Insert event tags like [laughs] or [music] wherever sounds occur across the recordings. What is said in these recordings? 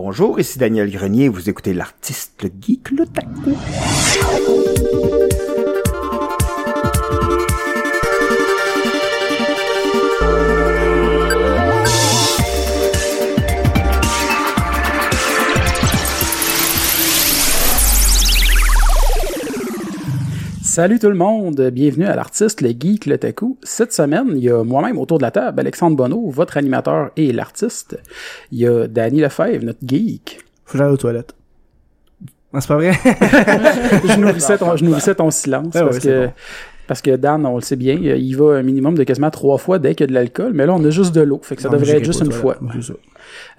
Bonjour, ici Daniel Grenier, vous écoutez l'artiste, geek, le. Salut tout le monde, bienvenue à l'artiste, le geek, le taku. Cette semaine, il y a moi-même autour de la table, Alexandre Bonneau, votre animateur et l'artiste. Il y a Danny Lefebvre, notre geek. Faut j'aille aux toilettes. Non, c'est pas vrai? [laughs] je nourrissais [laughs] ton, je nourrissais ton silence Ah parce que bon. parce que Dan, on le sait bien, il va un minimum de quasiment trois fois dès qu'il y a de l'alcool, mais là on a juste de l'eau, fait que ça Non, devrait être juste une fois.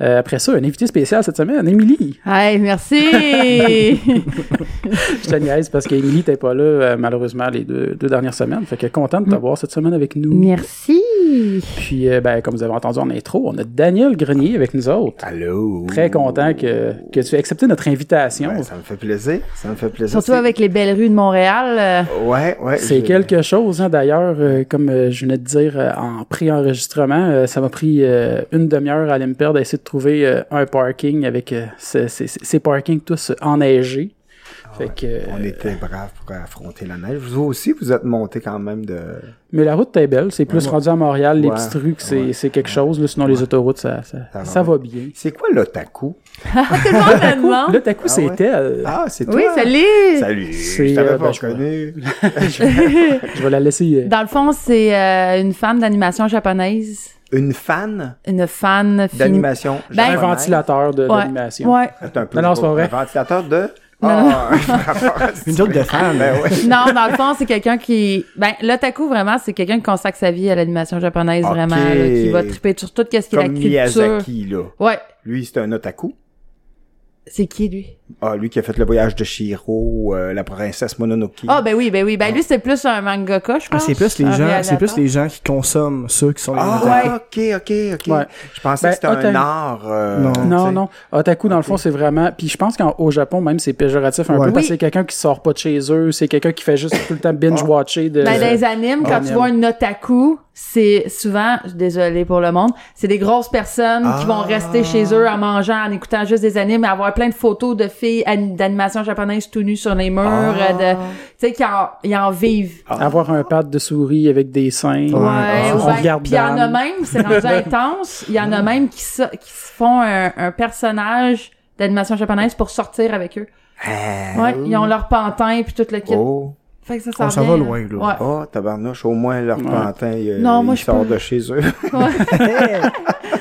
Euh, après ça, un invité spécial cette semaine, Émilie. Hey, merci! [laughs] Je te niaise parce qu'Émilie t'es pas là euh, malheureusement les deux, deux dernières semaines, fait que content de t'avoir cette semaine avec nous. merci! Puis euh, ben comme vous avez entendu en intro, on a Daniel Grenier avec nous autres. Allô? Très content que, que tu aies accepté notre invitation. Ben, ça me fait plaisir, ça me fait plaisir. Surtout avec les belles rues de Montréal. euh, Ouais, ouais. C'est je- quelque chose, hein, d'ailleurs, euh, comme euh, je venais de dire euh, en pré-enregistrement, euh, ça m'a pris euh, une demi-heure à aller me perdre à essayer de trouver euh, un parking avec euh, ce- ces, ces- ces parkings tous enneigés. Fait que, euh, On était braves pour affronter la neige. Vous aussi, vous êtes montés quand même de... Mais la route est belle, c'est plus Ouais. rendu à Montréal, les petites rues, que c'est quelque chose, là, sinon les autoroutes, ça, ça, Ça va ça bien. va bien. C'est quoi l'otaku? Tout le monde me demande. Là, t'as coup, Ah ouais? c'était... Ah, c'est toi? Oui, salut! Salut! Je t'avais euh, pas ben, je reconnu. [laughs] je vais la laisser... euh, Dans le fond, c'est euh, une fan d'animation japonaise. Une fan? Une fan d'animation Ben- un ventilateur de- d'animation. Ouais. Un peu. Non, non, c'est pas vrai. Un ventilateur de... Non, Ah, [laughs] Une joke de fan. Ben ouais. Non, dans le fond, c'est quelqu'un qui... Ben, l'otaku, vraiment, c'est quelqu'un qui consacre sa vie à l'animation japonaise, vraiment, là, qui va triper sur tout ce qui est la Comme culture. Miyazaki, là. Ouais. Lui, c'est un otaku. C'est qui, lui? Ah, lui qui a fait le voyage de Shiro, euh, la princesse Mononoke. Ah, ben oui, ben oui. Ben, lui, c'est plus un mangaka, je Ah, pense. c'est plus les un gens, c'est réalisateur. plus les gens qui consomment ceux qui sont les Ah, otaku. ok, ok, ok. Ouais. Je pensais Ben, que c'était un otaku- art. euh, Non. tu Non, sais. non. Otaku, dans le fond, c'est vraiment. Puis je pense qu'au Japon, même, c'est péjoratif un Ouais. peu parce que Oui. c'est quelqu'un qui sort pas de chez eux, c'est quelqu'un qui fait juste tout le temps binge-watcher de. Ben, dans les animes, quand Ah, tu vois un otaku, c'est souvent, je suis désolée pour le monde, c'est des grosses personnes qui vont Ah. rester chez eux en mangeant, en écoutant juste des animes, et avoir plein de photos de filles an- d'animation japonaise tout nues sur les murs, Ah. euh, de, tu sais, qui en, ils en vivent. Avoir un pad de souris avec des seins. Ouais, Ah. ou on regarde puis il y en a même, c'est rendu [laughs] intense, il y en a même qui, se- qui se font un, un personnage d'animation japonaise pour sortir avec eux. Ah, Ouais, ils ont leur pantin puis tout le kit. Oh, Fait que ça, ça, Oh, va loin, là. Ouais. oh, tabarnouche, au moins leur Ouais. pantin, il, Non, moi, il je sort peux- de chez eux. [laughs] [laughs]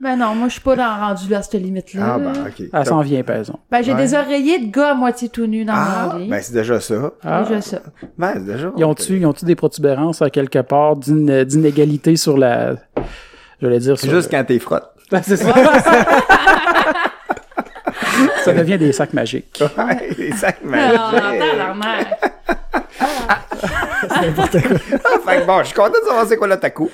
Ben non, moi je suis pas dans, rendu là à cette limite-là. ah, ben, ok. Elle s'en vient, par exemple. Ben, j'ai Ouais. des oreillers de gars à moitié tout nus dans Ah, mon lit. ben c'est déjà ça. Ah. Déjà ça. Ben, c'est déjà. Ils ont-tu ils ont-tu des protubérances à quelque part d'inégalité sur la. J'allais dire C'est sur. juste quand t'es frottes. [laughs] Ben, c'est ça. [laughs] ça devient des sacs magiques. Ouais, les sacs Alors, magiques. tabarnak. [laughs] Ah, fait que bon, je suis content de savoir c'est quoi l'otaku.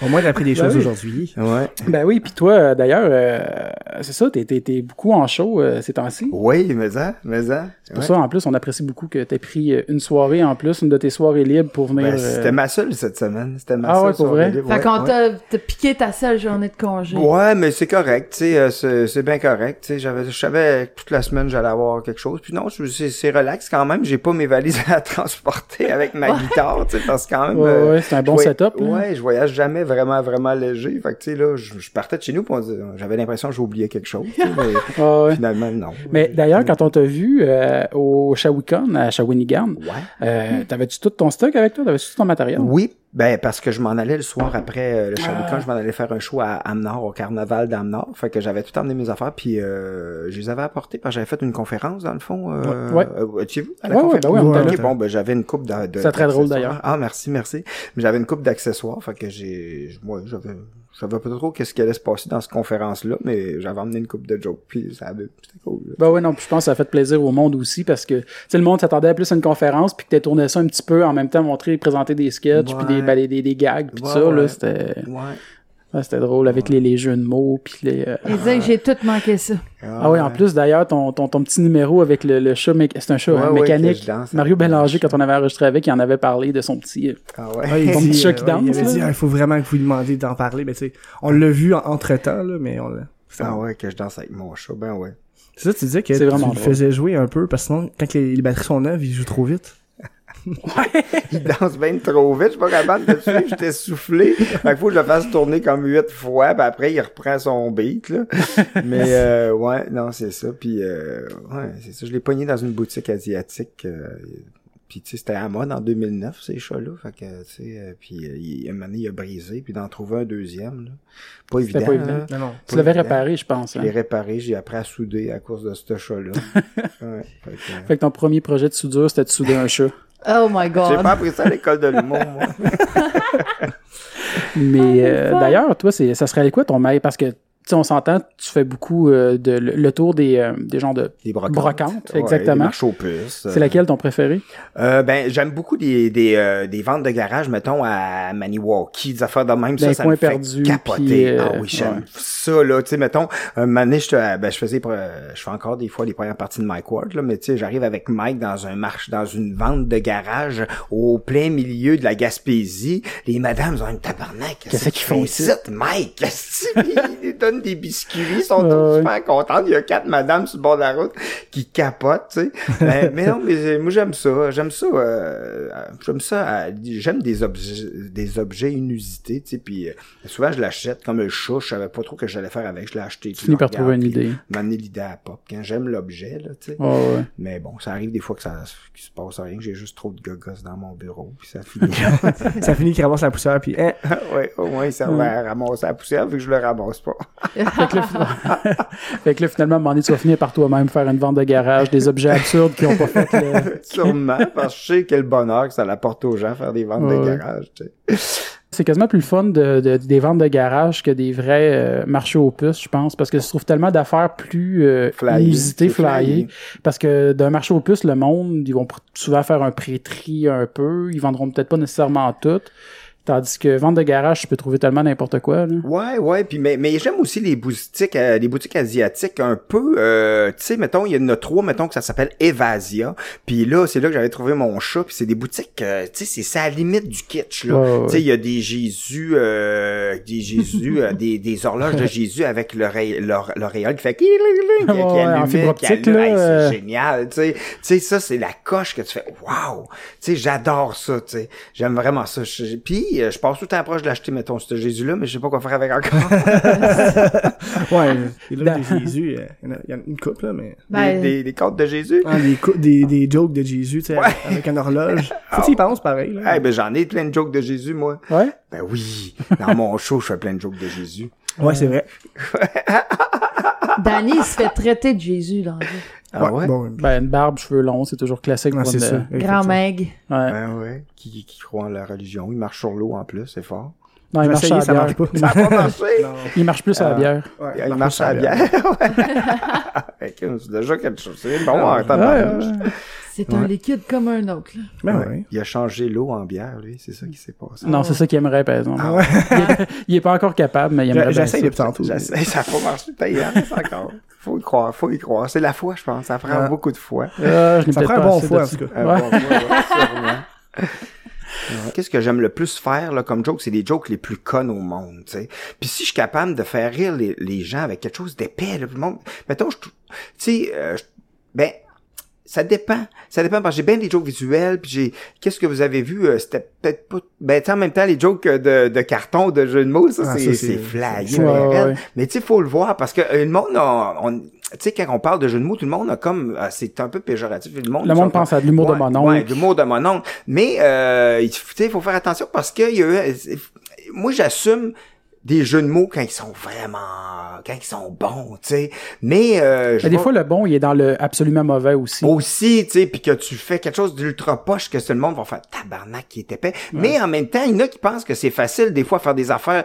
Au moins, t'as appris des Ben choses oui. aujourd'hui. Ouais. Ben oui, puis toi, euh, d'ailleurs, euh, c'est ça, t'es, t'es, t'es beaucoup en show euh, ces temps-ci. Oui, mais ça, mais ça. C'est pour ça, en plus, on apprécie beaucoup que t'aies pris euh, une soirée en plus, une de tes soirées libres pour venir. Ben, euh, c'était ma seule cette semaine. C'était ma Ah seule ouais, pour soirée vrai? libre. Fait Ouais, qu'on ouais. t'a t'a piqué ta seule journée de congé. Ouais, mais c'est correct, tu sais, euh, c'est c'est bien correct, tu sais, j'avais je savais que toute la semaine j'allais avoir quelque chose. Puis non, c'est c'est relax quand même, j'ai pas mes valises [laughs] à transporter avec ma guitare, tu sais, parce que quand même Ouais, euh, ouais, c'est un bon setup, là. Ouais, je voyage jamais vraiment vraiment léger. Fait que tu sais là, je, je partais de chez nous disait- j'avais l'impression que oublié quelque chose, tu mais [laughs] Ah ouais. finalement non. Mais d'ailleurs, quand on t'a vu euh, au Shawicon à Shawinigan, Ouais. euh, t'avais-tu tout ton stock avec toi? T'avais-tu tout ton matériel? Oui, ben parce que je m'en allais le soir après euh, le Ah. je m'en allais faire un show à Amnor, au carnaval d'Amnor. Fait que j'avais tout emmené mes affaires, puis euh, je les avais apportées parce que j'avais fait une conférence dans le fond. Euh, Ouais. euh, étiez-vous à la Ouais, ouais, conférence? ben oui, bon, ben j'avais une coupe de, de C'est très drôle, d'ailleurs. Ah merci, merci. Mais j'avais une coupe d'accessoires, fait que j'ai, moi j'avais, je savais pas trop qu'est-ce qui allait se passer dans cette conférence-là, mais j'avais emmené une coupe de jokes, puis ça avait, c'était cool. là. Ben oui, non, puis je pense que ça a fait plaisir au monde aussi parce que, tu sais, le monde s'attendait à plus à une conférence puis que t'as tourné ça un petit peu en même temps, montrer, présenter des sketchs puis des, Ouais. ben, des, des, des gags puis tout Ouais, ça, là, ouais. c'était, Ouais. Ouais, c'était drôle avec les, les jeux de mots puis les, euh, Il disait que j'ai tout manqué ça. Ah oui, en plus d'ailleurs, ton, ton, ton petit numéro avec le, le chat, mé- c'est un chat Ouais, hein, ouais, mécanique. danse. Mario Bélanger, quand on avait enregistré avec, il en avait parlé de son petit. euh, Ah ouais. Ouais, il, petit dit, chat qui euh, ouais, il danse, avait dit, là. Ah, il faut vraiment que vous lui demandiez d'en parler, mais tu sais, on l'a vu entre temps, là, mais on l'a. Ah ouais, que je danse avec mon chat, ben ouais. C'est ça, tu disais que tu vraiment le faisais jouer un peu, parce que sinon, quand les, les batteries sont neuves, ils jouent trop vite. Il danse bien trop vite, je suis pas capable de le suivre, j'étais soufflé. Fait qu'il faut que je le fasse tourner comme huit fois, puis après il reprend son beat, là. Mais euh, ouais, non, c'est ça. Puis euh, ouais, c'est ça. Je l'ai pogné dans une boutique asiatique. euh, puis tu sais, c'était à mode en 2009, ces chats-là. Fait que, tu sais, euh, puis euh, il, un moment donné, il a brisé, puis d'en trouver un deuxième, là. Pas évident, pas évident. là. Non, non. Tu l'avais évident. réparé, je pense. Je hein. l'ai réparé, j'ai appris à souder à cause de ce chat-là. [laughs] ouais, fait que, euh, Fait que ton premier projet de soudure, c'était de souder un chat. Oh my J'ai god. pas appris ça à l'école de l'humour, moi. [laughs] Mais euh, d'ailleurs, toi, c'est, ça serait quoi ton mail? Parce que, tu on s'entend, tu fais beaucoup euh, de le, le tour des, euh, des genres de... Des brocantes. Brocantes, Ouais, exactement. des marches aux puces. C'est laquelle ton préféré? Euh, ben, j'aime beaucoup des, des, euh, des ventes de garage, mettons, à Maniwaki, des affaires de même. Ça, ça me coins fait perdus, capoter. puis, euh, ah oui, j'aime ouais. ça, là. Tu sais, mettons, un moment donné, je, te- ben, je faisais, euh, je fais encore des fois les premières parties de Mike Ward, là, mais tu sais, j'arrive avec Mike dans un marche, dans une vente de garage au plein milieu de la Gaspésie. Les madames ont un tabarnak. Qu'est-ce qu'ils font ici? Mike? Qu'est-ce qu'ils [laughs] des biscuits, ils sont ouais. super contentes. Il y a quatre madames sur le bord de la route qui capotent, tu sais. [laughs] Ben, mais non, mais euh, moi j'aime ça, j'aime ça, euh, j'aime ça, euh, j'aime des objets, des objets inusités, tu sais. Puis euh, souvent je l'achète comme le chat, je savais pas trop que j'allais faire avec, je l'ai acheté. Tu finis par trouver une idée. M'amener l'idée à pop. Quand j'aime l'objet, là, tu sais. Ouais, ouais. Mais bon, ça arrive des fois que ça, qu'il se passe rien, que j'ai juste trop de gogos dans mon bureau, puis ça [laughs] finit. Ça finit qu'il ramasse la poussière, puis hein, [laughs] ouais, au moins ça va ramasser la poussière, vu que je le ramasse pas. Fait que, là, fi- [laughs] fait que là, finalement, à un moment donné, tu vas finir par toi-même faire une vente de garage, des objets absurdes qui ont pas fait le... [laughs] Sûrement, parce que je sais quel bonheur que ça apporte aux gens faire des ventes Ouais, de garage, tu sais. C'est quasiment plus le fun de, de- des ventes de garage que des vrais euh, marchés aux puces, je pense, parce que je trouve tellement d'affaires plus euh, Flyées, inusitées. Parce que d'un marché aux puces, le monde, ils vont souvent faire un pré-tri un peu, ils vendront peut-être pas nécessairement tout. Tandis que vente de garage, tu peux trouver tellement n'importe quoi. Là. Ouais, ouais, puis mais, mais j'aime aussi les boutiques, euh, les boutiques asiatiques un peu, euh, tu sais, mettons, il y en a trois, mettons que ça s'appelle Evasia, puis là, c'est là que j'avais trouvé mon chat, puis c'est des boutiques, euh, tu sais, c'est ça à la limite du kitsch, là. Tu sais, il y a des Jésus, euh, des Jésus, euh, des, des horloges de Jésus avec l'oreille- l'auréole qui fait qui, qui, qui, en allume, fibre qui optique, Hey, c'est génial, tu sais. Tu sais, ça, c'est la coche que tu fais, waouh, tu sais, j'adore ça, tu sais. J'aime vraiment ça. Puis, euh, je passe tout le temps proche de l'acheter, mettons, ce Jésus-là, mais je sais pas quoi faire avec encore. [laughs] ouais, et là, des Jésus, euh, il y en a- il y a une couple, là, mais... Ben, des, des, des cartes de Jésus. Ah, des, des, des jokes de Jésus, tu sais, avec- avec une horloge. [laughs] Faut que tu y penses pareil, là. Eh ben j'en ai plein de jokes de Jésus, moi. Ouais? Ben oui. Dans mon show, je fais plein de jokes de Jésus. Ouais, c'est vrai. [laughs] Danny, il se fait traiter de Jésus, vrai. Ah ouais? Bon, Ben, une barbe, cheveux longs, c'est toujours classique pour c'est une... ça. Grand Meg. Ouais. Ben ouais. Qui, qui croit en la religion. Il marche sur l'eau en plus, c'est fort. Non, il marche à essayé, la ça bière. marche pas. Il Ça marche, a pas marché. [laughs] Non. il marche plus à la Ah. bière. Ouais, Il marche à la bière. [laughs] Ouais. Ok, c'est déjà quelque chose. C'est bon, Ah. Ouais, ouais. C'est un liquide comme un autre, là. Ben Ouais. ouais. Il a changé l'eau en bière, lui. C'est ça qui s'est passé. Non, c'est ça qu'il aimerait, par exemple. Ah ouais. il, est, il est pas encore capable, mais il aimerait bien J'essaye ça. depuis tantôt. J'essaie, ça a pas marché. Payant, encore. Faut y croire, faut y croire. C'est la foi, je pense. Ça prend Ah. beaucoup de foi. Euh, je n'ai Ça prend un pas bon de en tout cas. Euh, Ouais. bon. [laughs] Ouais. Qu'est-ce que j'aime le plus faire là, comme joke, c'est les jokes les plus connes au monde, tu sais. Puis si je suis capable de faire rire les, les gens avec quelque chose d'épais, là, le monde, mettons, je, tu sais, euh, ben, ça dépend. Ça dépend parce que j'ai bien des jokes visuels, puis j'ai, qu'est-ce que vous avez vu, euh, c'était peut-être pas, ben, en même temps, les jokes euh, de, de carton, de jeux de mots, ça, Ah, c'est, c'est c'est- flyé, Ouais, mais tu sais, faut le voir parce que euh, le monde, a- on, tu sais, quand on parle de jeux de mots, tout le monde a comme, euh, c'est un peu péjoratif. Le monde, Le monde pense à de l'humour de mon oncle. Ouais, de l'humour de mon oncle. Mais, euh, il tu sais, faut faire attention parce que il y a eu, moi, j'assume des jeux de mots quand ils sont vraiment, quand ils sont bons, tu sais. Mais, euh, Mais des fois, le bon, il est dans le absolument mauvais aussi. aussi, tu sais, puis que tu fais quelque chose d'ultra poche que tout le monde va faire tabarnak qui est épais. Mais en même temps, il y en a qui pensent que c'est facile des fois faire des affaires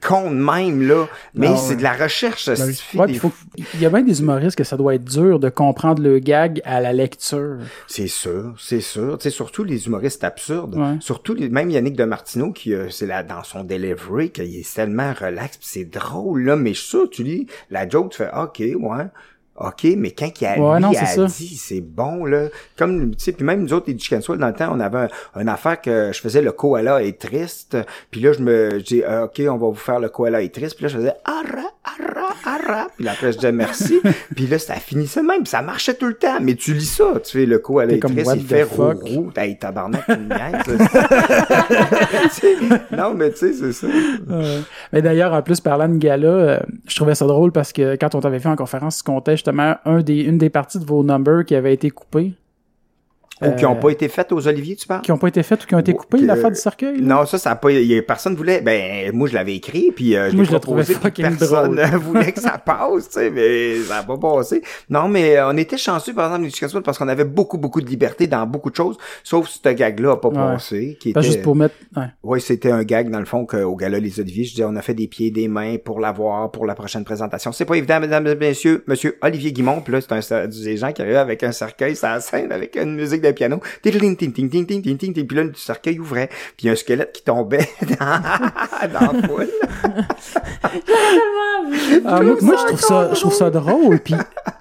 con même là, mais c'est de la recherche, ça Ben Ouais, des faut, il y a bien des humoristes que ça doit être dur de comprendre le gag à la lecture. C'est sûr, c'est sûr. Tu sais, surtout les humoristes absurdes. Ouais. Surtout les, même Yannick de Martineau qui euh, c'est là dans son delivery qu'il est tellement relax, c'est drôle là, mais je suis sûr tu lis la joke, tu fais OK, ouais. OK, mais quand il a, Ouais, lui, non, a dit, c'est bon, là. Comme, tu sais, puis même nous autres, les Chicken dans le temps, on avait un, une affaire que je faisais, le koala est triste. Puis là, je me, dis, Ah, OK, on va vous faire le koala est triste. Puis là, je faisais, ara, ara, ara. Puis là, après, je disais merci. [laughs] puis là, ça finissait de même. puis Ça marchait tout le temps. Mais tu lis ça, tu fais le koala est comme, triste, il fait roux, roux. Hey, tabarnak, [laughs] sais, Non, mais tu sais, c'est ça. Ouais. Mais d'ailleurs, en plus, parlant de gala, euh, je trouvais ça drôle parce que quand on t'avait fait en conférence, tu comptais justement un des, une des parties de vos numbers qui avait été coupée, Ou qui ont Euh, pas été faites aux Oliviers, tu parles? qui ont pas été faites ou qui ont été Ou coupées, que- l'affaire du cercueil. là? Non, ça, ça a pas, y a, personne voulait, ben, moi, je l'avais écrit, puis euh, je l'ai proposé, puis personne drôle. [laughs] voulait que ça passe, tu sais, mais ça a pas passé. Non, mais euh, on était chanceux, par exemple, Swell, parce qu'on avait beaucoup, beaucoup de liberté dans beaucoup de choses, sauf ce gag-là a pas Ouais. passé, qui Pas était... juste pour mettre. Ouais. Oui, c'était un gag, dans le fond, qu'au gala Les Oliviers, je disais, on a fait des pieds, des mains pour l'avoir, pour la prochaine présentation. C'est pas évident, mesdames et messieurs, monsieur Olivier Guimont, puis là, c'est un, des gens qui arrivaient avec un cercueil la scène, avec une musique musique d'un piano. Puis là, le cercueil ouvrait, puis un squelette qui tombait [laughs] dans, dans la foule. ah, moi, moi je trouve ça, drôle. je trouve ça drôle. Puis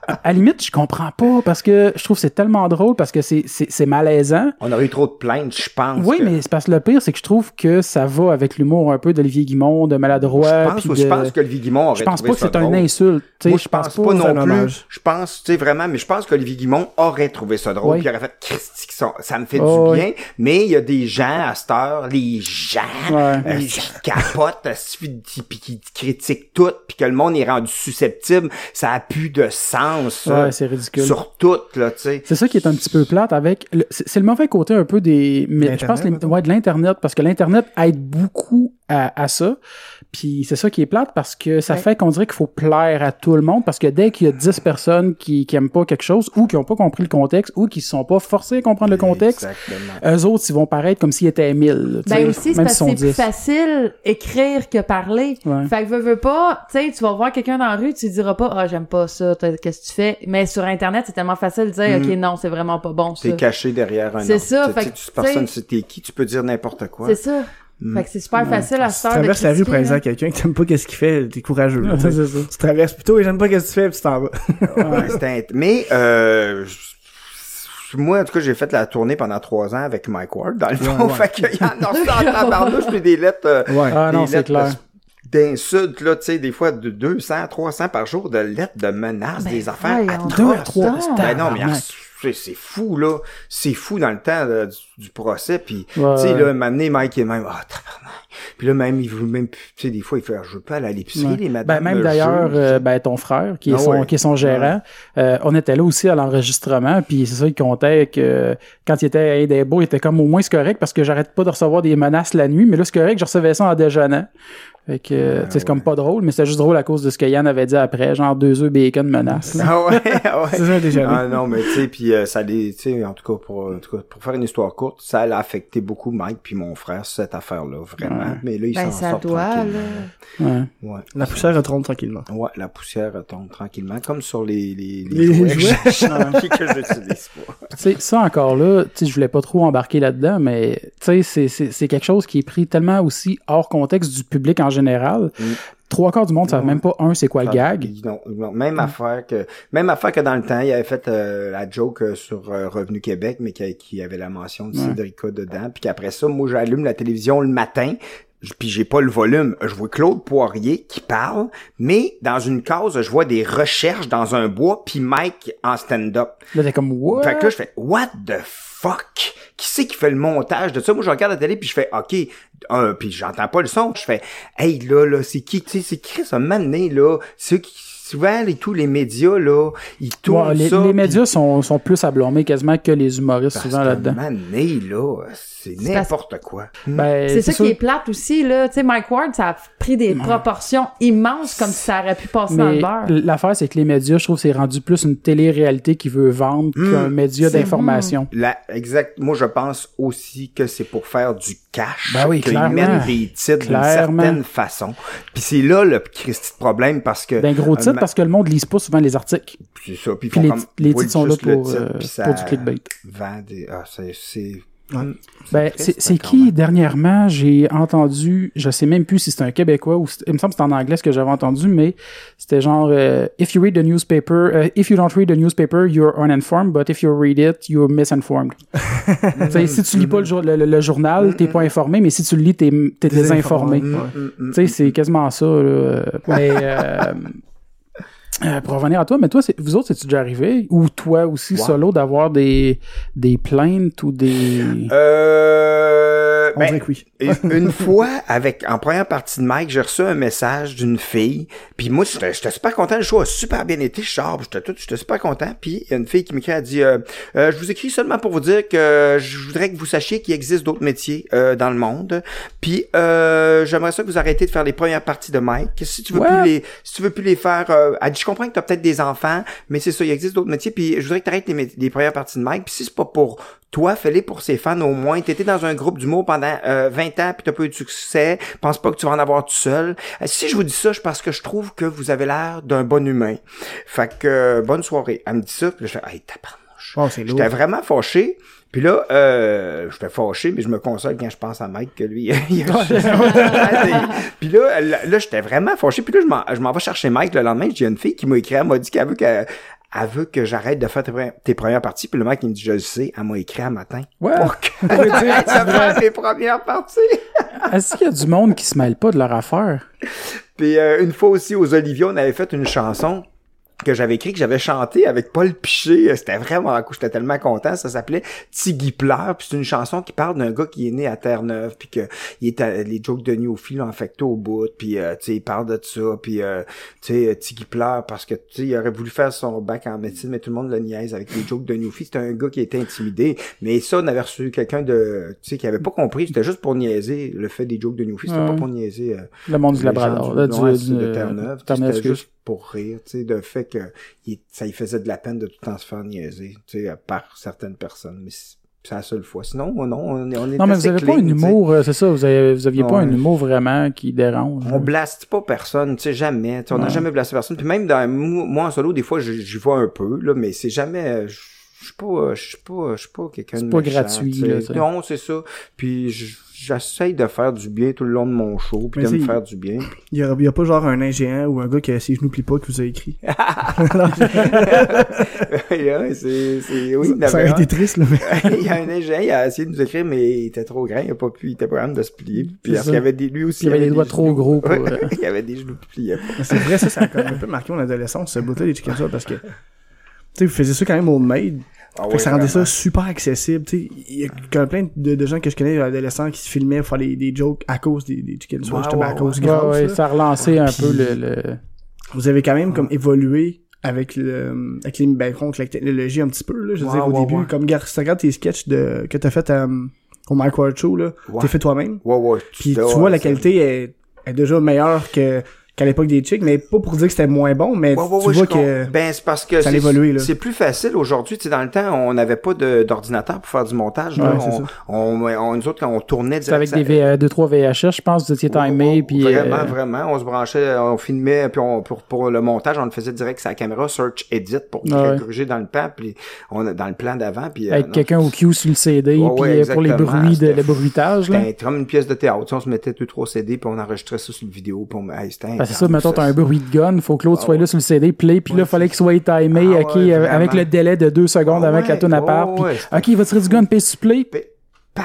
à la limite, je comprends pas parce que je trouve que c'est tellement drôle parce que c'est, c'est, malaisant. On aurait eu trop de plaintes, je pense. Oui, mais c'est parce que le pire, c'est que je trouve que ça va avec l'humour un peu d'Olivier Guimond, de maladroit. Je pense, je pense que Olivier Guimond aurait Je pense trouvé pas que c'est une insulte. Moi, je, pense, pas, non plus. Je pense, tu sais, vraiment, mais je pense qu'Olivier Guimond aurait trouvé ça drôle. Oui. Puis il aurait fait sont- ça me fait Oh, du bien, mais il y a des gens à cette heure, les gens, Ouais. euh, qui capotent, [laughs] qui, puis qui critiquent tout, puis que le monde est rendu susceptible, ça a plus de sens, Ouais, c'est ridicule. sur tout, là, tu sais. C'est ça qui est un petit peu plate avec. C'est le mauvais côté un peu des. Mais je pense ouais, de l'internet parce que l'internet aide beaucoup à, à ça. Puis c'est ça qui est plate parce que ça Ouais. fait qu'on dirait qu'il faut plaire à tout le monde parce que dès qu'il y a 10 personnes qui, qui aiment pas quelque chose ou qui ont pas compris le contexte ou qui se sont pas forcés à comprendre le contexte, Exactement. eux autres ils vont paraître comme s'ils étaient 1000. là, tu sais, Ben aussi, c'est parce que c'est plus 10. facile écrire que parler. Ouais. Fait que veux, veux pas, tu sais, tu vas voir quelqu'un dans la rue, tu lui diras pas, ah, j'aime pas ça, t'as- qu'est-ce que tu fais? Mais sur Internet, c'est tellement facile de dire, Mm. ok, non, c'est vraiment pas bon, ça. T'es caché derrière un C'est ça, fait que, personne t'es qui, tu peux dire n'importe quoi. C'est ça. Mm. Fait que c'est super facile à Tu cette heure de traverses la rue, par exemple, quelqu'un qui t'aime pas qu'est-ce qu'il fait, t'es courageux. là, Ouais, tu ça. tu traverses plutôt et j'aime pas qu'est-ce que tu fais, puis tu t'en vas. Ouais, [laughs] Mais euh, moi, en tout cas, j'ai fait la tournée pendant trois ans avec Mike Ward, dans le fond. ouais. Fait qu'il y en a en [laughs] tabarnouche, puis des lettres... euh, Ouais. Ah des non, c'est lettres clair. d'insultes, là, tu sais, des fois de 200, 300 par jour de lettres de menaces, Ben, des affaires atroces. Deux à trois. Ben non, mais. C'est c'est fou, là. C'est fou dans le temps là, du, du procès. Puis, Ouais. tu sais, là, m'amener Mike est même, ah, tabarnak. Puis là, même, il veut même, tu sais, des fois, il fait, je veux pas aller à l'épicerie, Ouais. les Ben, madames. même me d'ailleurs, euh, ben, ton frère, qui est, Ah son, ouais. qui est son gérant, euh, on était là aussi à l'enregistrement, puis c'est ça, il comptait que quand il était à Edinburgh, il était comme au moins c'est correct parce que j'arrête pas de recevoir des menaces la nuit, mais là c'est correct, je recevais ça en déjeunant. Fait que, euh, sais, c'est comme pas drôle, mais c'était juste drôle à cause de ce que Yann avait dit après, genre deux œufs bacon menace. là. Ah ouais, [laughs] ah ouais. C'est ça, déjà. Ah non, mais tu sais, puis euh, ça les, tu sais, en tout cas pour, en tout cas pour faire une histoire courte, ça a affecté beaucoup Mike puis mon frère cette affaire-là, vraiment. Ouais. Mais là, ils Ben, s'en ça sortent tranquillement. Ouais. Ouais. La poussière retombe tranquillement. Ouais, la poussière tombe tranquillement, comme sur les les, Les jouets, jouets. [laughs] que j'utilise pas. Tu sais, ça encore là, tu sais, je voulais pas trop embarquer là-dedans, mais tu sais, c'est- c'est c'est quelque chose qui est pris tellement aussi hors contexte du public en général. Mm. Trois quarts du monde savent Ouais. même pas, un, c'est quoi le gag? Ah, Non, non, même affaire que même affaire que dans le temps, il avait fait euh, la joke euh, sur euh, Revenu Québec, mais qui, qui avait la mention de. Cédrica dedans. Puis qu'après ça, moi j'allume la télévision le matin. Puis j'ai pas le volume. Je vois Claude Poirier qui parle, mais dans une case, je vois des recherches dans un bois, puis Mike en stand-up. Là, t'es comme, what? Fait que là, je fais What the fuck? Qui c'est qui fait le montage de ça? Moi, je regarde la télé puis je fais OK. Euh, puis j'entends pas le son. Je fais Hey là, là, c'est qui? Tu sais, c'est qui ça mané, là? Ceux qui souvent les tous les médias, là, ils tournent Ouais, les, ça. les médias sont, sont plus à blâmer quasiment que les humoristes parce souvent là-dedans. mané, là, c'est parce- n'importe quoi. Ben, C'est ça sûr- qui est plate aussi, là. Tu sais, Mike Ward, ça a pris des proportions immenses comme si ça aurait pu passer dans le beurre. l'affaire, c'est que les médias, je trouve, c'est rendu plus une télé-réalité qui veut vendre Hmm. qu'un média d'information. La, exact. Moi, je pense aussi que c'est pour faire du cash. Ben oui, qu'ils mettent des titres d'une certaine façon. Puis c'est là le Christy de problème parce que. D'un gros titre, euh, parce que le monde lise pas souvent les articles. C'est ça. Puis, les, comme, les titres sont là pour, titre, euh, ça pour du clickbait. Vend des, ah, c'est, c'est, Ben, c'est c'est qui dernièrement j'ai entendu, je sais même plus si c'est un Québécois ou il me semble que c'est en anglais ce que j'avais entendu, mais c'était genre euh, if you read the newspaper, euh, if you don't read the newspaper, you're uninformed, but if you read it, you're misinformed. [laughs] Si tu lis pas le, jour- le, le- le journal, t'es pas informé, mais si tu le lis, t'es t'es désinformé. Désinformé. Mm, mm, Tu sais, c'est quasiment ça. Là. Mais euh, [laughs] euh, pour revenir à toi, mais toi, c'est- vous autres, c'est-tu déjà arrivé, ou toi aussi solo, d'avoir des, des plaintes ou des... Euh, On ben, dirait que oui. [laughs] une fois, avec en première partie de Mike, j'ai reçu un message d'une fille. Puis moi, j'étais j'étais super content. Le show a super bien été. Je sors, j'étais tout, j'étais super content. Puis il y a une fille qui m'écrit, elle dit, euh, Euh, je vous écris seulement pour vous dire que je voudrais que vous sachiez qu'il existe d'autres métiers euh, dans le monde. Puis euh, j'aimerais ça que vous arrêtiez de faire les premières parties de Mike. Si tu veux Ouais. plus les, si tu veux plus les faire, euh, elle dit, je comprends que t'as peut-être des enfants, mais c'est ça, il existe d'autres métiers. Puis je voudrais que t'arrêtes les, les premières parties de Mike. Puis si c'est pas pour toi, fais-les pour ses fans au moins. T'étais dans un groupe d'humour pendant euh, 20 ans puis t'as pas eu de succès. Pense pas que tu vas en avoir tout seul. Euh, si je vous dis ça, c'est parce que je trouve que vous avez l'air d'un bon humain. Fait que euh, bonne soirée. Elle me dit ça, puis là, je fais Hey, tabarnouche. Oh. J'étais vraiment fâché. Puis là, euh, j'étais fâché, mais je me console quand je pense à Mike que lui, [laughs] il a Puis là, là, là, j'étais vraiment fâché. Puis là, je m'en, je vais chercher Mike le lendemain. J'ai une fille qui m'a écrit, elle m'a dit qu'elle veut que, elle veut que j'arrête de faire tes, pre- tes premières parties. Puis le mec, il me dit, je le sais, elle m'a écrit un matin. Ouais. Pour que [laughs] j'arrête de faire tes premières parties. [laughs] Est-ce qu'il y a du monde qui se mêle pas de leur affaire? Puis euh, une fois aussi aux Olivier, on avait fait une chanson que j'avais écrit, que j'avais chanté avec Paul Piché. C'était vraiment cool. J'étais tellement content. Ça s'appelait Tiggy pleure. Puis c'est une chanson qui parle d'un gars qui est né à Terre-Neuve. Puis que il est à- les jokes de Newfield l'ont affecté au bout. Puis euh, tu sais, il parle de ça. Puis euh, tu sais, Tiggy pleure parce que tu sais, il aurait voulu faire son bac en médecine, mais tout le monde le niaise avec les jokes de Newfield. C'était un gars qui était intimidé. Mais ça, on avait reçu quelqu'un de, tu sais, qui avait pas compris. C'était juste pour niaiser le fait des jokes de Newfield. C'était Ouais. pas pour niaiser. euh, Le monde du Labrador. du, du, de Terre-Neuve. tu pour rire, tu sais, de fait que il- ça lui faisait de la peine de tout le temps se faire niaiser, tu sais, par certaines personnes. Mais c'est la seule fois. Sinon, non, on est, on est Non, mais vous avez clean, pas un humour, euh, c'est ça, vous, avez, vous aviez pas un humour vraiment qui dérange. On blaste pas personne, tu sais, jamais. Tu sais, on n'a jamais blasté personne. Puis même dans moi en solo, des fois, j'y vais un peu, là, mais c'est jamais. euh, Je suis pas, je suis pas, je suis pas quelqu'un de C'est pas méchant, gratuit, tu sais. là, tu sais. Non, c'est ça. Puis je- j'essaye de faire du bien tout le long de mon show, puis Mais de me faire du bien. Il y a, il y a pas genre un ingéant ou un gars qui a ses genoux plient pas qui vous a écrit. [laughs] [laughs] C'est, c'est, oui, ça aurait été triste, là, mais. [laughs] il y a un ingénieur, il a essayé de nous écrire, mais il était trop grand, il a pas pu, il était pas capable de se plier. Puis parce qu'il avait des, lui aussi. Il avait des les doigts trop gros pour, Ouais, euh, il avait des genoux. Mais C'est vrai, ça, ça a quand même un peu marqué mon adolescence, ce bout-là, les chicken parce que, tu sais, vous faisiez ça quand même au maid. Ah Fait que ça rendait ça super accessible, tu sais. Il y a quand même plein de, de gens que je connais, adolescents, qui se filmaient pour faire des, des jokes à cause des, des chicken justement, à cause ouais. Ça a relancé un Puis- peu le, le... Vous avez quand même comme évolué avec le, avec les, ben, contre la technologie un petit peu, là. Je veux Ouais, dire, au ouais, début, ouais. comme, regarde, si tu regardes tes sketchs de, que t'as fait, euh, au Mike Ward Show, là, Ouais. t'es fait toi-même. Ouais, ouais. Puis tu vois, la qualité est, est déjà meilleure que, qu'à l'époque des chicks, mais pas pour dire que c'était moins bon, mais Ouais, ouais, tu ouais, vois que, Ben, c'est parce que ça a c'est- évolué, là. c'est plus facile aujourd'hui. Tu sais, dans le temps, on n'avait pas d'ordinateur pour faire du montage. là. Ouais, c'est on, on, on- nous autres, quand on tournait C'était avec des ça- V- 2-3 VHS, je pense, vous étiez timé, Ouais, puis... Vraiment, euh, vraiment. On se branchait, on filmait, puis on, pour, pour le montage, on le faisait direct sur la caméra, search, edit, pour Ouais. corriger dans le plan, puis on, dans le plan d'avant, puis... euh, avec quelqu'un au cue sur le CD, Ouais, puis ouais, euh, pour les bruits, de, le bruitage, là. C'était comme une pièce de théâtre. Tu sais, on se mettait deux, trois CD, puis on enregistrait ça sur le vidéo, puis on... Hey, Parce que ça, mettons, t'as un bruit de gun, faut que l'autre Ah soit là sur le CD, play, puis là, fallait qu'il soit timé, Ah ok, euh, avec le délai de deux secondes Ah avant que la tune part, puis ouais, c'était- ok, il va tirer du gun, puis play, Puis,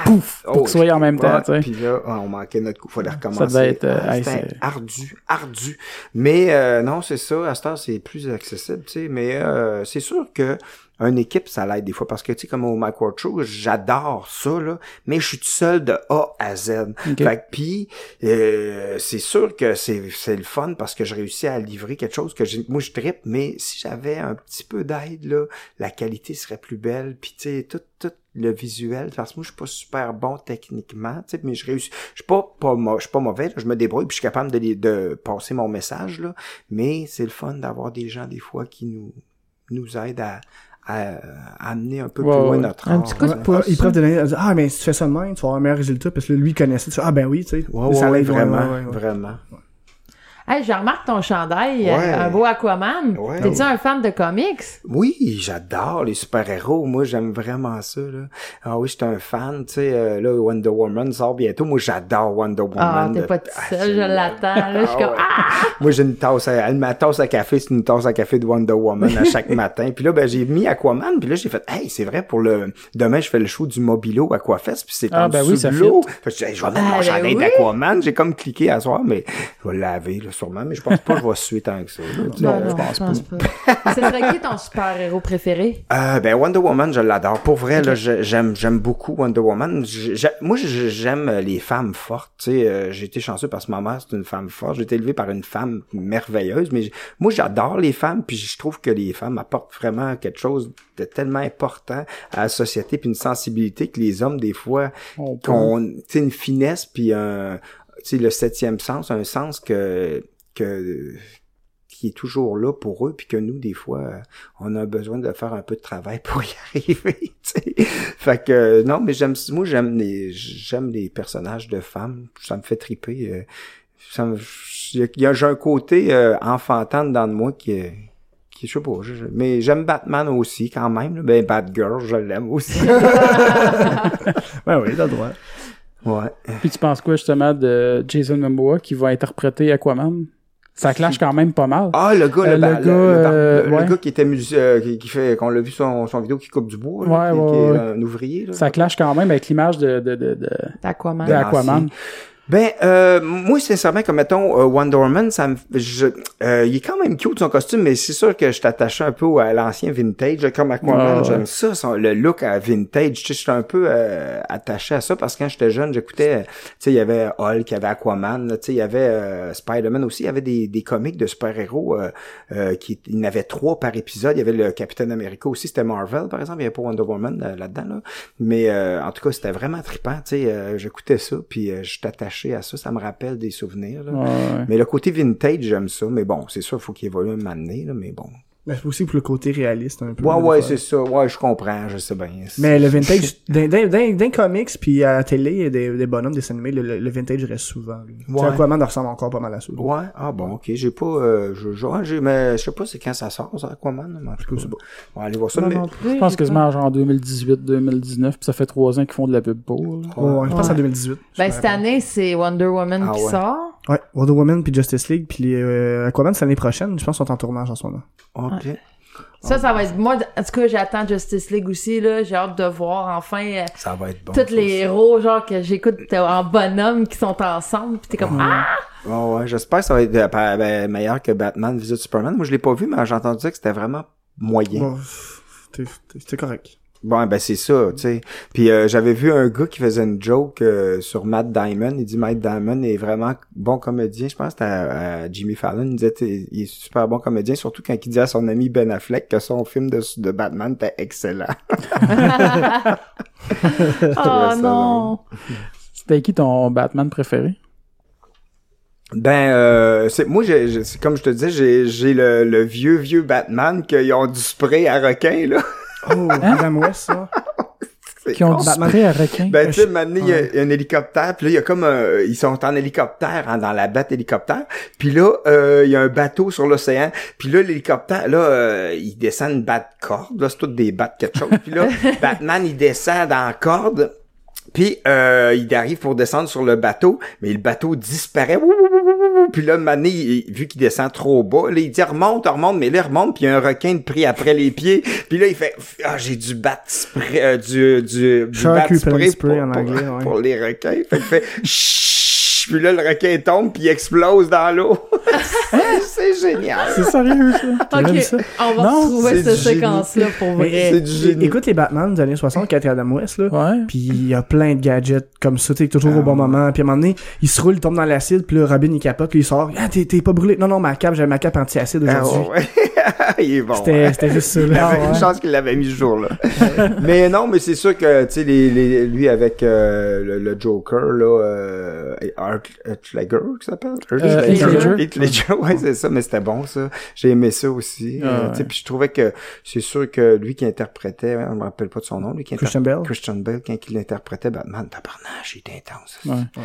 pouf, pour Oh, qu'il soit en même temps, tu sais. Puis là, on manquait notre coup. Fallait recommencer. Ça devait être, euh, c'était ardu, ardu. Mais euh, non, c'est ça. À cette heure, c'est plus accessible, tu sais. Mais euh, c'est sûr que une équipe, ça l'aide des fois. Parce que, tu sais, comme au Mike Ward Show, j'adore ça, là. Mais je suis tout seul de A à Z. Ok. Fait que, puis, euh, c'est sûr que c'est c'est le fun parce que je réussis à livrer quelque chose que j'ai- moi, je trippe. Mais si j'avais un petit peu d'aide, là, la qualité serait plus belle. Puis, tu sais, tout, tout le visuel parce que moi je suis pas super bon techniquement tu sais mais je réussis je suis pas pas je suis pas mauvais là, je me débrouille puis je suis capable de, de passer mon message là mais c'est le fun d'avoir des gens des fois qui nous nous aident à, à, à amener un peu Ouais, plus loin ouais. notre Un art petit coup de pouce. ils peuvent donner, ah, mais si tu fais ça de même, tu vas avoir un meilleur résultat, parce que là, lui, il connaissait, tu fais, ah, ben oui, tu sais. ouais, ça ouais, vraiment ouais, ouais, ouais. vraiment Hey, je remarque ton chandail, euh, Ouais. un beau Aquaman. Ouais. T'es-tu un fan de comics? Oui, j'adore les super-héros. Moi, j'aime vraiment ça. Là. Ah oui, j'éis un fan. Tu sais, euh, là, Wonder Woman sort bientôt. Moi, j'adore Wonder Ah, Woman. t'es pas tout Ah, seul, je l'attends. Là, je suis Ah comme, ouais. ah! Moi, j'ai une tasse à, ma tasse à café, c'est une tasse à café de Wonder Woman à chaque [laughs] matin. Puis là, ben, j'ai mis Aquaman, puis là, j'ai fait, hey, c'est vrai, pour le, demain, je fais le show du Mobilo Aquafest, puis c'est Ah, en ben dessous oui, ça de l'eau. je vais mettre Ah, mon ben chandail oui. d'Aquaman. J'ai comme cliqué à soir, mais je vais le laver, là, sûrement, mais je pense pas que je vais suer tant que ça. [laughs] Non, je pense pense pas. C'est serait qui ton super-héros préféré? euh, ben Wonder Woman, je l'adore. Pour vrai, là, j'aime j'aime beaucoup Wonder Woman. Moi, j'aime les femmes fortes. Tu sais, euh, j'ai été chanceux parce que ma mère c'est une femme forte. J'ai été élevé par une femme merveilleuse. Mais moi, j'adore les femmes. Puis je trouve que les femmes apportent vraiment quelque chose de tellement important à la société puis une sensibilité que les hommes des fois qu'on tu sais une finesse puis un sais le septième sens, un sens que qui est toujours là pour eux, puis que nous, des fois, euh, on a besoin de faire un peu de travail [laughs] pour y arriver. tu sais. Fait que non, mais j'aime moi j'aime les j'aime les personnages de femmes, ça me fait triper. euh, ça me- j'ai un côté euh, enfantin dans de moi qui est je sais pas, mais j'aime Batman aussi quand même. Ben Batgirl, je l'aime aussi. [laughs] Ouais, oui, t'as droit. Ouais. Puis tu penses quoi justement de Jason Momoa qui va interpréter Aquaman? Ça clash quand même pas mal. Ah, le gars, Euh, le, le ba- gars, le- le euh, le- le ouais. gars qui était musi- euh, qui, qui fait, qu'on l'a vu son, son vidéo qui coupe du bois, là, Ouais, qui, ouais, qui est ouais. un ouvrier, là. Ça clash quand même avec l'image de, de, de, de, D'Aquaman. Ben, euh, moi, sincèrement, comme mettons, euh, Wonder Woman, ça me, je, euh, il est quand même cute son costume, mais c'est sûr que je t'attache un peu à l'ancien vintage, comme Aquaman, ouais. j'aime ça, son- le look à vintage, tu sais, je suis un peu euh, attaché à ça parce que quand j'étais jeune, j'écoutais, tu sais, il y avait Hulk, il y avait Aquaman, tu sais, il y avait euh, Spider-Man aussi, il y avait des, des comics de super-héros, qui, il y en avait trois par épisode, il y avait le Capitaine America aussi, c'était Marvel, par exemple, il y avait pas Wonder Woman là-dedans, là, mais euh, en tout cas, c'était vraiment trippant, tu sais, euh, j'écoutais ça, puis euh, je suis attaché à ça, ça me rappelle des souvenirs, là. Ouais, ouais. Mais le côté vintage, j'aime ça. Mais bon, c'est sûr, il faut qu'il évolue donné, là, mais bon. Mais c'est aussi pour le côté réaliste un peu. Ouais, ouais, c'est ça. Ouais, je comprends, je sais bien. Mais le vintage, [laughs] dans, dans, dans, dans comics puis à la télé, des, des bonhommes, des animés, le, le, le vintage reste souvent. Ouais. Aquaman ressemble encore pas mal à ça. Ouais, ah bon, ok, j'ai pas, euh, je, je, ouais, mais je sais pas c'est quand ça sort, ça, Aquaman, mais en tout cas, c'est bon. On va aller voir ça, mais, non plus, Je pense j'ai quasiment genre en 2018, 2019, puis ça fait trois ans qu'ils font de la pub pour. là. Ouais, je pense Ouais. en 2018. pas. Ben, cette année, c'est Wonder Woman Ah qui ouais. sort. Ouais, Wonder Woman puis Justice League puis les, euh, Aquaman c'est l'année prochaine, je pense qu'ils sont en tournage en ce moment. ok. Ça, ça va être... Moi, en tout cas, j'attends Justice League aussi, là. J'ai hâte de voir, enfin, euh, Ça va être bon. tous les héros, genre, que j'écoute en bonhomme qui sont ensemble. Pis t'es comme, ah! Ouais, ouais, j'espère que ça va être euh, pa- ben, meilleur que Batman Visite Superman. Moi, je l'ai pas vu, mais j'ai entendu dire que c'était vraiment moyen. Bon, t'es- correct. Bon, ben c'est ça, tu sais. Puis euh, j'avais vu un gars qui faisait une joke euh, sur Matt Diamond. Il dit Matt Diamond est vraiment bon comédien. Je pense que c'était à, à Jimmy Fallon. Il disait il est super bon comédien, surtout quand il dit à son ami Ben Affleck que son film de, de Batman était excellent. [laughs] Oh non! C'était qui ton Batman préféré? Ben, euh, c'est moi, j'ai, j'ai- c'est comme je te disais, j'ai, j'ai le, le vieux vieux Batman qu'ils ont du spray à requin là. [laughs] Oh, Adam West, ça. Qui ont du spray à requin? Ben, tu sais, Je- maintenant, il y, a il y a un hélicoptère, puis là, il y a comme un- ils sont en hélicoptère, hein, dans la batte hélicoptère, puis là, euh, il y a un bateau sur l'océan, puis là, l'hélicoptère, là, euh, il descend une batte corde, là, c'est toutes des battes quelque chose, puis là, [laughs] Batman, il descend dans la corde, puis euh, il arrive pour descendre sur le bateau, mais le bateau disparaît. Puis là, Mané, il- vu qu'il descend trop bas, là, il dit remonte, remonte, mais là, il remonte, puis il y a un requin de pris après les pieds. Puis là, il fait ah j'ai du bat spray, euh, du du, du bat spray, pour, en pour- anglais, ouais. pour les requins. Fait qu'il fait [laughs] puis là, le requin tombe, puis il explose dans l'eau. [laughs] [laughs] c'est génial. C'est sérieux, ça? [laughs] Ok, ça? on va Non, retrouver c'est cette séquence-là pour vrai. C'est du génie. Écoute les Batman des années 60 qui étaient Adam West, là. Ouais. Puis il y a plein de gadgets comme ça, t'es toujours Ah au bon ouais. moment. Puis à un moment donné, il se roule, il tombe dans l'acide, puis là, Robin il capote, puis il sort. Ah, t'es t'es pas brûlé. Non, non, ma cape, j'avais ma cape anti-acide Ah, aujourd'hui. ouais. [laughs] il est bon. C'était hein. c'était juste ça, Il là. avait [laughs] Ah, une ouais. chance qu'il l'avait mis ce jour-là. mais non, mais c'est sûr que, tu sais, les, les, lui avec euh, le, le Joker, là, euh, Art Ledger, qui s'appelle? Euh, Heath Ledger. Heath Ledger, ouais, c'est ça, mais c'était bon, ça. J'ai aimé ça aussi. Ah, Euh, ouais. tu sais, puis je trouvais que c'est sûr que lui qui interprétait, on me rappelle pas de son nom, lui qui Christian Bale? Christian Bale, quand il interprétait Batman, tabarnage, il était intense. Ouais.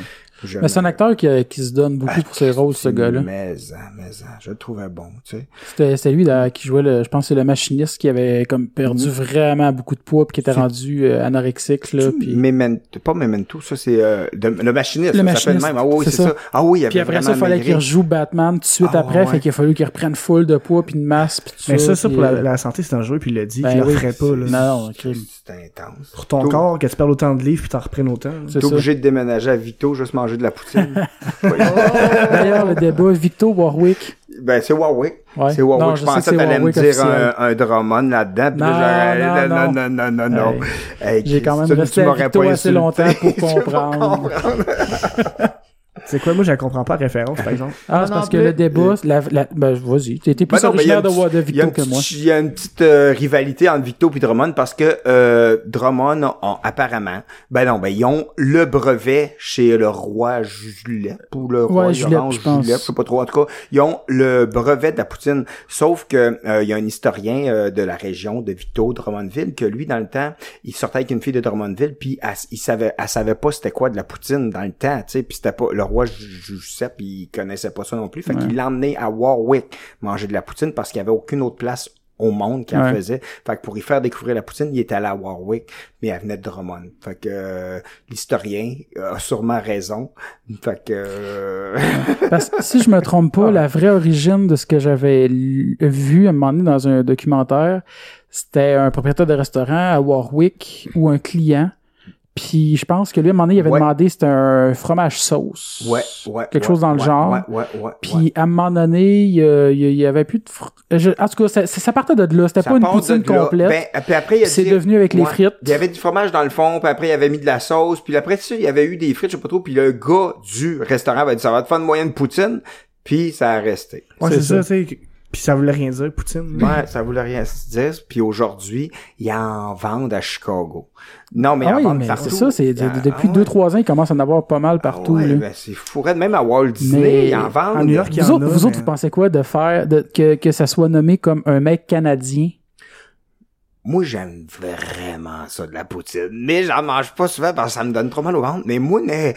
Mais c'est un acteur qui, qui se donne beaucoup pour ses rôles, ce gars-là. Mais, hein, mais, hein, je le trouvais bon, tu sais. C'était c'était lui là, qui jouait, le, je pense que c'est le machiniste qui avait comme perdu Mhm. vraiment beaucoup de poids puis qui était C'est- rendu euh, anorexique, là. Puis, Memento, pas Memento, ça c'est euh, de- le machiniste, Le ça s'appelle machiniste, même. Ah oui, c'est c'est ça. ça. Ah oui, il puis avait après ça, il fallait qu'il rejoue Batman tout de suite Ah, après, ouais. fait qu'il a fallu qu'il reprenne full de poids puis de masse puis tout Mais ça. ça, ça puis, pour la, euh, la santé, c'est dangereux, puis il l'a dit Ben qu'il le oui. ferait pas, là. Non. C'est intense. Pour ton corps, que tu perds autant de livres, puis t'en reprennes autant. T'es obligé de déménager à Vito, juste manger de la poutine. [laughs] D'ailleurs, le débat, Victor Warwick. ben, c'est Warwick. Ouais. C'est Warwick. Non, je pensais c'est que t'allais me dire un, un Drummond là-dedans. Non, là, non, non, non, non, non, non. Hey, J'ai quand même resté à Victo assez longtemps pour [laughs] comprendre. [laughs] C'est quoi, moi, je la comprends pas la référence, par exemple. Ah, c'est non parce que le débat, la, la, ben, vas-y. T'es t'es plus Ben non, originaire de, de une que moi. Il y a une petite euh, rivalité entre Victo et Drummond parce que euh, Drummond ont apparemment, ben non, ben ils ont le brevet chez le roi Julep ou le roi Ouais, Julep, Orange je pense. Julep, je sais pas trop en tout cas, ils ont le brevet de la poutine. Sauf que euh, il y a un historien euh, de la région de Victo, Drummondville, que lui dans le temps, il sortait avec une fille de Drummondville, puis elle, il savait, elle savait pas c'était quoi de la poutine dans le temps, tu sais, puis c'était pas le roi Giuseppe, il connaissait pas ça non plus, fait Ouais. qu'il l'a emmené à Warwick manger de la poutine parce qu'il y avait aucune autre place au monde qui en Ouais. faisait. Fait que pour y faire découvrir la poutine, il était allé à Warwick, mais elle venait de Drummond. Fait que euh, l'historien a sûrement raison. Fait que euh, Parce que si je me trompe pas, [laughs] la vraie origine de ce que j'avais vu à un moment donné dans un documentaire, c'était un propriétaire de restaurant à Warwick ou un client. Puis je pense que lui, à un moment donné, il avait Ouais. demandé c'était un fromage sauce. ouais, ouais. Quelque ouais, chose dans le ouais, genre. Ouais, ouais, ouais. Puis ouais. à un moment donné, il y, y avait plus de... fr- je- en tout cas, ça, ça partait de là. C'était pas une poutine complète. Ben, puis après, il a c'est dit- devenu avec les frites. Il y avait du fromage dans le fond, puis après il avait mis de la sauce, puis après ça, il y avait eu des frites, je sais pas trop, puis le gars du restaurant avait dit ça va te faire une moyenne poutine, puis ça a resté. Ouais, C'est ça, ça. tu sais. Puis ça voulait rien dire, Poutine. Ouais, ça voulait rien se dire, puis aujourd'hui, ils en vendent à Chicago. Non, mais ah en oui, vendent mais partout. c'est ça, c'est de- Ah, depuis ah 2-3 ans, il commence à en avoir pas mal ouais. partout. Ah ouais, là. ben, c'est fou. Même à Walt Disney, Mais ils en vendent. à New York, Vous en autres, a, vous mais- autres, vous pensez quoi de faire de, que, que ça soit nommé comme un mec canadien? Moi, j'aime vraiment ça de la poutine. Mais j'en mange pas souvent parce que ça me donne trop mal au ventre. Mais moi, mais,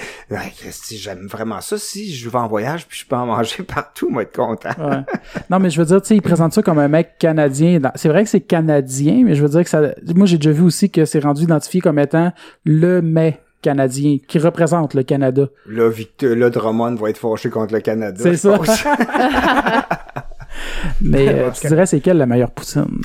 Christy, j'aime vraiment ça. Si je vais en voyage puis je peux en manger [laughs] partout, moi, être content. Ouais. non, mais je veux dire, tu sais, il présente ça comme un mec canadien. C'est vrai que c'est canadien, mais je veux dire que ça. Moi, j'ai déjà vu aussi que c'est rendu identifié comme étant le mec canadien qui représente le Canada. Là, Victor, là, Drummond va être fâché contre le Canada. C'est ça. [laughs] mais [laughs] euh, tu dirais, c'est quelle la meilleure poutine?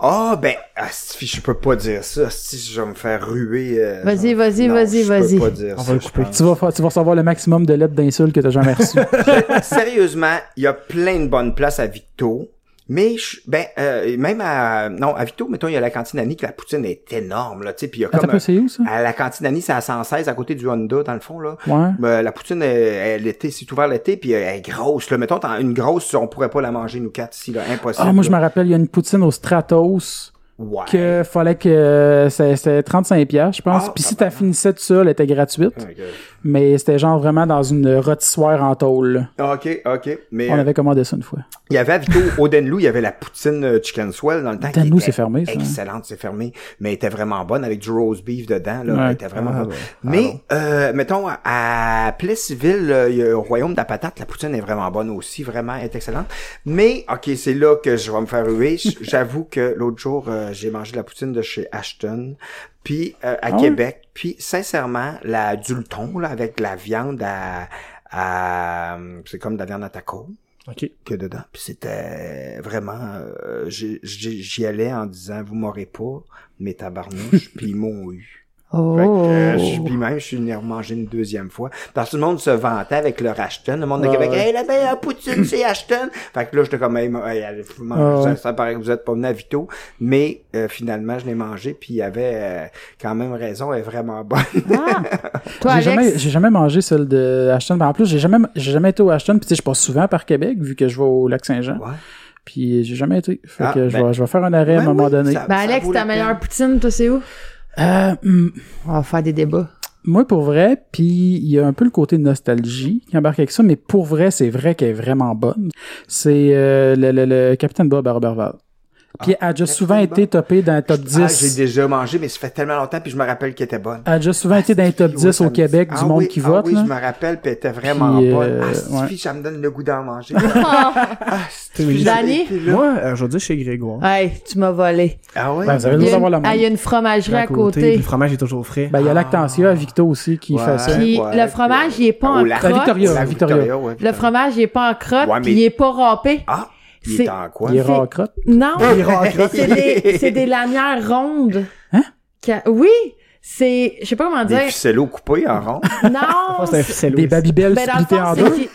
Ah, ben, asti, je peux pas dire ça. Si je vais me faire ruer. euh, Vas-y, vas-y, vas-y, je vas-y. peux pas dire On ça, va le couper. Tu vas, tu vas recevoir le maximum de lettres d'insultes que t'as jamais reçues. [laughs] Sérieusement, il y a plein de bonnes places à Victo. Mais je- ben euh, même à non à Victo mettons il y a la cantine Annie que la poutine est énorme là tu sais puis il y a comme c'est où ça? à la cantine Annie c'est à 116 à côté du Honda dans le fond là Ouais. Ben, la poutine, elle, était, c'est ouvert l'été, puis elle est grosse. Là. Mettons, une grosse, on pourrait pas la manger, nous quatre, ici, là. Impossible. Ah, moi, je me rappelle, il y a une poutine au Stratos. Ouais. que fallait que c'est- c'était 35 pièces je pense Ah, puis si t'as finissais tout ça elle était gratuite Ok, mais c'était genre vraiment dans une rôtissoire en tôle là. ok. ok. Mais on euh, avait commandé ça une fois il y avait à Vito, au Denlou, il y avait la poutine euh, Chicken Swell dans le temps. Denlou, c'est fermé, ça. Excellente, c'est fermé. Mais elle était vraiment bonne avec du roast beef dedans. Là. Ouais. Elle était vraiment Ah, bonne. ouais. Mais, euh, mettons, à Plessisville, euh, il y a au Royaume de la Patate, la poutine est vraiment bonne aussi, vraiment, elle est excellente. Mais, ok, c'est là que je vais me faire ruer. [laughs] J'avoue que l'autre jour, euh, j'ai mangé de la poutine de chez Ashton, puis euh, à Ah? Québec. Puis, sincèrement, la dulton, là, avec la viande à... à c'est comme de la viande à taco OK. que dedans. Puis c'était vraiment... euh, J'y allais en disant, vous m'aurez pas, mes tabarnouches, puis ils m'ont eu. Fait que, Oh. euh, je- puis même, je suis venu remanger une deuxième fois. Parce que tout le monde se vantait avec leur Ashton. Le monde de Québec, hey, la meilleure poutine, c'est Ashton. Fait que là, j'étais comme, hey, hey, allez, vous mangez Ouais, ça, ça paraît que vous êtes pas venu à Vito. Mais, euh, finalement, je l'ai mangé, puis il y avait euh, quand même raison, elle est vraiment bonne. Ah. [laughs] Toi, j'ai Alex, jamais j'ai jamais mangé celle de Ashton en plus j'ai jamais j'ai jamais été au Ashton puis tu sais je passe souvent par Québec vu que je vais au lac Saint-Jean Ouais. puis j'ai jamais été fait Ah, que je, ben- vais, je vais faire un arrêt à un Ben moment oui, donné ça- ben ça Alex, ta meilleure peine. poutine, toi, c'est où? Euh, hum, On va faire des débats. Moi, pour vrai, puis il y a un peu le côté nostalgie qui embarque avec ça, mais pour vrai, c'est vrai qu'elle est vraiment bonne. C'est euh, le, le, le Capitaine Bob à. Puis elle a déjà souvent été topée dans le top Ah, j'ai 10. déjà mangé, mais ça fait tellement longtemps, puis je me rappelle qu'elle était bonne. Elle a déjà souvent été dans le top Ouais, 10 ça au Québec Ah du monde oui, qui ah vote. oui, là. je me rappelle, puis elle était vraiment Puis, bonne. euh, ah, ouais. ça me donne le goût d'en manger. [laughs] Ah, ah. Moi, euh, dire chez Grégoire. hey, tu m'as volé. Ah ouais? Ben, vous avez le Il y droit a d'avoir la une, ah, il y a une fromagerie à côté. Le fromage est toujours frais. Ben, il y a Lactantia à Victo aussi qui fait ça. Puis le fromage, il est pas en crotte. Victoria. La Victoria. Le fromage, il est pas en crotte, il est pas râpé. Ah, il C'est- est en quoi? Il est C'est- rare crotte. Non, Il est rare en crotte. c'est des, c'est des lanières rondes. Hein? Qui- Oui, c'est, je sais pas comment Des dire. ficellos coupés en rond? [laughs] Non, c'est un c'est- ficello. Des Babybel ben, fond, en c'est deux. qu'il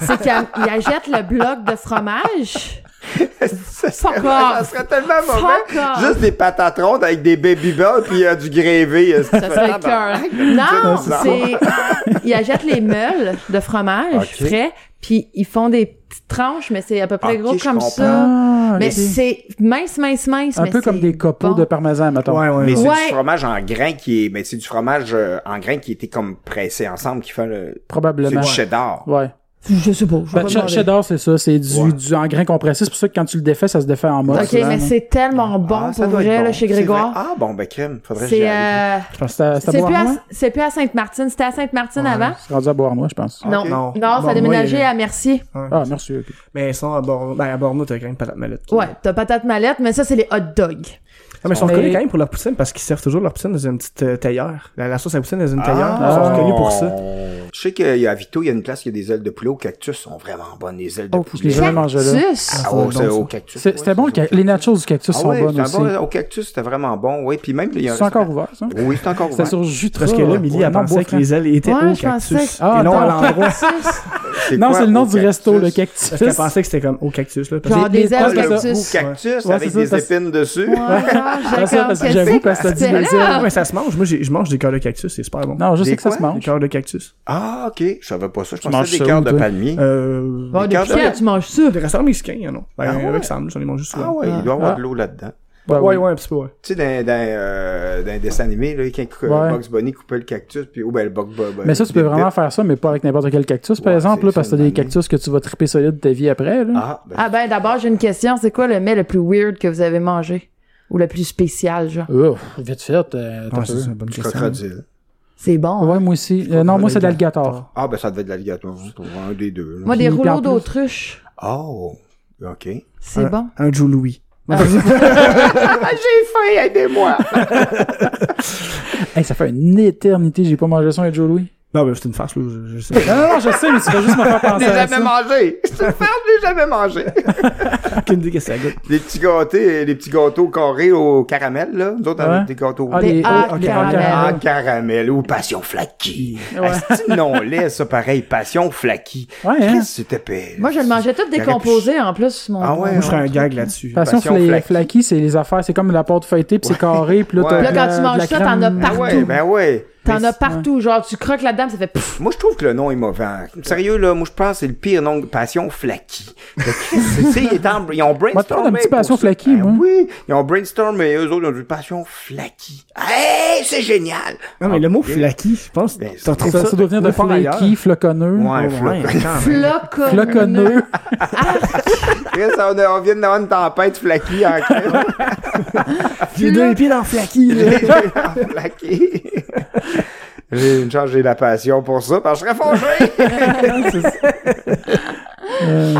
c'est qu'il il achète le bloc de fromage. [laughs] ça, serait, ça serait tellement mauvais. Juste des patates rondes avec des baby bells puis euh, du grévé. euh, Ça serait cœur. Non, C'est c'est, [laughs] ils achètent les meules de fromage frais, puis ils font des petites tranches, mais c'est à peu près gros comme comprends. ça. Ah, Mais c'est mince, mince, mince. Un mais peu comme c'est des copeaux bon. de parmesan, mettons. Ouais, ouais. Mais c'est Ouais. du fromage en grains qui est, mais c'est du fromage euh, en grains qui était comme pressé ensemble qui fait le, c'est Probablement. du cheddar. Ouais. Je sais pas. Ben, cheddar, c'est ça. C'est du, Ouais. du en grain compressé. C'est pour ça que quand tu le défais, ça se défait en mode. Ok, souvent, mais c'est tellement bon Ah, ça pour vrai, bon. là, chez Grégoire. Ah, bon, ben, crème. Faudrait que j'y C'est aille. euh, Je pense que c'était- c'était c'est à plus, à- c'est plus à Sainte-Martine. C'était à Sainte-Martine avant? C'est rendu à Beauharnois, je pense. Non. Non, Non. ça a déménagé moi, à Mercier. Ah, merci. ok. Mais sinon, à Bordeaux, ben, à Bordeaux, t'as quand même patate mallette. Ouais, t'as patate mallette, mais ça, c'est les hot dogs. Ah, mais ils sont Mais- reconnus quand même pour leur poutine parce qu'ils servent toujours leur poutine dans une petite euh, tailleur. La, la sauce à poutine dans une tailleur. Ah. Ils sont reconnus pour ça. Je sais qu'il y a à Vito, il y a une place qui a des ailes de poulet au cactus. sont vraiment bonnes, les ailes de Oh, je poulet. jamais là. Cactus? Ah, Ça oh, c'est bon, au cactus. C'est- ouais, C'était bon, le c'est ca- les nachos du cactus Ah sont ouais, bonnes c'est aussi. bon- au cactus, c'était vraiment bon. Oui, puis même, il y a un C'est encore ouvert, ça? Oui, c'est encore C'était ouvert. sur Jutra. Parce que là, Milly a non, pensé que les ailes étaient au je cactus. Ah, et non à l'endroit. [laughs] Non, c'est le nom du resto, le cactus? Parce qu'elle pensait que c'était comme au cactus, là. Parce Genre des les- ailes les- Le cactus. cactus avec des épines dessus. Ah, j'avoue, [laughs] parce que t'as dit tu fais les là? Ouais, ça se mange. Moi, j'ai- je mange des cœurs de cactus, c'est super bon. Non, je Des sais que ça se Des mange. cœurs de cactus. Ah, ok. Je savais pas ça. Je Tu pensais manges des cœurs de? Euh, palmier. Des cœurs de- tu manges ça? des restaurants mexicains, hein, non. Ben, Ah avec Sam, j'en ai mangé souvent. Ah ouais, il doit y avoir Ah. de l'eau là-dedans. Ouais, Ouais, oui. ouais, un petit peu, ouais. Tu sais, dans, dans, euh, dans un dessin animé, là, quand Ouais. Bugs Bunny coupait le cactus, puis, ou ben, le Bug Bug. Mais ça, tu peux vraiment faire ça, mais pas avec n'importe quel cactus, par Ouais, exemple, là, parce que t'as des une cactus que tu vas triper solide ta vie après, là. Ah, ben, Ah ben, d'abord, j'ai une question. C'est quoi le mets le plus weird que vous avez mangé? Ou le plus spécial, genre? Ouf, vite fait. euh, t'as Ouais, c'est peu. ça, bonne question. crocodile. C'est bon. hein? Ouais, moi aussi. Euh, non, moi, c'est de l'alligator. Ah, ben, ça devait être de l'alligator. pour Un des deux. là. Moi, des rouleaux d'autruche. Oh, ok. C'est bon. Un Joe Louis. Ah, [laughs] j'ai faim, aidez-moi! Hey, ça fait une éternité que j'ai pas mangé ça avec Joe Louis. Non, ben, c'est une farce, là. Je, je sais. Non, non, non, je sais, mais tu vas juste me faire Je penser l'ai à jamais ça. mangé! C'est une farce, je l'ai jamais mangé! [laughs] Aucune idée qu'est-ce que ça goûte. Les petits gâteaux, les petits gâteaux carrés au caramel, là. Nous autres, on a des gâteaux Ah, Des ah, caramel. Ah, caramel ou passion flaky. Ouais. Ah, c'est non laid, ça, pareil. Passion flaky. Ouais, hein. Qu'est-ce que c'était pire? Moi, je le mangeais tout décomposé, en plus, mon... Ah ouais, Moi, je ferais un gag là-dessus. Passion, Passion fla- flaky. c'est les affaires, c'est comme la pâte feuilletée, puis c'est carré, puis là, t'as Là, quand tu manges ça, t'en as. Ah partout. ouais, ben ouais. T'en as partout, genre, tu croques là-dedans, ça fait pfff. Moi, je trouve que le nom est mauvais. Sérieux, là, moi, je pense que c'est le pire nom de Passion Flaky. Tu sais, ils, ont Moi, brainstormé. pour Passion. Flaky, Ben moi. Oui, ils ont brainstormé, eux autres, ils ont dit Passion Flaky. Hey, c'est génial! Non, mais le mot flaky, je pense, Ben, Ça, ça doit venir de flaky, floconneux. Ouais. Floconneux. Floconneux. [laughs] Chris, on, vient d'avoir une tempête Flaky en. J'ai deux pieds dans flaky, là. [laughs] Flaky. J'ai une chance, j'ai la passion pour ça, parce que je serais fâché. [laughs] Euh,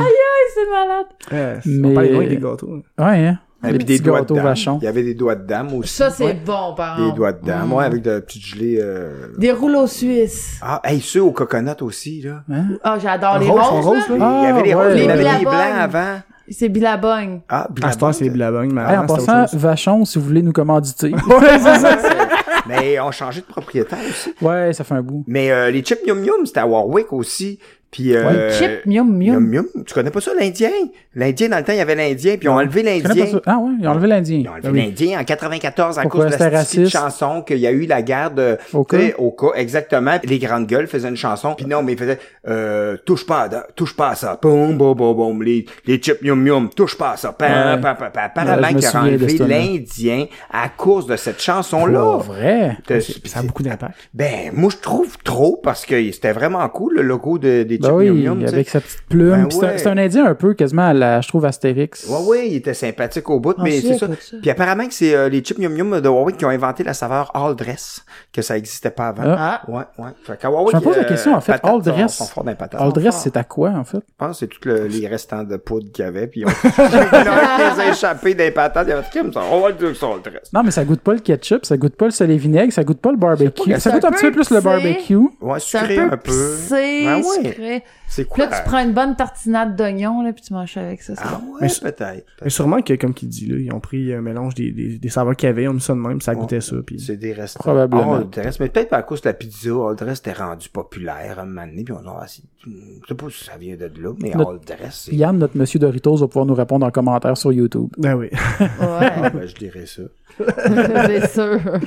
C'est malade. Ouais, Mais- On parle loin des gâteaux. ouais, hein. Et Les puis des doigts de gâteaux dame. vachons. Il y avait des doigts de dame aussi. Ça, c'est Ouais. bon, par Des doigts de dame, Mm. ouais, avec de la petite gelée. euh, Des rouleaux suisses. Ah, hey, ceux au coconut aussi, là. Hein? Ah, j'adore les Rose, roses, là. roses, là. il y avait les Ah, roses, ouais. mais il y Les avait les blancs avant. C'est Billabong. Ah, À cette heure, c'est Blabong, mais Hey, en passant. Vachon, si vous voulez nous commanditer. [laughs] [laughs] Mais on changeait de propriétaire aussi. ouais, ça fait un bout. Mais euh, les chips Yum Yum, c'était à Warwick aussi. Puis, euh, Chip, mium, mium. Tu connais pas ça, l'Indien? L'Indien, dans le temps, il y avait l'Indien, puis ils ont enlevé l'Indien. Ah ouais, ils ont enlevé l'Indien. Ils ont enlevé Ah oui. l'Indien en 94 à cause de la petite chanson qu'il y a eu la guerre de... Au tu sais, cas? Au cas, exactement. Les Grandes Gueules faisaient une chanson. Puis non, mais ils faisaient euh, touche pas, à, touche pas à ça. Boum, boum, boum, boum. Les, les chips yum yum, touche pas à ça. Pam, Ouais. pam, pam, pam. Ouais, Apparemment qu'ils ont enlevé l'Indien à cause de cette chanson-là. Pas vrai? Ça a beaucoup d'impact. Ben, moi, je trouve trop parce que c'était vraiment cool, le logo de, des Ben oui, Mium avec sa petite plume. Ben c'est un- ouais. c'est un indien un peu, quasiment à la, je trouve, Astérix. Ouais, ouais, il était sympathique au bout, Ah, mais c'est ça. Puis apparemment que c'est euh, les chips Yum Yum de Huawei qui ont inventé la saveur All Dress, que ça existait pas avant. Ah. Ah, Ouais, ouais. Fait Huawei, Je me pose la euh, question, en fait, All Dress- sont les. All dress, c'est à quoi, en fait? Je pense que c'est tous le- les restants de poudre qu'il y avait, puis ils ont [laughs] ils ont échappé des patates, il y avait comme ça. On va le dire que c'est All Dress. Non, mais ça goûte pas le ketchup, ça goûte pas le sel et vinaigre, ça goûte pas le barbecue. Ça c'est goûte un petit peu plus le barbecue. Ouais, c'est sucré un peu peu. C'est Puis quoi? là, tu prends une bonne tartinade d'oignon, là, puis tu manges avec ça. c'est Ah bon. ouais, Mais c'est- peut-être. Mais sûrement que, comme qu'il dit, là, ils ont pris un mélange des, des, des saveurs qu'il y avait, on mis ça de même, ça goûtait ça, puis... C'est des restants. Probablement. All Dress, mais peut-être à cause de la pizza, All Dress était rendu populaire à un moment donné, puis on a ah, je sais pas si ça vient de là, mais Notre- All Dress, c'est... Yann, notre monsieur Doritos, va pouvoir nous répondre en commentaire sur YouTube. Ben oui. Ah, Ouais, ben, je dirais ça. [laughs] c'est sûr. [laughs]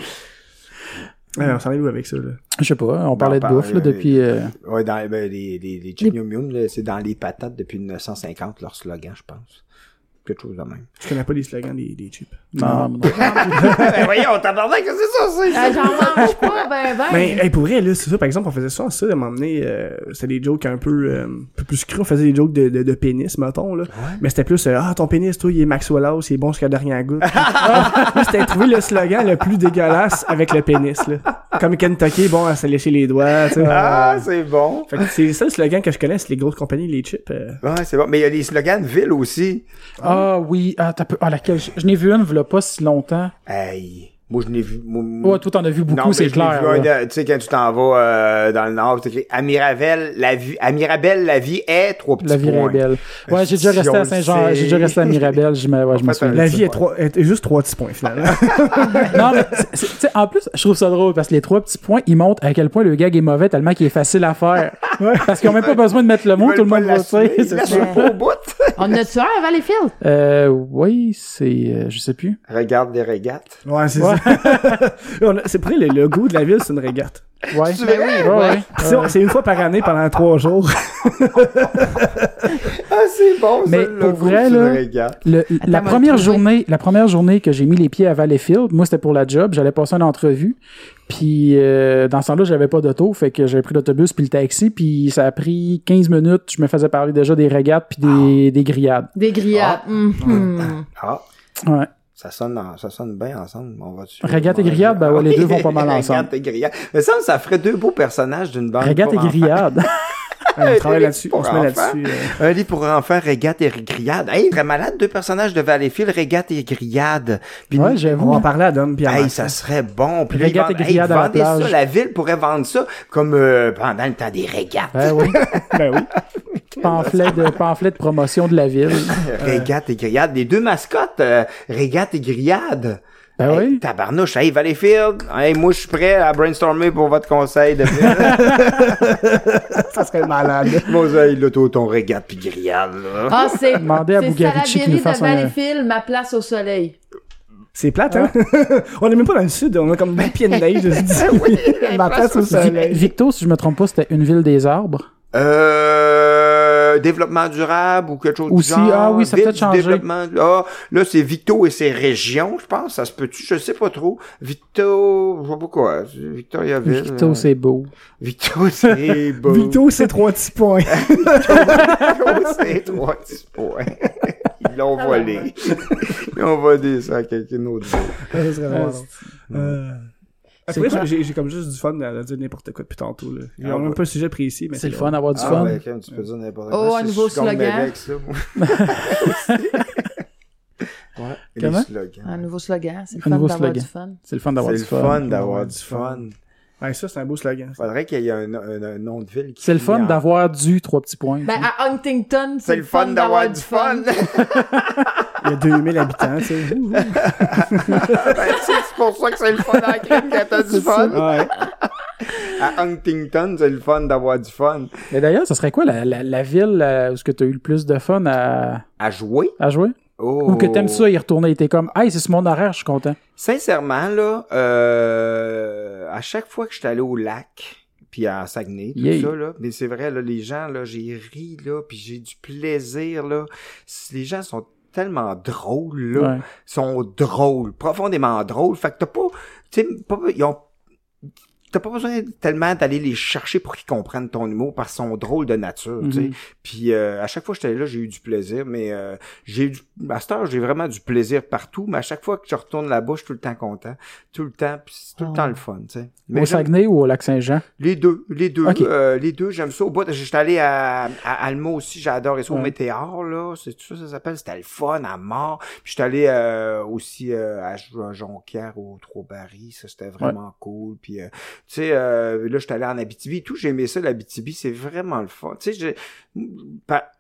Ouais, on s'en est où avec ça, là? Je sais pas, on parlait de parle, bouffe, là, euh, depuis... euh, Ouais, dans ben, les, les, les là, c'est dans les patates depuis 1950, leur slogan, je pense. Quelque chose de même. Je connais pas les slogans des, des chips. non, non. [laughs] ben voyons, tabarnak, que c'est ça, c'est? Ah, J'en mange pas, ben, ben. Mais hey, pour vrai, là, c'est ça, par exemple, on faisait ça, ça, donné, euh, c'était des jokes un peu, euh, un peu plus crus, on faisait des jokes de, de, de pénis, mettons, là. Mais c'était plus, euh, ah, ton pénis, toi, il est Maxwell House, il est bon jusqu'à la dernière goutte. [laughs] Moi, c'était trouver le slogan le plus dégueulasse avec le pénis, là. Comme Kentucky, bon, à se lécher les doigts, tu sais. Ah, c'est bon. Fait que c'est ça le slogan que je connais, c'est les grosses compagnies, les chips. euh. Ouais, c'est bon. Mais il y a les slogans de ville aussi. Ah oui, ah, t'as peu... ah, laquelle... Je, n'ai vu une, v'là pas si longtemps. Hey. Moi, je n'ai vu. moi- Ouais, toi, t'en as vu beaucoup, c'est clair. Tu sais, quand tu t'en vas euh, dans le nord, c'est écrit Amirabel, la vie, la vie est trois petits La vie points. est belle. Ouais, j'ai déjà Si resté on à le Saint-Jean, sait. j'ai déjà resté à Mirabel, je me, ouais, je me souviens. La vie est, trois, est, est juste trois petits points, finalement. [laughs] Non, mais tu sais, en plus, je trouve ça drôle parce que les trois petits points, ils montrent à quel point le gag est mauvais tellement qu'il est facile à faire. Parce qu'ils ont même pas besoin de mettre le mot, tout le monde va l'assumer, ils c'est au bout. [laughs] On a-tu un à Valleyfield? Euh, oui, c'est, euh, je sais plus. Regarde les régates. Ouais, c'est ça. [laughs] C'est vrai, le logo de la ville, c'est une régate. Ouais. C'est vrai? Ouais, c'est- une fois par année pendant trois jours. [laughs] Ah, c'est bon, ça, Mais le pour vrai, c'est une là, régate. Le- la première journée, la première journée que j'ai mis les pieds à Valleyfield, moi c'était pour la job, j'allais passer une entrevue. Puis euh, dans ce temps-là, j'avais pas d'auto, fait que j'avais pris l'autobus puis le taxi, puis ça a pris 15 minutes, je me faisais parler déjà des régates puis des, des grillades. Des grillades. Ouais. Ça sonne, en- ça sonne bien ensemble. On va. Régate et grillade, ben ouais, les deux vont pas mal [laughs] ensemble. Régate et grillade. Mais ça, ça ferait deux beaux personnages d'une bande. Régate et grillades. [laughs] [laughs] On travaille là-dessus, on se met là-dessus. euh. Un livre pour enfants, Régate et grillade. Hey, très malade, deux personnages de Valleyfield, Régate et grillade. Puis ouais, On j'avoue. va en parler à Dom puis à Hey, ça serait bon. Puis Régate et hey, grillade à la ça. La ville pourrait vendre ça comme euh, pendant le temps des régates. Ben oui. [laughs] Ben oui. [laughs] Pamphlet de, pamphlet de promotion de la ville. Régate et grillade. Les deux mascottes, euh, Régate et grillade. Ben Hey, oui? Tabarnouche, hey Valleyfield, hey, moi je suis prêt à brainstormer pour votre conseil de. [laughs] Ça serait malade. Moi, hey, là, toi, ton régate puis grillade, là. Ah, c'est. [laughs] Demandez à C'est Bugarici qu'il nous de fasse un... Valleyfield, ma place au soleil. C'est plate, hein? [laughs] on est même pas dans le sud, on a comme des pieds de neige. je dis. Ma place au soleil. Victo, si je me trompe pas, c'était une ville des arbres? Euh, développement durable ou quelque chose Aussi, du genre. ah oui, ça du changé. Développement, ah, là, c'est Victo et ses régions, je pense. Ça se peut-tu? Je sais pas trop. Victo, je sais pas quoi. Victoriaville. Victo, euh, c'est beau. Victo, c'est [laughs] beau. Vito, c'est trois petits points. [laughs] Victo, c'est trois petits points. Ils l'ont volé. Ils ont volé ça à quelqu'un d'autre. Après, quoi? j'ai j'ai comme juste du fun à dire n'importe quoi depuis tantôt. Là. J'ai Ah, même ouais. pas un sujet précis, mais C'est le fun d'avoir du Ah, fun. quand tu peux dire n'importe Oh, quoi. un c'est- nouveau slogan. avec ça, moi. [laughs] ouais. Un nouveau slogan. C'est le Un fun d'avoir du fun. C'est le fun d'avoir C'est du le fun. fun d'avoir Ouais, du du fun. Ouais, ça, c'est un beau slogan. Faudrait qu'il y ait un, un- un nom de ville qui C'est le fun en- d'avoir du trois petits points. Ben, à Huntington, C'est le fun d'avoir du fun. [laughs] Il y a 2000 habitants, tu sais. [laughs] Ben, c'est c'est pour ça que c'est le fun à crime quand t'as du fun. Ouais. [laughs] À Huntington, c'est le fun d'avoir du fun. Mais d'ailleurs, ce serait quoi la, la, la ville euh, où tu as eu le plus de fun à, À jouer? à jouer? Oh. Ou que t'aimes ça y retourner et t'es comme, hey, c'est sur mon horaire, je suis content. Sincèrement, là, euh, à chaque fois que j'étais allé au lac, puis à Saguenay, tout Yeah. ça, là, mais c'est vrai, là, les gens, là, j'ai ri, là, puis j'ai du plaisir, là. Les gens sont tellement drôles, là. Ouais. sont drôles, profondément drôles. Fait que t'as pas, tu sais, pas, ils ont, t'as pas besoin tellement d'aller les chercher pour qu'ils comprennent ton humour parce qu'ils sont drôles de nature, tu sais. Mhm. Puis euh, à chaque fois que j'étais là, j'ai eu du plaisir, mais euh, j'ai eu du... à cette heure, j'ai vraiment du plaisir partout, mais à chaque fois que je retourne là-bas, je suis tout le temps content. Tout le temps, puis c'est tout le temps le fun, tu sais. Mais Au Saguenay ou au Lac-Saint-Jean? les deux, les deux, euh, les deux, j'aime ça. Au bout, j'étais allé à, à Alma aussi, j'ai adoré ça au Ouais. Météor, là, c'est tout ça, ça s'appelle, c'était le fun à mort. Puis j'étais allé euh, aussi euh, à, Jonquière au Trois-Barils, ça c'était vraiment cool. Puis euh, tu sais, euh, là j'étais allé en Abitibi et tout, j'ai aimé ça l'Abitibi, c'est vraiment le fun. Tu sais,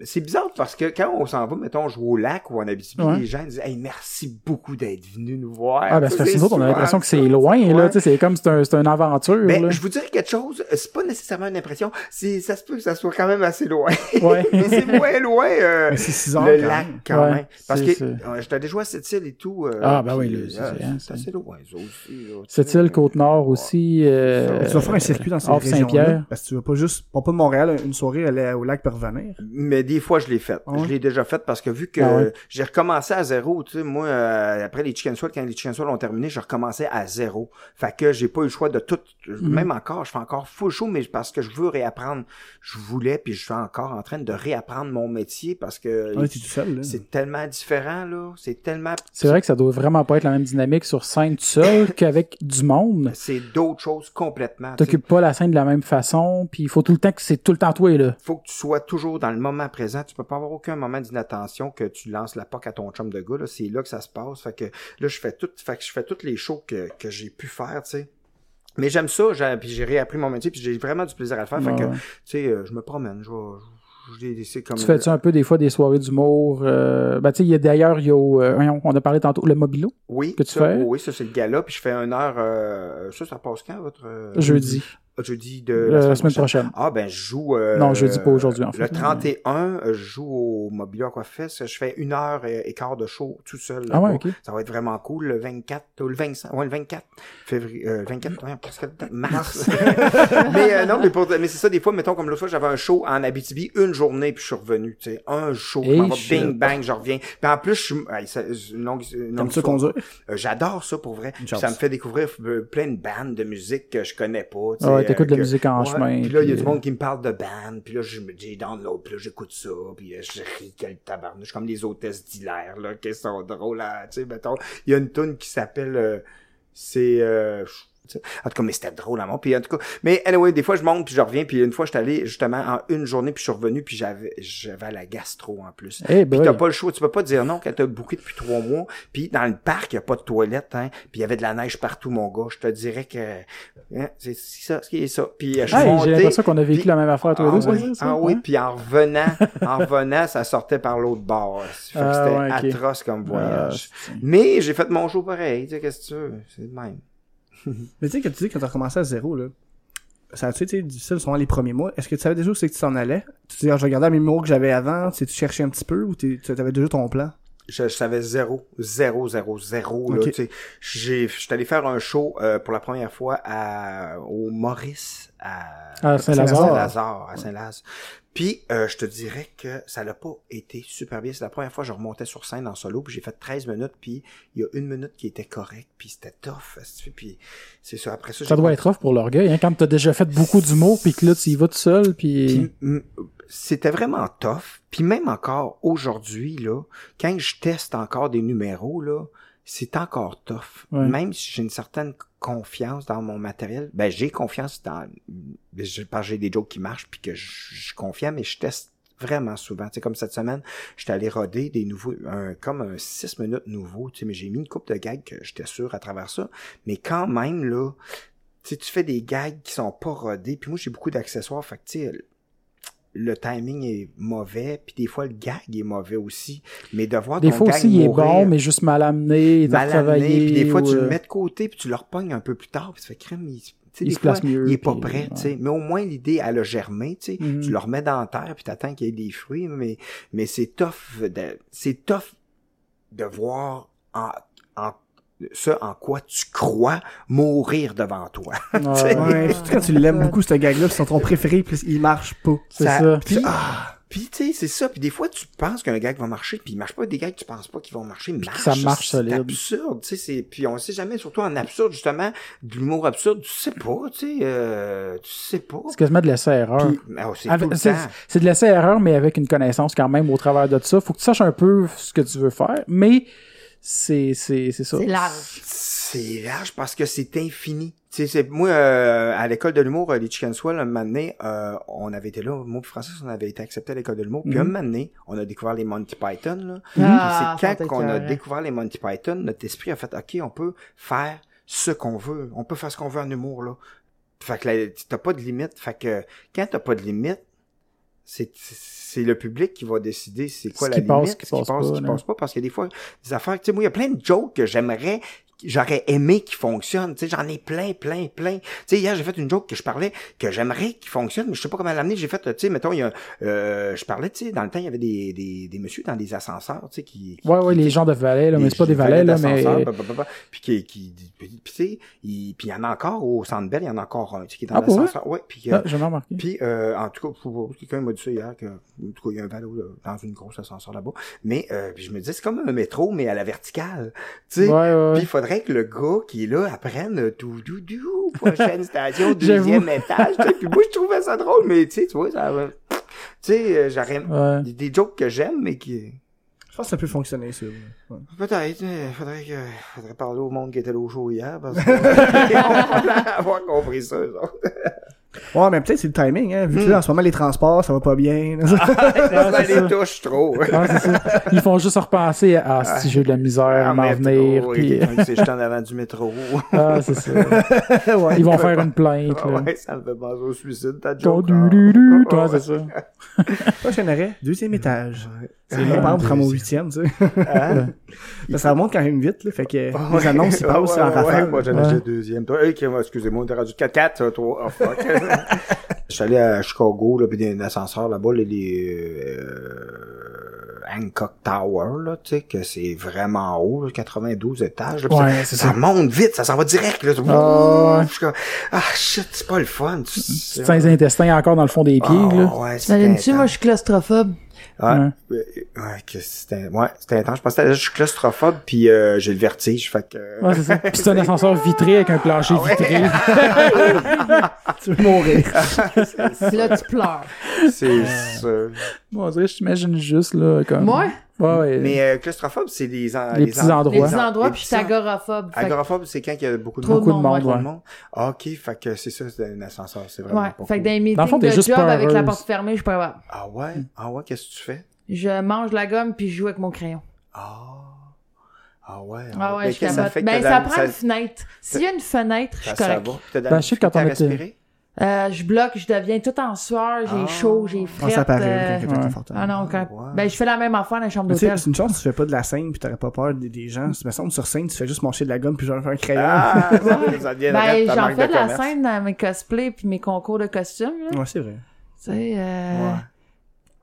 c'est bizarre parce que quand on s'en va, mettons, jouer au lac ou en Abitibi, Ouais. les gens disent, hey, merci beaucoup d'être venu nous voir. Ah, ben, c'est parce que nous autres, on a l'impression que c'est loin, là. ouais. Tu sais, c'est comme, c'est un, c'est une aventure, Mais là. je vous dirais quelque chose, c'est pas nécessairement une impression, c'est ça se peut que ça soit quand même assez loin. Ouais. [laughs] Mais c'est moins loin euh, Mais c'est 6 heures le quand lac quand Ouais, même. Parce que euh, j'étais jouer à cette île et tout. euh, Ah, ben puis, oui, euh, c'est- hein, c'est assez loin, ça aussi. Cette île, Côte-Nord aussi. Euh, tu vas faire un circuit dans régions-là. Saint-Pierre. Parce que tu vas pas juste, pas pas de Montréal, une soirée, aller au lac pour revenir. Mais des fois, je l'ai fait. Ah ouais? Je l'ai déjà fait parce que vu que Ah ouais? j'ai recommencé à zéro, tu sais, moi, euh, après les Chicken Swell, quand les Chicken Swell ont terminé, j'ai recommencé à zéro. Fait que j'ai pas eu le choix de tout. Mhm. Même encore, je fais encore full show, mais parce que je veux réapprendre. Je voulais, puis je suis encore en train de réapprendre mon métier parce que Ouais, tout seul, là. c'est tellement différent, là. C'est tellement... C'est vrai que ça doit vraiment pas être la même dynamique sur scène tout seul [coughs] qu'avec du monde. C'est d'autres choses complètement. T'occupes pas la scène de la même façon, puis il faut tout le temps que c'est tout le temps toi, là. faut que tu sois toujours dans le moment présent. Tu peux pas avoir aucun moment d'inattention que tu lances la poque à ton chum de gars. Là. C'est là que ça se passe. Fait que là, je fais tout, fait que je fais toutes les shows que, que j'ai pu faire, tu sais. Mais j'aime ça, j'ai, puis j'ai réappris mon métier, puis j'ai vraiment du plaisir à le faire. Ouais, fait que, ouais. tu sais, euh, je me promène, je vais, comme... Tu fais-tu un peu des fois des soirées d'humour? Euh, ben, tu sais, il y a d'ailleurs, il y a, euh, on a parlé tantôt, le Mobilo, Oui, que tu ça, fais? Oui, ça c'est le gala, puis je fais une heure, euh, ça, ça passe quand, votre... jeudi, Jeudi de la semaine prochaine. Ah ben je joue euh, Non, jeudi, pas aujourd'hui, en fait. Le 31, euh, je joue au Mobilier Aquafest. Je fais une heure et, et quart de show tout seul. Ah ouais, là-bas. ok. Ça va être vraiment cool. Le 24, ou le 25, ouais, le 24 février, euh, 24, ouais, presque mars. [laughs] mais euh, non, mais, pour- mais c'est ça, des fois, mettons, comme l'autre fois, j'avais un show en Abitibi, une journée, puis je suis revenu, tu sais, un show, je m'en bing, bang, je reviens. Puis en plus, je suis, une longue, une longue ça conduire? Euh, J'adore ça, pour vrai. Puis ça me fait découvrir euh, plein de bandes de musique que je connais pas, tu sais, Ah t'écoutes de la que- musique en Ouais, chemin. Puis là, il y a du euh, monde qui me parle de band, puis là, je me dis download, puis là, j'écoute ça, puis euh, je ris quel tabarnouche, comme les hôtesses d'hilaire, là, qui sont drôles, là, tu sais, mettons. Il y a une tune qui s'appelle, euh, c'est, euh, en tout cas, mais c'était drôle à moi. Puis en tout cas, mais anyway, des fois je monte puis je reviens. Puis une fois, j'étais allé justement en une journée puis je suis revenu puis j'avais j'avais la gastro en plus. Eh Puis t'as pas le choix, tu peux pas dire non quand t'as booké depuis trois mois. Puis dans le parc, il y a pas de toilette, hein. Puis il y avait de la neige partout, mon gars. Je te dirais que hein, c'est ça, ce qui est ça. Puis euh, je suis Hey, monté, j'ai l'impression qu'on a vécu puis- la même affaire tous les ah deux, oui, ah oui, puis en revenant, [laughs] en revenant, ça sortait par l'autre bord. Ah, c'était ouais, atroce comme voyage. Ah, c'est- Mais j'ai fait mon show pareil, qu'est-ce que tu veux, c'est le même. [laughs] Mais tu sais, quand tu dis que t'as recommencé à zéro, là, ça a-tu été difficile, souvent les premiers mois? Est-ce que tu savais déjà où c'est que tu t'en allais? Tu dis, ah, je regardais les mots que j'avais avant, tu sais, tu cherchais un petit peu ou tu avais déjà ton plan? je, je savais zéro, zéro, zéro, zéro. Là, tu sais. J'ai, je suis allé faire un show euh, pour la première fois à, au Maurice à, À Saint-Lazare. Saint-Lazare, à Saint-Laz. Puis euh, je te dirais que ça n'a pas été super bien. C'est la première fois que je remontais sur scène en solo, puis j'ai fait 13 minutes, puis il y a une minute qui était correcte, puis c'était tough. Puis c'est ça. Après ça, Ça doit être rough pour l'orgueil, hein, quand t'as déjà fait beaucoup d'humour, puis que là, tu y vas tout seul, puis... Puis, m- c'était vraiment tough. Puis même encore aujourd'hui, là, quand je teste encore des numéros, là, c'est encore tough. Ouais. Même si j'ai une certaine confiance dans mon matériel, ben j'ai confiance dans... ben, Parce que j'ai des jokes qui marchent, puis que je je suis confiant, mais je teste vraiment souvent. Tu sais, comme cette semaine, j'étais allé roder des nouveaux, un, comme un 6 minutes nouveau, tu sais, mais j'ai mis une coupe de gags que j'étais sûr à travers ça. Mais quand même, là, tu sais, tu fais des gags qui sont pas rodés, puis moi, j'ai beaucoup d'accessoires, fait que, tu sais, le timing est mauvais, puis des fois, le gag est mauvais aussi. Mais de voir Des ton fois gag aussi, il est bon, mais juste mal amené, mal amené, puis des fois, tu le mets de côté, puis tu le repognes un peu plus tard, puis tu fais crème, il, Il se fois, place mieux, il est pas prêt, ouais. tu sais. Mais au moins, l'idée, elle a germé, tu sais. Mhm. Tu le remets dans la terre, puis t'attends qu'il y ait des fruits, mais, mais c'est tough, de, c'est tough de voir en, en, ce en quoi tu crois mourir devant toi. [laughs] Ouais, Ouais, surtout quand tu l'aimes beaucoup, ce gag-là, c'est ton préféré, puis il marche pas. c'est Ça- ça. puis- Ah! Puis tu sais, c'est ça. Puis des fois, tu penses qu'un gag va marcher, puis il marche pas. Des gags, tu penses pas qu'ils vont marcher, mais que ça marche C'est absurde, tu sais. c'est- Puis on sait jamais, surtout en absurde, justement, de l'humour absurde, tu sais pas, tu sais. Euh, tu sais pas. C'est quasiment de l'essai-erreur. Oh, c'est de l'essai-erreur, mais avec une connaissance quand même au travers de ça. Faut que tu saches un peu ce que tu veux faire, mais c'est c'est c'est ça. C'est large. C'est large parce que c'est infini. Tu sais, c'est moi euh, à l'école de l'humour, euh, les Chicken Swell, un moment donné, euh, on avait été là, moi et Francis, on avait été accepté à l'école de l'humour. Puis Mhm. un moment donné, on a découvert les Monty Python. Là. Ah, c'est quand t'a on a découvert les Monty Python, notre esprit a fait OK, on peut faire ce qu'on veut. On peut faire ce qu'on veut en humour là. Fait que là, t'as pas de limite. Fait que quand t'as pas de limite, c'est c'est le public qui va décider c'est quoi Ce la limite, ce qui ce qui passe passe, ce pas, qui là. passe pas, parce qu'il y a des fois des affaires. Tu sais, moi, il y a plein de jokes que j'aimerais j'aurais aimé qui fonctionnent. Tu sais, j'en ai plein, plein, plein. Tu sais, hier, j'ai fait une joke que je parlais, que j'aimerais qui fonctionne, mais je sais pas comment l'amener. J'ai fait, tu sais, mettons, il y a, euh, je parlais, tu sais, dans le temps, il y avait des, des, des messieurs dans des ascenseurs, tu sais, qui... qui- Ouais, ouais, qui- les gens de valets, là, mais c'est pas des valets, là, mais. bah, bah, bah, puis qui, qui, puis, puis, tu sais, il, puis il y en a encore au Centre Bell, il y en a encore un, tu sais, qui est dans Ah, l'ascenseur. Ouais, puis, euh, Ah, j'ai jamais remarqué. puis, euh, en tout cas, quelqu'un m'a dit ça hier, que, en tout cas, il y a un là, dans une grosse ascenseur là-bas. Mais, euh, puis je me disais, c'est comme un métro, mais à la verticale. Tu sais, Ouais, ouais, puis il faudrait que le gars qui est là apprenne euh, tout, tout, tout, prochaine [laughs] station, deuxième étage. tu sais. Puis moi, je trouvais ça drôle, mais tu sais, tu vois, ça va- Tu sais, euh, j'aurais Ouais. des, des jokes que j'aime, mais qui... Je pense que ça peut fonctionner, ça. Ouais. Peut-être, mais faudrait que, faudrait parler au monde qui était là au show hier, parce vont [laughs] [laughs] avoir compris ça. Ouais, mais peut-être c'est le timing, hein. Vu que Hmm. là, en ce moment, les transports, ça va pas bien. [laughs] Ça c'est ça. les touche trop. Ouais, c'est ça. Ils font juste repenser à ah, si j'ai de la misère à m'en métro, venir. Puis... s'est jeté en avant du métro. Ah, c'est ça. ouais. Ils vont faire une plainte. Ah là. ouais, ça me fait penser au suicide, ta Ton joke. Ah, toi, c'est ça. Prochain arrêt, deuxième étage. C'est Ah, les par exemple, au deuxième. huitième, tu sais. Hein? [laughs] Mais ça remonte quand même vite, là. Fait que Ah, les annonces, ils Ah, passent ouais, en ouais, rafale. Moi, j'en Ouais. ai le deuxième. Toi, excusez-moi, on est rendu 4-4, ça, toi. Oh, fuck. [laughs] Je suis allé à Chicago, là, pis il y a un ascenseur là-bas, les, les euh, Hancock Tower, là, tu sais, que c'est vraiment haut, là, 92 étages. là, Ouais, ça, c'est ça ça. monte vite, ça s'en va direct, là. Ah, suis comme, ah, shit, c'est pas le fun. tu- Tu les intestins encore dans le fond des pieds, Ah, là. ouais, c'est T'imagines-tu, moi, je suis claustrophobe. Ouais, Ouais. euh, ouais, que c'était, ouais, c'était intense. Je pense que je suis claustrophobe puis euh, j'ai le vertige, fait que. Ouais, c'est ça. Puis c'est un [laughs] ascenseur vitré avec un plancher Ah ouais. vitré. [laughs] Tu veux mourir. Là, tu pleures. c'est ça. Bon, on dirait, je t'imagine juste, là, comme... Moi, Ouais, ouais. Mais euh, claustrophobe, c'est les, en- Les petits en- endroits. les petits endroits, les puis je agoraphobe. Agoraphobe, c'est quand il y a beaucoup de Trop monde. Beaucoup de monde, ouais. monde. Ah, ok, fait que c'est ça, c'est un ascenseur, c'est vraiment Ouais. pas Fait que dans les meetings Dans le fond, t'es de job avec la porte fermée, je suis pas capable. Ah ouais? Ah ouais, qu'est-ce que tu fais? Je mange la gomme puis je joue avec mon crayon. Ah. Ah ouais. Ah ouais, Mais je capote. fait que Ben, t'as ça la- prend une fenêtre. S'il y a une fenêtre, je ça, suis ça correct. va. T'as de la Ben, je sais quand on était-? Euh, je bloque, je deviens tout en sueur, j'ai Ah. chaud, j'ai Ah, fret. ça paraît, euh, quand ouais. Ah non, quand... Ouais. Ben, je fais la même affaire dans la chambre Mais tu sais, d'hôtel. c'est une chance tu fais pas de la scène pis t'aurais pas peur des, des gens. Ça me semble sur scène, tu fais juste manger de la gomme puis genre un crayon. Ah, [laughs] Ben, j'en fais de la scène dans mes cosplays puis mes concours de costumes, là. Ouais, c'est vrai. Tu sais, euh... Ouais.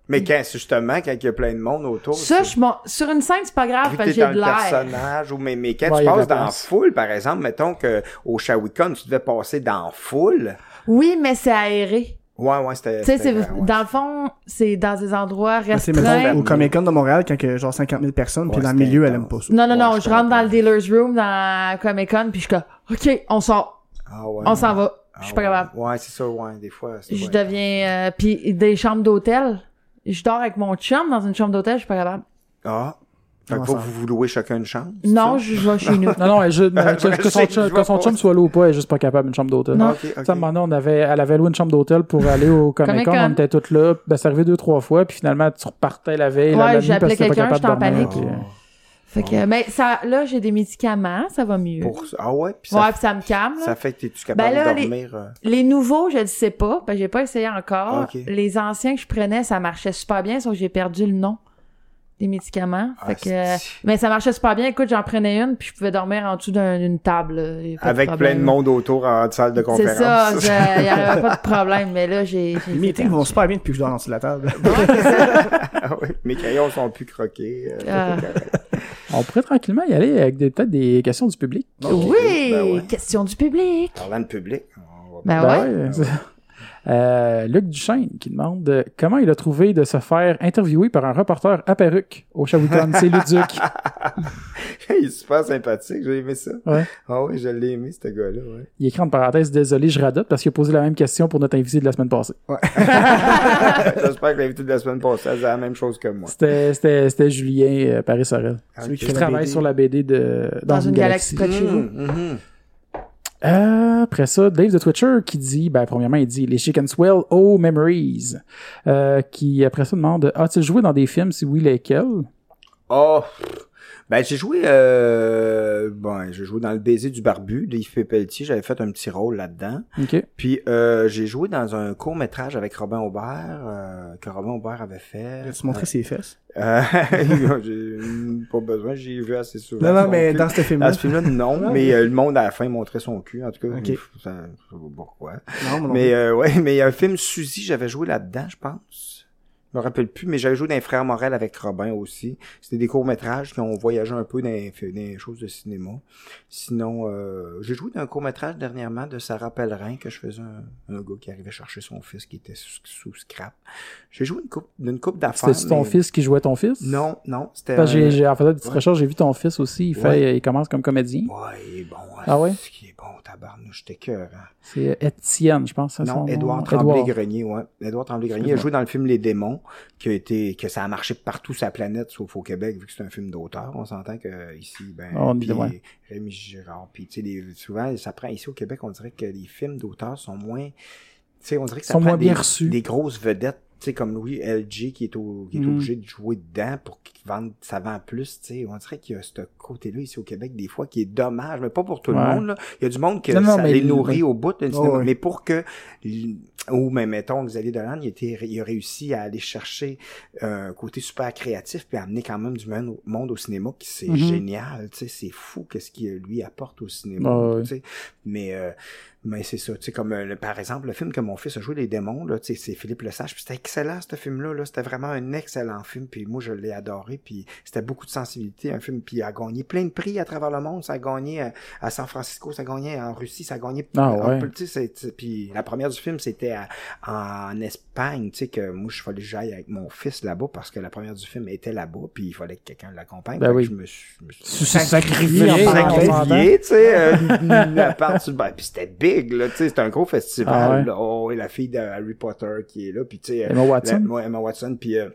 Mais quand, justement, quand il y a plein de monde autour. Ça, je m'en- sur une scène, c'est pas grave, parce que j'ai de un l'air. personnage, ou mais, mais quand Ouais, tu passes dans la foule, par exemple, mettons que au Shawicon, tu devais passer dans la foule. Oui, mais c'est aéré. Ouais, ouais, c'était. Tu sais, c'est, ouais. dans le fond, c'est dans des endroits restreints. au Comic Con de Montréal, quand il y a genre 50 000 personnes, puis dans le milieu, elle aime pas ça. Non, non, Ouais, non, je je rentre dans le dealer's room, dans Comic Con, puis je suis comme, OK, on sort, Ah ouais. on s'en va. Ah Je suis pas ouais. capable. Ouais, c'est ça, ouais, des fois. c'est Je vrai. deviens... Euh, puis des chambres d'hôtel. Je dors avec mon chum dans une chambre d'hôtel, je suis pas capable. Ah. Fait que vous vous louez chacun une chambre. Non, je vais chez [laughs] nous. Non, non, elle, juste- mais [laughs] que, Je que son, sais, chum- je que son chum soit là ou pas, elle est juste pas capable d'une chambre d'hôtel. Non. Ok, ok. Tu sais, à un moment donné, on avait, elle avait loué une chambre d'hôtel pour aller au Comic Con, on était toutes là, ben, c'est arrivé deux, trois fois, puis finalement, tu repartais la veille, la, Ouais, la nuit, j'ai parce appelé que t'étais pas quelqu'un, capable j'étais en panique. Fait que, mais ça, là, j'ai des médicaments, ça va mieux. Pour ça. Ah ouais, puis ça, Ouais, puis ça me calme. là. ça fait que t'es-tu capable Ben là, de les- dormir? euh, Les nouveaux, je ne sais pas. Ben, j'ai pas essayé encore. Ok. Les anciens que je prenais, ça marchait super bien, sauf que j'ai perdu le nom des médicaments. Ah, Fait que, c'est- mais ça marchait super bien. Écoute, j'en prenais une, puis je pouvais dormir en dessous d'un- d'une table. Avec plein de monde autour en salle de C'est conférence. ça, je- il y avait pas de [laughs] problème. Mais là, j'ai. Les meetings vont super bien depuis que je dors en dessous de la table. [laughs] ah oui, mes crayons sont plus croqués. euh, Ah. c'est. On pourrait tranquillement y aller avec peut-être des questions du public. Oui, Ben ouais. question du public. Parlant de public, on va Ben, Ben ouais. ouais, c'est- Euh, Luc Duchesne qui demande euh, comment il a trouvé de se faire interviewer par un reporter à perruque au Shawinigan. C'est Luduc. [laughs] il est super sympathique, j'ai aimé ça. Ouais. Ah oui, je l'ai aimé, ce gars-là, ouais. Il écrit en parenthèse désolé, je radote parce qu'il a posé la même question pour notre invité de la semaine passée. [laughs] [laughs] J'espère que l'invité de la semaine passée a la même chose que moi. C'était c'était c'était Julien euh, Paris Sorel. Ah, Celui qui travaille BD. sur la BD de Dans, une galaxie. Mhm, mhm. Euh, après ça, Dave the Twitcher qui dit, ben premièrement il dit les Chicken Swell Oh Memories, euh, qui après ça demande as-tu joué dans des films? Si oui lesquels? Oh, ben j'ai joué, euh, bon, j'ai joué dans le baiser du barbu de Yves Pelletier. J'avais fait un petit rôle là-dedans. Ok. Puis euh, j'ai joué dans un court métrage avec Robin Aubert euh, que Robin Aubert avait fait. Tu montrais ses fesses? Euh, [laughs] pas besoin, j'ai vu assez souvent. Non, non, mais cul. dans ce film-là. Dans ce film-là, non, Non, mais euh, le monde à la fin montrait son cul, en tout cas. Ok. Ça, je sais pas pourquoi. Non, mon Mais euh, ouais, mais il y a un film Suzy, j'avais joué là-dedans, je pense. Je me rappelle plus, mais j'avais joué dans les Frères Morel avec Robin aussi. C'était des courts-métrages qui ont voyagé un peu dans les, dans les choses de cinéma. Sinon, euh, j'ai joué dans un court-métrage dernièrement de Sarah Pellerin que je faisais un, un gars qui arrivait chercher son fils qui était sous, sous scrap. J'ai joué une coupe, d'une coupe d'affaires. C'était ton fils qui jouait ton fils? Non, non, c'était. Parce que j'ai, en faisant des petites Ouais. recherches, j'ai vu ton fils aussi. Il fait, Ouais. il commence comme comédien. Ouais, il est bon. hein, Ah ouais? c'est qu'il est bon, tabarnouche, j'étais cœur. Hein. C'est Étienne, je pense. Non. Édouard Tremblay-Grenier, ouais. Édouard Tremblay-Grenier a joué dans le film Les Démons, qui a été, que ça a marché partout sur la planète, sauf au Québec, vu que c'est un film d'auteur. On s'entend que ici, ben, On est puis ouais. Rémi Girard, puis tu sais, souvent, ça prend, ici au Québec, on dirait que les films d'auteur sont moins, tu sais, on dirait que ça prend des, des grosses vedettes, tu sais, comme Louis LG qui est, au, qui est Mm. obligé de jouer dedans pour qu'il vende, ça vend plus, tu sais. On dirait qu'il y a ce côté-là ici au Québec, des fois, qui est dommage, mais pas pour tout Ouais. le monde, là. Il y a du monde que Non, non, ça les le- nourrit au bout, ouais. mais pour que, ou même, mettons, Xavier Dolan, il, était, il a réussi à aller chercher euh, un côté super créatif puis à amener quand même du monde, monde au cinéma qui c'est Mhm. génial, tu sais, c'est fou qu'est-ce qu'il lui apporte au cinéma, Ah ouais. tu sais. Mais, euh, mais c'est ça, tu sais, comme euh, le- par exemple, le film que mon fils a joué, Les Démons, là, tu sais, c'est Philippe Lesage, puis c'était excellent, ce film-là, là, c'était vraiment un excellent film, puis moi, je l'ai adoré, puis c'était beaucoup de sensibilité, un film, puis il a gagné plein de prix à travers le monde, ça a gagné à, à San Francisco, ça a gagné en Russie, ça a gagné Ah un ouais. peu, tu sais, puis la première du film, c'était en Espagne, tu sais, que moi, je fallait que j'aille avec mon fils là-bas, parce que la première du film était là-bas, puis il fallait que quelqu'un l'accompagne, Ben oui. je me suis, je me Sacrifié, tu sais, euh, [laughs] ben, puis c'était big, là, tu sais, c'était un gros festival, Ah ouais. là. Oh, et la fille de Harry Potter qui est là, puis tu sais, euh, Emma Watson? la- Emma Watson, puis euh,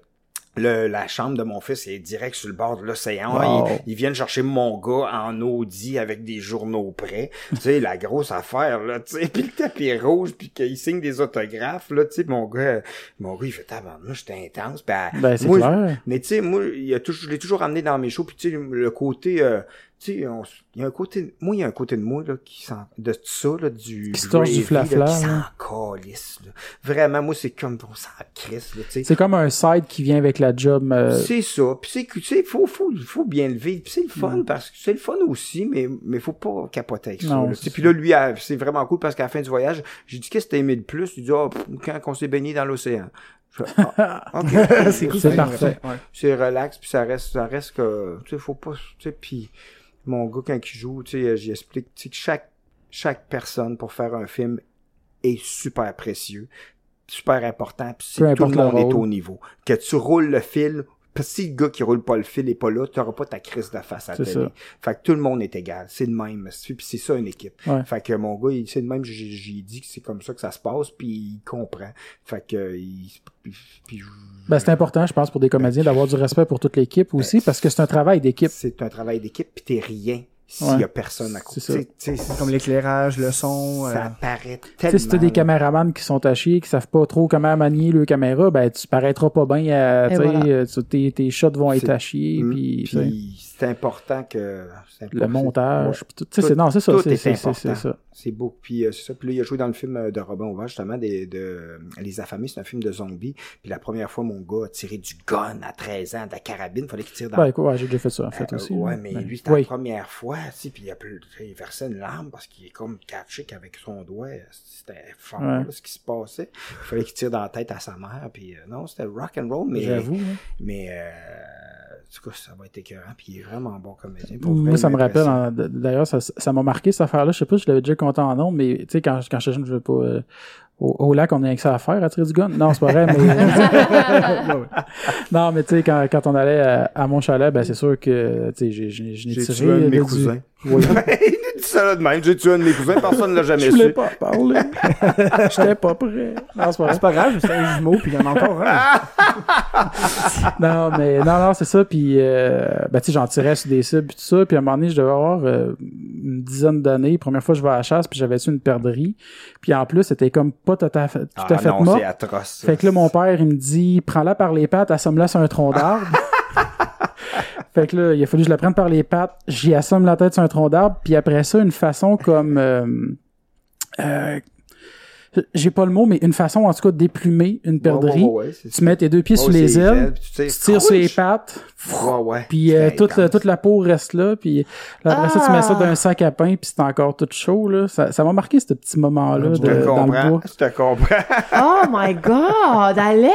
le, la chambre de mon fils est direct sur le bord de l'océan. Wow. Ils, ils viennent chercher mon gars en Audi avec des journaux prêts. tu sais, la grosse affaire, là, tu sais. [laughs] Puis le tapis rouge, puis qu'il signe des autographes, là, tu sais. Mon gars, mon gars, il fait tabarnouche, j'étais intense. Ben, Ben, c'est moi, clair. mais tu sais, moi, il a je l'ai toujours amené dans mes shows, puis tu sais, le côté, euh, tu sais, on il y a un côté, moi, il y a un côté de moi, là, qui sent, de ça, là, du, Qui se torche du flafla, là, qui s'en calisse, là. Vraiment, moi, c'est comme, on s'en crisse, là, tu sais. C'est comme un side qui vient avec la job. euh, C'est ça. Puis c'est que, tu sais, faut, faut, faut bien le vivre. Puis c'est le fun, parce que c'est le fun aussi, mais, mais faut pas capoter avec ça. Non, là. c'est Tu sais, Puis là, lui, à- c'est vraiment cool parce qu'à la fin du voyage, j'ai dit, qu'est-ce que t'as aimé le plus? Il dit, ah, pff, quand on s'est baigné dans l'océan. Ah, [laughs] c'est cool. Parfait. Ouais. c'est relax puis ça reste ça reste que tu sais faut pas tu sais puis mon gars quand il joue tu sais j'y explique tu sais que chaque chaque personne pour faire un film est super précieux super important puis c'est tout le monde est au niveau. Que tu roules le que si le gars qui roule pas le fil est pas là, t'auras pas ta crise de face à la télé. Fait que tout le monde est égal. C'est le même. Puis c'est ça une équipe. Ouais. Fait que mon gars, c'est le même, j'ai dit que c'est comme ça que ça se passe, puis il comprend. Fait que il, puis, Ben, c'est important, je pense, pour des comédiens d'avoir du respect pour toute l'équipe aussi, Ben, parce que c'est un travail d'équipe. c'est un travail d'équipe, puis t'es rien s'il Ouais. y a personne à côté. C'est Comme l'éclairage, le son. ça euh, paraît Tu tellement. sais, si t'as des caméramans qui sont à chier, qui savent pas trop comment manier le caméra, ben, tu paraîtras pas bien, euh, Et tu sais, voilà. euh, tes, tes shots vont être à Mm, sais, Puis c'est important que le montage, Ouais. tout, non, c'est ça, c'est, ça. C'est beau. Puis euh, c'est ça. Puis là, il a joué dans le film euh, de Robin Auvert, justement, des, de Les Affamés. C'est un film de zombies. Puis la première fois, mon gars a tiré du gun à 13 ans, de la carabine. Fallait qu'il tire dans écoute, ouais, j'ai déjà fait ça, en fait, Euh, aussi. ouais, là. mais Ben, lui, c'était la première fois, tu puis il a pu- il versait une larme parce qu'il est comme catché qu'avec son doigt, c'était fort, Ouais. là, ce qui se passait. Il fallait qu'il tire dans la tête à sa mère, puis euh, non, c'était rock and roll, mais, J'avoue. hein. mais, euh, en tout cas, ça va être écœurant, puis il est vraiment bon comédien. Pour Moi, ça me rappelle, d'ailleurs, ça, ça m'a marqué cette affaire-là. Je sais pas si je l'avais déjà compté en nom, mais tu sais, quand, quand j'étais jeune, je veux pas, euh, au, au lac, on a que ça à faire, à tirer du gun. Non, c'est pas vrai, mais... [laughs] non, mais tu sais, quand, quand on allait à, à mon chalet, ben c'est sûr que, tu sais, j'ai, j'ai, j'ai J'ai tiré... tué un de mes là, du- cousins? Oui. [laughs] Il dit ça là de même. J'ai tué un de mes cousins, personne ne l'a jamais Je voulais su. pas parler. [laughs] J'étais pas prêt. Non, c'est pas vrai. C'est pas grave, c'est un jumeau, puis il y en a encore un. Non, mais non, non, c'est ça. Puis, euh, ben, tu sais, j'en tirais sur des cibles, puis tout ça. Puis, à un moment donné, je devais avoir euh, une dizaine d'années. Première fois, je vais à la chasse, puis j'avais su une perdrix. Puis, en plus, c'était comme pas tout à fait, tout Ah à fait non, mort. c'est atroce. ça. Fait que là, mon père, il me dit, prends-la par les pattes, assomme-la sur un tronc d'arbre. [laughs] fait que là, il a fallu que je la prenne par les pattes, j'y assomme la tête sur un tronc d'arbre, puis après ça, une façon comme... euh, euh, j'ai pas le mot, mais une façon, en tout cas, de déplumer une perdrix. Ouais, ouais, ouais, c'est Tu mets tes deux pieds sur les ailes, tu tires, tu tires sur les pattes, puis euh, toute, la, toute la peau reste là, puis là, après ça, tu mets ça Ah! dans un sac à pain, puis c'est encore tout chaud, là. Ça ça m'a marqué, ce petit moment-là, Je de- te dans le comprends. bois. Je te comprends. [laughs] Oh my god, Alex!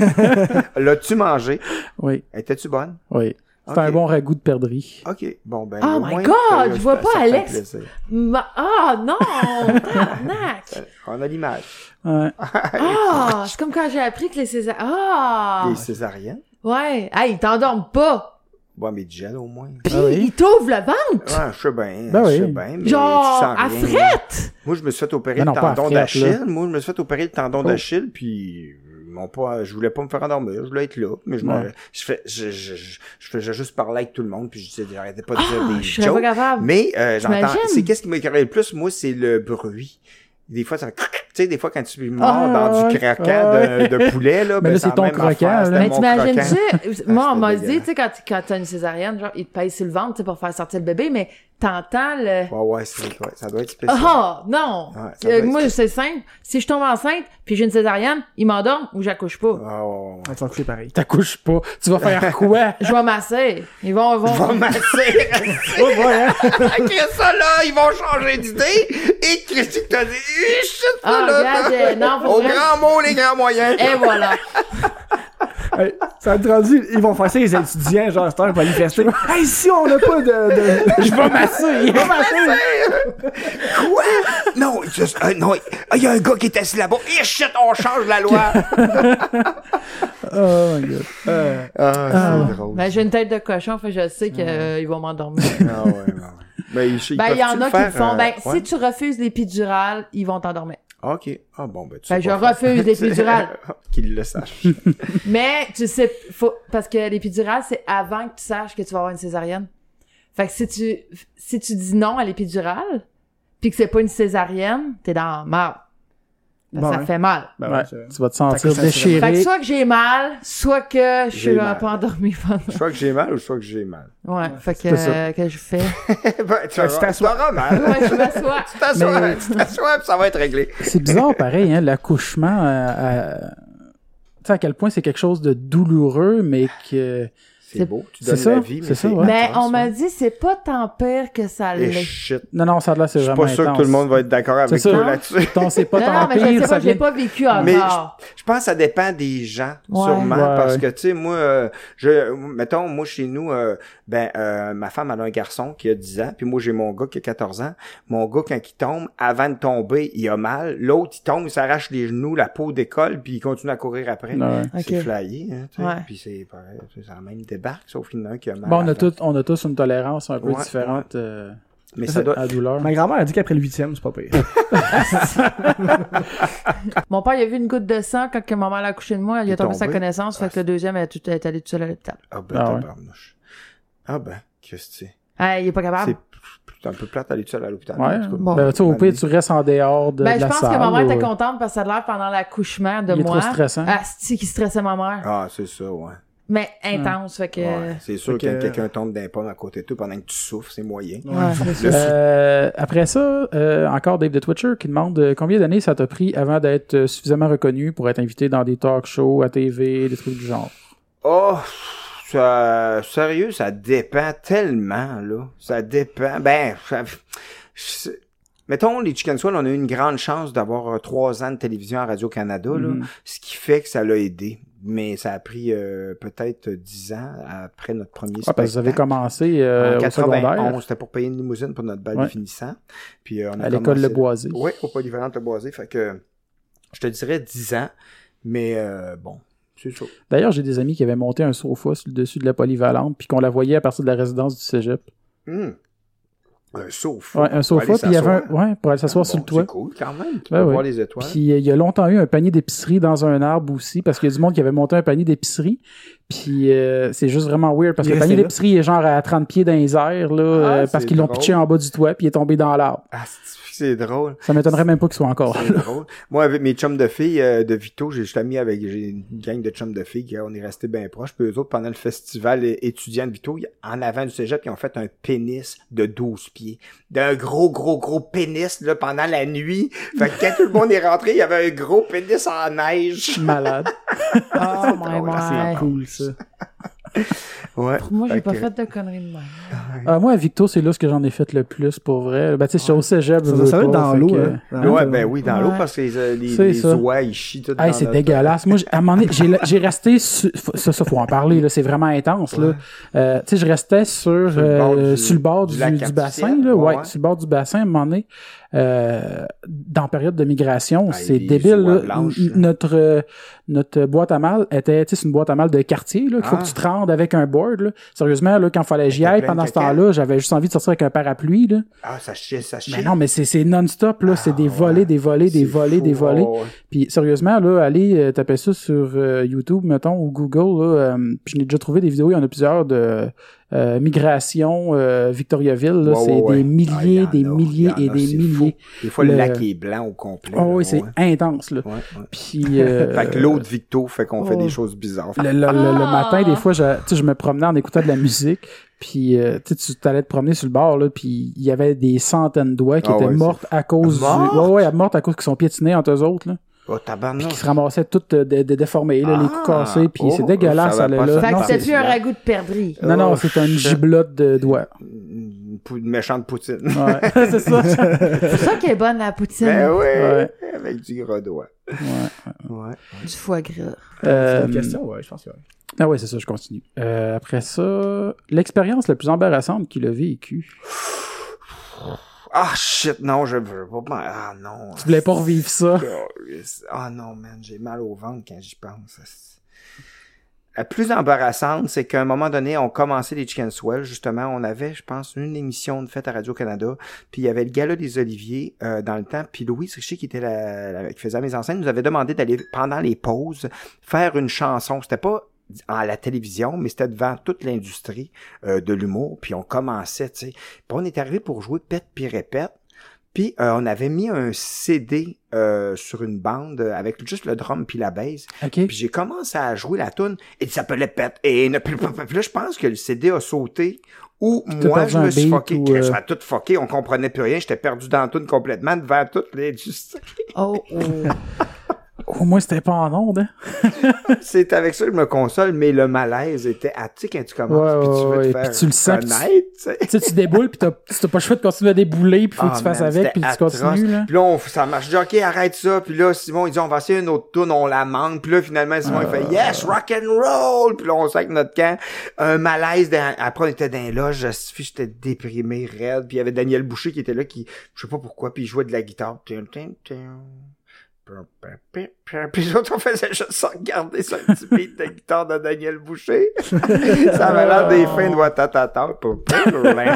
[laughs] L'as-tu mangé? Oui, Étais-tu bonne? oui. C'est un bon ragoût de perdrix. OK. Bon, ben. Oh my God, je vois pas Alex. Ma- Ah non! [laughs] Tabarnak! On a l'image. Ouais. [laughs] Ah! c'est comme quand j'ai appris que les César... Ah! Les césariennes. Ouais. Hey, ils t'endorment pas! Ouais, mais du gel au moins. Puis, Ah oui. ils t'ouvrent le ventre! Ouais, je sais bien. Ben je oui. sais bien. mais Genre, tu sens à frette! Moi, je me suis fait opérer Mais le non, tendon d'Achille. Moi, je me suis fait opérer le tendon Oh. d'Achille, puis m'ont pas, je voulais pas me faire endormir, je voulais être là, mais je Ouais. je fais, je, je, je, faisais juste parler avec tout le monde, puis je j'arrêtais pas de dire Ah, des je serais pas jokes. capable. Mais euh, j'entends, c'est qu'est-ce qui m'écœurait le plus, moi, c'est le bruit. Des fois, ça fait, tu sais, des fois, quand tu mords Ah, dans du craquant ouais. de, de poulet, là, [laughs] Mais ben, c'est ton croquant, Mais croquant. t'imagines-tu, moi, on [laughs] m'a dit, tu sais, quand, quand t'as une césarienne, genre, ils te pèsent sur le ventre, tu sais, pour faire sortir le bébé, mais t'entends le... Ouais, ouais, c'est, ouais, ça doit être spécial. Ah, non! Ouais, Euh, moi, c'est simple. Si je tombe enceinte, puis j'ai une césarienne, ils m'endorment ou j'accouche pas. Ah, ouais, ouais. Ah, coucher pareil. T'accouches pas. Tu vas faire [laughs] quoi? Je vais masser. Ils vont, vont... Va masser. Après ça, là, ils vont changer d'idée. Et Christy t'a dit, shit, ça, Ah, là. regarde, euh, non, faut Au grand mot, les grands moyens. Et voilà. [laughs] Hey, ça être rendu, ils vont faire ça, les étudiants, genre, c'est un manifester. Hey, si on n'a pas de, de... Je vais masser. Je vais masser. Quoi? Non, juste, euh, non, il y a un gars qui est assis là-bas. Et shit, on change la loi. [laughs] Oh my god. Euh, ah, c'est drôle. Ben, j'ai une tête de cochon, fait je sais qu'ils vont m'endormir. Ah, ouais, ouais. Ben, ils, ils Ben, il y en a qui le font. euh, Ben, ouais? si tu refuses l'épidurale, ils vont t'endormir. OK. Ah, bon, ben, tu Ben, sais je refuse l'épidurale. Qu'il le sache. [laughs] Mais, tu sais, faut, parce que l'épidurale, c'est avant que tu saches que tu vas avoir une césarienne. Fait que si tu, si tu dis non à l'épidurale, puis que c'est pas une césarienne, t'es dans mal. Bon, ça ouais. fait mal. ben Ouais, ouais, tu vas te sentir déchiré. Fait que soit que j'ai mal, soit que je suis mal. pas endormie pendant. soit que j'ai mal ou soit que j'ai mal. Ouais, fait que, euh, que je fais. [laughs] ben, tu t'assois. mal. Ouais, je m'assois. [laughs] Tu t'assois, Mais- tu t'assois, puis ça va être réglé. C'est bizarre, pareil, hein, l'accouchement. euh, euh, Tu sais à quel point c'est quelque chose de douloureux, mais que. C'est C'est- beau, tu c'est donnes ça, la vie, mais c'est ça, c'est ouais. Mais intense, on m'a dit, c'est pas tant pire que ça l'est. shit. Non, non, ça là, c'est Je suis vraiment pas sûr que tout le monde va être d'accord avec C'est toi là-dessus. [laughs] C'est pas non, tant non, mais je pire, sais ça pas, je l'ai pas vécu Mais encore. Je pense que ça dépend des gens, Ouais. sûrement, Ouais, parce ouais. que, tu sais, moi, euh, je, mettons, moi, chez nous, euh, ben, euh, ma femme, elle a un garçon qui a 10 ans, puis moi, j'ai mon gars qui a 14 ans. Mon gars, quand il tombe, avant de tomber, il a mal. L'autre, il tombe, il s'arrache les genoux, la peau décolle, puis il continue à courir après. Ouais. C'est flyé, hein, tu sais. Ouais. Puis c'est sais, ça même débarque, sauf qu'il y en a un qui a mal. Bon, on a, tout, on a tous une tolérance un peu Ouais, différente euh, Mais ça doit... à la douleur. Ma grand-mère a dit qu'après le huitième, c'est pas pire. [laughs] Mon père, il a vu une goutte de sang quand que maman l'a accouché de moi. Il Il a tombé sa connaissance, Ah, fait que le deuxième, elle est est allée tout seul à l'hôpital. Ah ben, Ah ouais. tabarnouche. Ah ben, qu'est-ce que c'est? Ah, il est pas capable. C'est un peu plate d'aller tout seul à l'hôpital. Ouais. en tout cas. Bon. Ben, tu sais, au pire, tu restes en dehors de, Ben, de je pense que ma mère ou- était contente parce que ça a l'air pendant l'accouchement de Il est moi. trop stressant. Ah, c'est qui stressait ma mère? Ah, c'est ça, ouais. Mais intense, fait que. Ouais, c'est sûr que que- quelqu'un tombe d'un pomme à côté de toi pendant que tu souffres, c'est moyen. Ouais, ça. Euh, après ça, euh, encore Dave de Twitcher qui demande euh, combien d'années ça t'a pris avant d'être euh, suffisamment reconnu pour être invité dans des talk shows à TV, des trucs du genre? Oh, ça, sérieux, ça dépend tellement, là. Ça dépend. Ben, ça- je- mettons, les Chicken Swell, on a eu une grande chance d'avoir euh, trois ans de télévision à Radio-Canada, là. Mhm. Ce qui fait que ça l'a aidé. Mais ça a pris euh, peut-être dix ans après notre premier Ah, parce que vous avez commencé euh, en au secondaire 91, c'était pour payer une limousine pour notre bal Ouais. finissant. Puis, euh, on a à l'école Le Boisé. Oui, au polyvalent Le Boisé. Fait que je te dirais 10 ans. Mais euh, bon. D'ailleurs, j'ai des amis qui avaient monté un sofa sur le dessus de la polyvalente, puis qu'on la voyait à partir de la résidence du cégep. Hum. Un sofa. Ouais, un sofa, puis il y avait un. Ouais, pour aller s'asseoir Ah, sur bon, le toit. C'est cool quand même. Tu Ouais, peux ouais. voir les étoiles. Puis euh, il y a longtemps eu un panier d'épicerie dans un arbre aussi, parce qu'il y a du monde qui avait monté un panier d'épicerie. Puis euh, c'est juste vraiment weird, parce Il que le panier d'épicerie est genre à 30 pieds dans les airs, là, euh, parce qu'ils l'ont pitché en bas du toit, puis il est tombé dans l'arbre. Ah, c'est- drôle. Ça m'étonnerait même pas qu'il soit encore C'est là. drôle. Moi, avec mes chums de filles euh, de Vito, j'ai juste ami avec j'ai une gang de chums de filles, qui, on est restés bien proches. Puis eux autres, pendant le festival étudiant de Vito, en avant du cégep, ils ont fait un pénis de 12 pieds. D'un gros, gros, gros pénis, là, pendant la nuit. Fait que quand tout le monde est rentré, il y avait un gros pénis en neige. Malade. [laughs] Oh my drôle, C'est my. cool, ça. [laughs] Ouais. Moi, j'ai pas que- fait de conneries de même. Euh, moi, à Victo, c'est là ce que j'en ai fait le plus, pour vrai. Ben, tu sais, j'étais au cégep. Ça, je ça, va être dans l'eau, que- hein. Dans Ouais, l'eau, ben oui, dans l'eau, parce que les, les, C'est les oies, ils chient tout Hey, dans c'est notre- dégueulasse. Moi, à un moment donné, j'ai, j'ai resté sur, ça, ça, faut en parler, là. C'est vraiment intense, là. Euh, tu sais, je restais sur, Sur le bord euh, du- sur le bord du du, bassin, là. Ouais, ouais. sur le bord du bassin, à un moment donné. Euh, dans la période de migration, Ah, c'est débile, là. Notre, euh, notre boîte à mal était, tu sais, c'est une boîte à mal de quartier, là, qu'il faut Ah. que tu te rendes avec un board, là. Sérieusement, là, quand fallait j'y aille, pendant ce temps-là, j'avais juste envie de sortir avec un parapluie, là. Ah, ça chie, ça chie. Mais non, mais c'est, non-stop, là. c'est Ah, des volées, ouais. des volées, des fou, des ouais. Puis sérieusement, là, allez euh, taper ça sur euh, YouTube, mettons, ou Google. Là, puis je n'ai déjà trouvé des vidéos, il y en a plusieurs de euh, migration euh, Victoriaville. Là, Ouais, c'est ouais, des Ah, il milliers, en des a, milliers et a, des milliers. fou. Des fois, le, Le- lac est blanc au complet. Oh oui, c'est intense, là. Ouais, ouais. Puis... euh, [laughs] Fait que l'eau de Victo fait qu'on fait oh. des choses bizarres. le, le- le- le Ah! matin, des fois, je, tu sais, je me promenais en écoutant de la musique, puis euh, tu sais, tu t'allais te promener sur le bord, là, puis il y avait des centaines d'oies qui Ah étaient ouais, mortes à cause du... Ouais, ouais, mortes à cause qu'ils sont piétinés entre eux autres, là. Oh, Puis tabarnak. qui se ramassaient toutes euh, de, de déformées, là, les Ah! coups cassés, puis Oh, c'est dégueulasse, je ça, là. ça. Que c'est- c'était plus un ragoût de perdrix. Non, non, Oh, c'est une shit. giblotte de doigts. Une, méchante poutine. Ouais, [laughs] c'est ça. C'est ça qui est bonne, la poutine. Ben oui, Ouais. avec du gros doigt. Ouais. Ouais. Du foie gras. C'est Euh, une question, ouais, je pense que ouais. ah ouais, c'est ça, je continue. Euh, après ça, l'expérience la plus embarrassante qu'il a vécue. Ah shit, non, je veux pas. Ah non. Tu voulais pas revivre ça? Ah non, man, j'ai mal au ventre quand j'y pense. La plus embarrassante, c'est qu'à un moment donné, on commençait les Chicken Swell, justement. On avait, je pense, une émission de fête à Radio-Canada. Puis il y avait le Gala des Oliviers euh, dans le temps. Puis Louise Richer, qui était la, la- qui faisait mes enceintes, nous avait demandé d'aller, pendant les pauses, faire une chanson. C'était pas à la télévision, mais c'était devant toute l'industrie euh, de l'humour. Puis on commençait, tu sais. Puis on est arrivé pour jouer Pète puis répète. Puis euh, on avait mis un CD euh, sur une bande avec juste le drum puis la bass. OK. Puis j'ai commencé à jouer la tune et ça s'appelait Pet. Et ne- puis- là, je pense que le CD a sauté ou moi, je me suis fucké. ou, a tout fucké, on comprenait plus rien. J'étais perdu dans la tune complètement devant toute l'industrie. Oh, oh. [laughs] Au moins, c'était pas en onde, hein? [laughs] C'est avec ça que je me console, mais le malaise était à tu sais, quand tu commences puis tu veux te faire puis tu le sens, puis tu- sais. Tu sais, tu déboules, pis t'as pas le choix de continuer à débouler, pis faut que Ah, tu fasses man, avec, puis tu continues, là. Puis là, on, ça marche. Je OK, arrête ça. Puis là, Simon, il dit, on va essayer une autre tune, on la manque. Puis là, finalement, Simon, il Ah. fait, yes, rock and roll. Puis là, on sait avec notre camp. Un malaise. après, on était dans les loges. Je suis- J'étais déprimé, raide. Puis il y avait Daniel Boucher qui était là, qui, je sais pas pourquoi, puis il jouait de la guitare. per, per. Puis les autres, on faisait juste ça, regarder sur un petit beat de guitare de Daniel Boucher. [laughs] ça avait l'air des fins de Watatata. [laughs] Mais,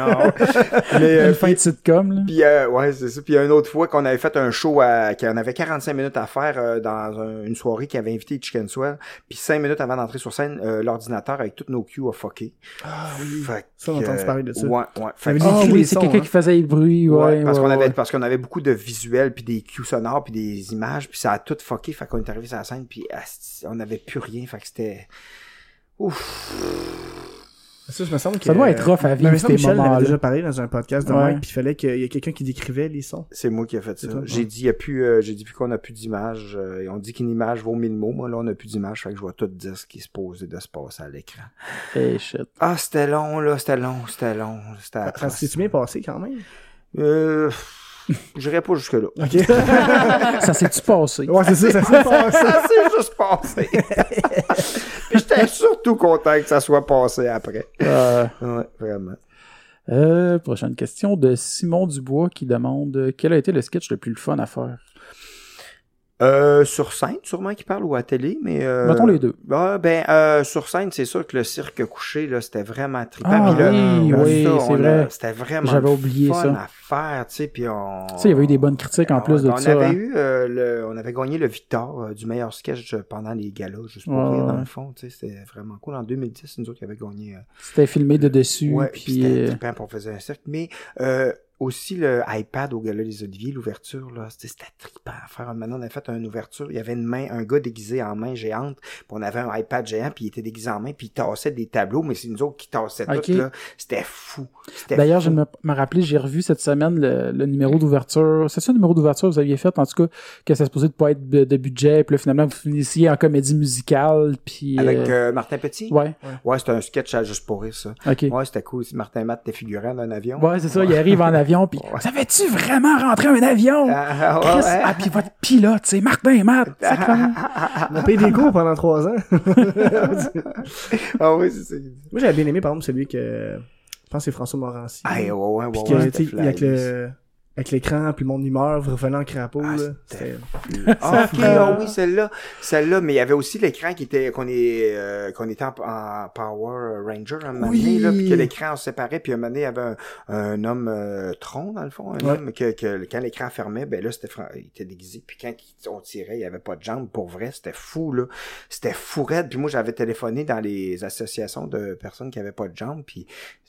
euh, Une fin de sitcom, là. puis euh, ouais, c'est ça. Puis une autre fois qu'on avait fait un show à, qu'on avait 45 minutes à faire euh, dans un- une soirée qui avait invité Chicken Swell. Puis 5 minutes avant d'entrer sur scène, euh, l'ordinateur avec toutes nos cues a fucké. Ah oui. Fait Ça, on entendu parler de ça. Ouais, ouais. Fait Ah oui, les c'est quelqu'un hein. qui faisait le bruit, ouais. Ouais, parce ouais, qu'on avait ouais. parce qu'on avait beaucoup de visuels puis des cues sonores puis des images puis ça a tout fucké fait qu'on est arrivé sur la scène puis asti, on n'avait plus rien fait que c'était ouf Ça, je me semble que, Ça doit être rough à vivre, mais ces Michel moments-là. avait déjà parlé dans un podcast de Ouais. Mike, puis il fallait qu'il y ait quelqu'un qui décrivait les sons. c'est moi qui ai fait ça j'ai dit il y a plus euh, j'ai dit plus qu'on a plus d'images euh, et on dit qu'une image vaut mille mots moi là on a plus d'images fait que je vois tout dire ce qui se posait de se passer à l'écran Hey, shit. ah c'était long là c'était long c'était long c'était Ça s'est-tu bien passé quand même? euh, j'irai pas jusque là Ok. [laughs] Ça s'est-tu passé? ouais, c'est ça, ça s'est [laughs] passé. ça s'est juste passé [laughs] puis j'étais surtout content que ça soit passé après Euh, ouais vraiment euh, prochaine question de Simon Dubois qui demande quel a été le sketch le plus fun à faire? Euh, sur scène, sûrement qu'il parle ou à télé, mais... Euh, Mettons les deux. Ah, ben, euh, sur scène, c'est sûr que le cirque couché, là, c'était vraiment trippant. Ah là, oui, là, oui, ça, c'est on vrai. C'était vraiment J'avais oublié fun ça. à faire, tu sais, puis on... Tu sais, il y avait eu des bonnes critiques en plus de on ça. avait hein. eu euh, le, on avait gagné le Victor euh, du meilleur sketch pendant les galas, juste pour Ouais, rire, dans le fond, tu sais, c'était vraiment cool. En 2010, c'est nous autres qui avions gagné euh, C'était filmé de dessus, Ouais, puis c'était euh, trippant pour faire un cercle. Mais euh, aussi le iPad au Gala des Oliviers, l'ouverture, là, c'était trippant à faire. Maintenant, on a fait une ouverture. Il y avait une main, un gars déguisé en main géante, puis on avait un iPad géant, puis il était déguisé en main, puis il tassait des tableaux, mais c'est nous autres qui tassaient Ok. tout, là. C'était fou. C'était D'ailleurs, je me, me rappelais, j'ai revu cette semaine le, le numéro d'ouverture. C'est ça le numéro d'ouverture que vous aviez fait, en tout cas, que ça supposé de pas être de, de budget, puis là, finalement, vous finissiez en comédie musicale, puis... Avec euh, euh, Martin Petit? Ouais, Ouais, c'était un sketch à juste pour rire, ça. ok. Ouais, c'était cool. Martin Matt était figurant d'un avion. Ouais, c'est ça, il arrive en avion, [laughs] puis Ouais. Savais-tu vraiment rentrer un avion? Ah, ouais, Chris, ouais. ah, puis votre pilote, c'est Martin Matt. Sacrément. On a payé des cours pendant trois ans. [laughs] Ah oui, c'est ça. Moi, j'avais bien aimé, par exemple, celui que, je pense que c'est François Morancy. Ah, ouais, ouais, ouais, Puis ouais, que, avec le, avec l'écran, puis d'humeur, vous revenez en crapaud, Ah, là. c'était- C'était- [laughs] Ah, ok, ah oui, celle-là. Celle-là, mais il y avait aussi l'écran qui était, qu'on est, euh, qu'on était en, en Power Ranger un moment Oui. donné, là, puis que l'écran se séparait, puis un moment donné, il y avait un, un homme euh, tronc, dans le fond, un Ouais. homme que, que quand l'écran fermait, ben là, c'était, il était déguisé, puis quand on tirait, il y avait pas de jambes, pour vrai, c'était fou, là. C'était fou raide, puis moi, j'avais téléphoné dans les associations de personnes qui avaient pas de jambes, puis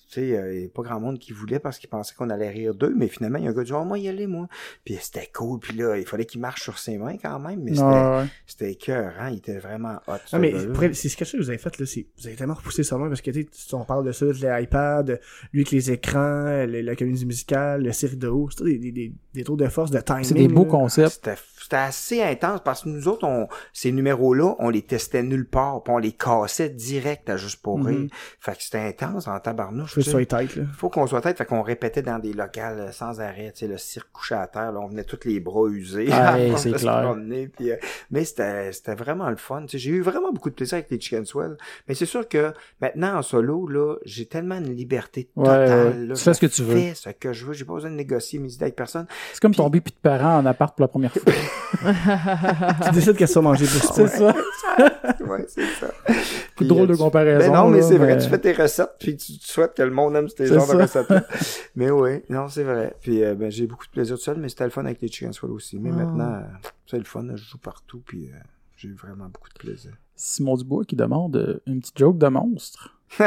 tu sais, euh, il y a pas grand monde qui voulait parce qu'ils pensaient qu'on allait rire d'eux, mais finalement, il y a un gars qui dit, oh, moi, y aller, moi. Puis c'était cool, puis là, il fallait qu'il marche sur ses mains quand même, mais c'était, ouais. c'était écœurant, il était vraiment hot. ce Ah, mais c'est ce que vous avez fait, là, c'est, vous avez tellement repoussé ça loin, parce que, tu sais, si on parle de ça, les iPads, lui avec les écrans, le- la comédie musicale, le cirque de haut, c'est des, des, des, des tours de force, de timing. C'est des beaux là. concepts. C'était, c'était assez intense parce que nous autres, on, ces numéros-là, on les testait nulle part, puis on les cassait direct à juste pour Mhm. rire. Fait que c'était intense en tabarnouche. Sais. tête, là. Faut qu'on soit tête, fait qu'on répétait dans des locales euh, sans arrêt, tu sais, le cirque couché à terre, là, on venait tous les bras usés. [laughs] Force c'est de clair. promener, puis, euh, mais c'était, c'était vraiment le fun. Tu sais, j'ai eu vraiment beaucoup de plaisir avec les Chicken Swell. Mais c'est sûr que maintenant en solo, là, j'ai tellement une liberté totale. ouais. là. Tu fais ce que tu veux. fais ce que je veux. J'ai pas besoin de négocier mes idées avec personne. C'est comme tomber puis de parents en appart pour la première fois. [laughs] tu décides qu'est-ce vas manger pour c'est ça. ça. ouais, c'est ça. Plus Puis, drôle euh, de tu- comparaison. Ben non, mais c'est vrai, mais- tu fais tes recettes, puis tu, tu souhaites que le monde aime tes genres de recettes. [laughs] mais oui, non, c'est vrai. Puis euh, ben, j'ai beaucoup de plaisir tout seul, mais c'était le fun avec les Chicken Swell aussi. Mais Ah. maintenant, euh, c'est le fun, je joue partout, puis euh, j'ai eu vraiment beaucoup de plaisir. Simon Dubois qui demande euh, une petite joke de monstre. [laughs]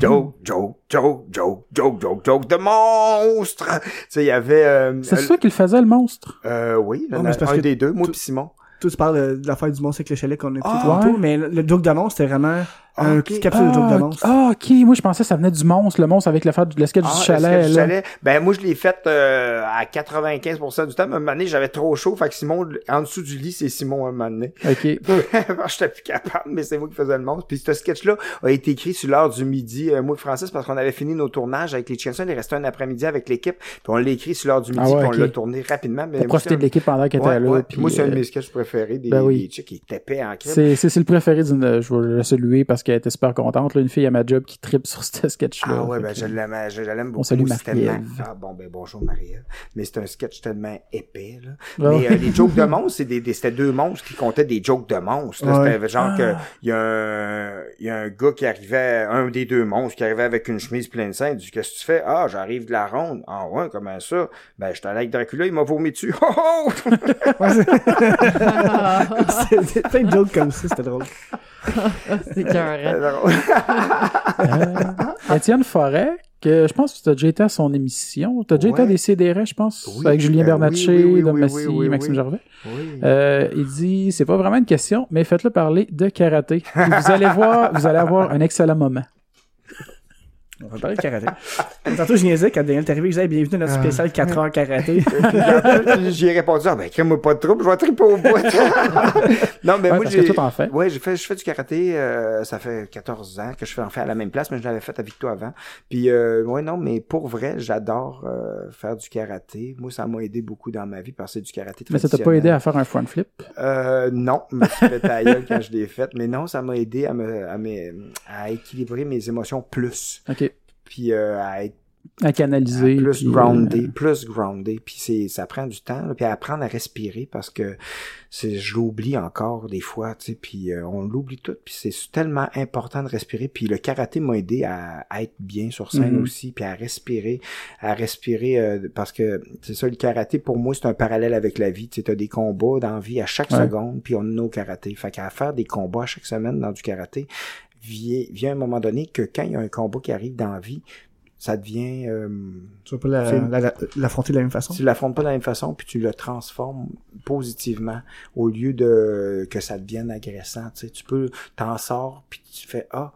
joke, joke, joke, joke, joke, joke, joke de monstre! Tu sais, il y avait... Euh, C'est euh, ça qu'il faisait, le monstre? euh, oui, Non, un, mais c'est parce un que des deux, moi puis Simon. Toi, tu parles de, de l'affaire du monstre avec le chalet qu'on a écouté Ah, tantôt, ouais. mais le, joke monstre, c'était vraiment Ah, un ok. petit capsule de joke de Ah, ah, ok. Moi, je pensais que ça venait du monstre. Le monstre avec le, fait, le sketch Ah, du le chalet. sketch du chalet. Ben, moi, je l'ai fait euh, à 95% du temps. Mais un moment donné, j'avais trop chaud. Fait que Simon, en dessous du lit, c'est Simon un moment donné. Ok. [laughs] J'étais plus capable, mais c'est moi qui faisais le monstre. Puis ce sketch-là a été écrit sur l'heure du midi, euh, moi et Francis, parce qu'on avait fini nos tournages avec les Chansons. Il restait un après-midi avec l'équipe. Puis on l'a écrit sur l'heure du midi, Ah ouais, puis on l'a tourné rapidement. Mais Pour profiter de l'équipe pendant qu'elle Ouais, était là. ouais. puis, Moi, c'est un de euh, mes sketchs préférés, des, ben oui. des qui en crème. C'est, le préféré d'une, je vais le saluer parce qu'elle était super contente, là, une fille à ma job qui tripe sur [laughs] ce sketch-là. Ah ouais, ben je l'aime, je, je l'aime beaucoup. salue tellement- Ah bon, ben bonjour Marie-Ève. Mais c'est un sketch tellement épais, là. Ah Mais euh, les jokes de [laughs] monstres, c'est des, des- c'était deux monstres qui comptaient des jokes de monstres. là. Ouais. C'était genre Ah. que il y a un, y a un gars qui arrivait, un des deux monstres qui arrivait avec une chemise pleine de sang. Il dit, qu'est-ce que tu fais? Ah, j'arrive de la ronde. Ah ouais, comment ça? Ben, j'étais allé avec Dracula, il m'a vomi dessus. Oh, oh! C'était plein de jokes comme ça, c'était drôle. [laughs] C'est. Alors, Euh, Étienne Forêt, que je pense que tu as déjà été à son émission. Tu as déjà été à des CDR, je pense, Oui, avec Julien euh, Bernatchez, oui, oui, oui, Dom oui, Massy, oui, oui, Maxime oui. Gervais. oui. Euh, il dit, c'est pas vraiment une question, mais faites-le parler de karaté. Puis vous allez voir, vous allez avoir un excellent moment. On va parler de karaté. [laughs] Tantôt, je niaisais quand Daniel est arrivé, il disait bienvenue dans notre spécial 4 heures karaté. [laughs] J'y ai répondu, ah ben, crée-moi pas de trouble, je vais triper au bout. [laughs] non, mais Ouais, moi, j'ai. fais. Ouais, j'ai fait, je fais du karaté, euh, ça fait 14 ans que je fais en fait à la même place, mais je l'avais fait avec toi avant. Puis, euh, ouais, non, mais pour vrai, j'adore euh, faire du karaté. Moi, ça m'a aidé beaucoup dans ma vie parce que c'est du karaté Mais ça t'a pas aidé à faire un front flip? Euh, non, je fait ta gueule quand je l'ai fait, mais non, ça m'a aidé à me, à me, à équilibrer mes émotions plus OK. Puis euh, à être à canaliser. plus groundé, euh, plus groundé, puis c'est ça prend du temps, là, puis apprendre à respirer parce que c'est je l'oublie encore des fois, tu sais, puis euh, on l'oublie tout, puis c'est tellement important de respirer, puis le karaté m'a aidé à, à être bien sur scène Mhm. aussi, puis à respirer, à respirer euh, parce que c'est ça le karaté pour moi c'est un parallèle avec la vie, tu sais, t'as des combats dans la vie à chaque Ouais. seconde, puis on a nos karaté, fait qu'à faire des combats chaque semaine dans du karaté, vient, vient un moment donné que quand il y a un combat qui arrive dans la vie, ça devient euh, Tu vas pas la- C'est- la- la- l'affronter de la même façon? tu l'affrontes pas de la même façon, puis tu le transformes positivement au lieu de que ça devienne agressant. Tu sais, tu peux t'en sors puis tu fais ah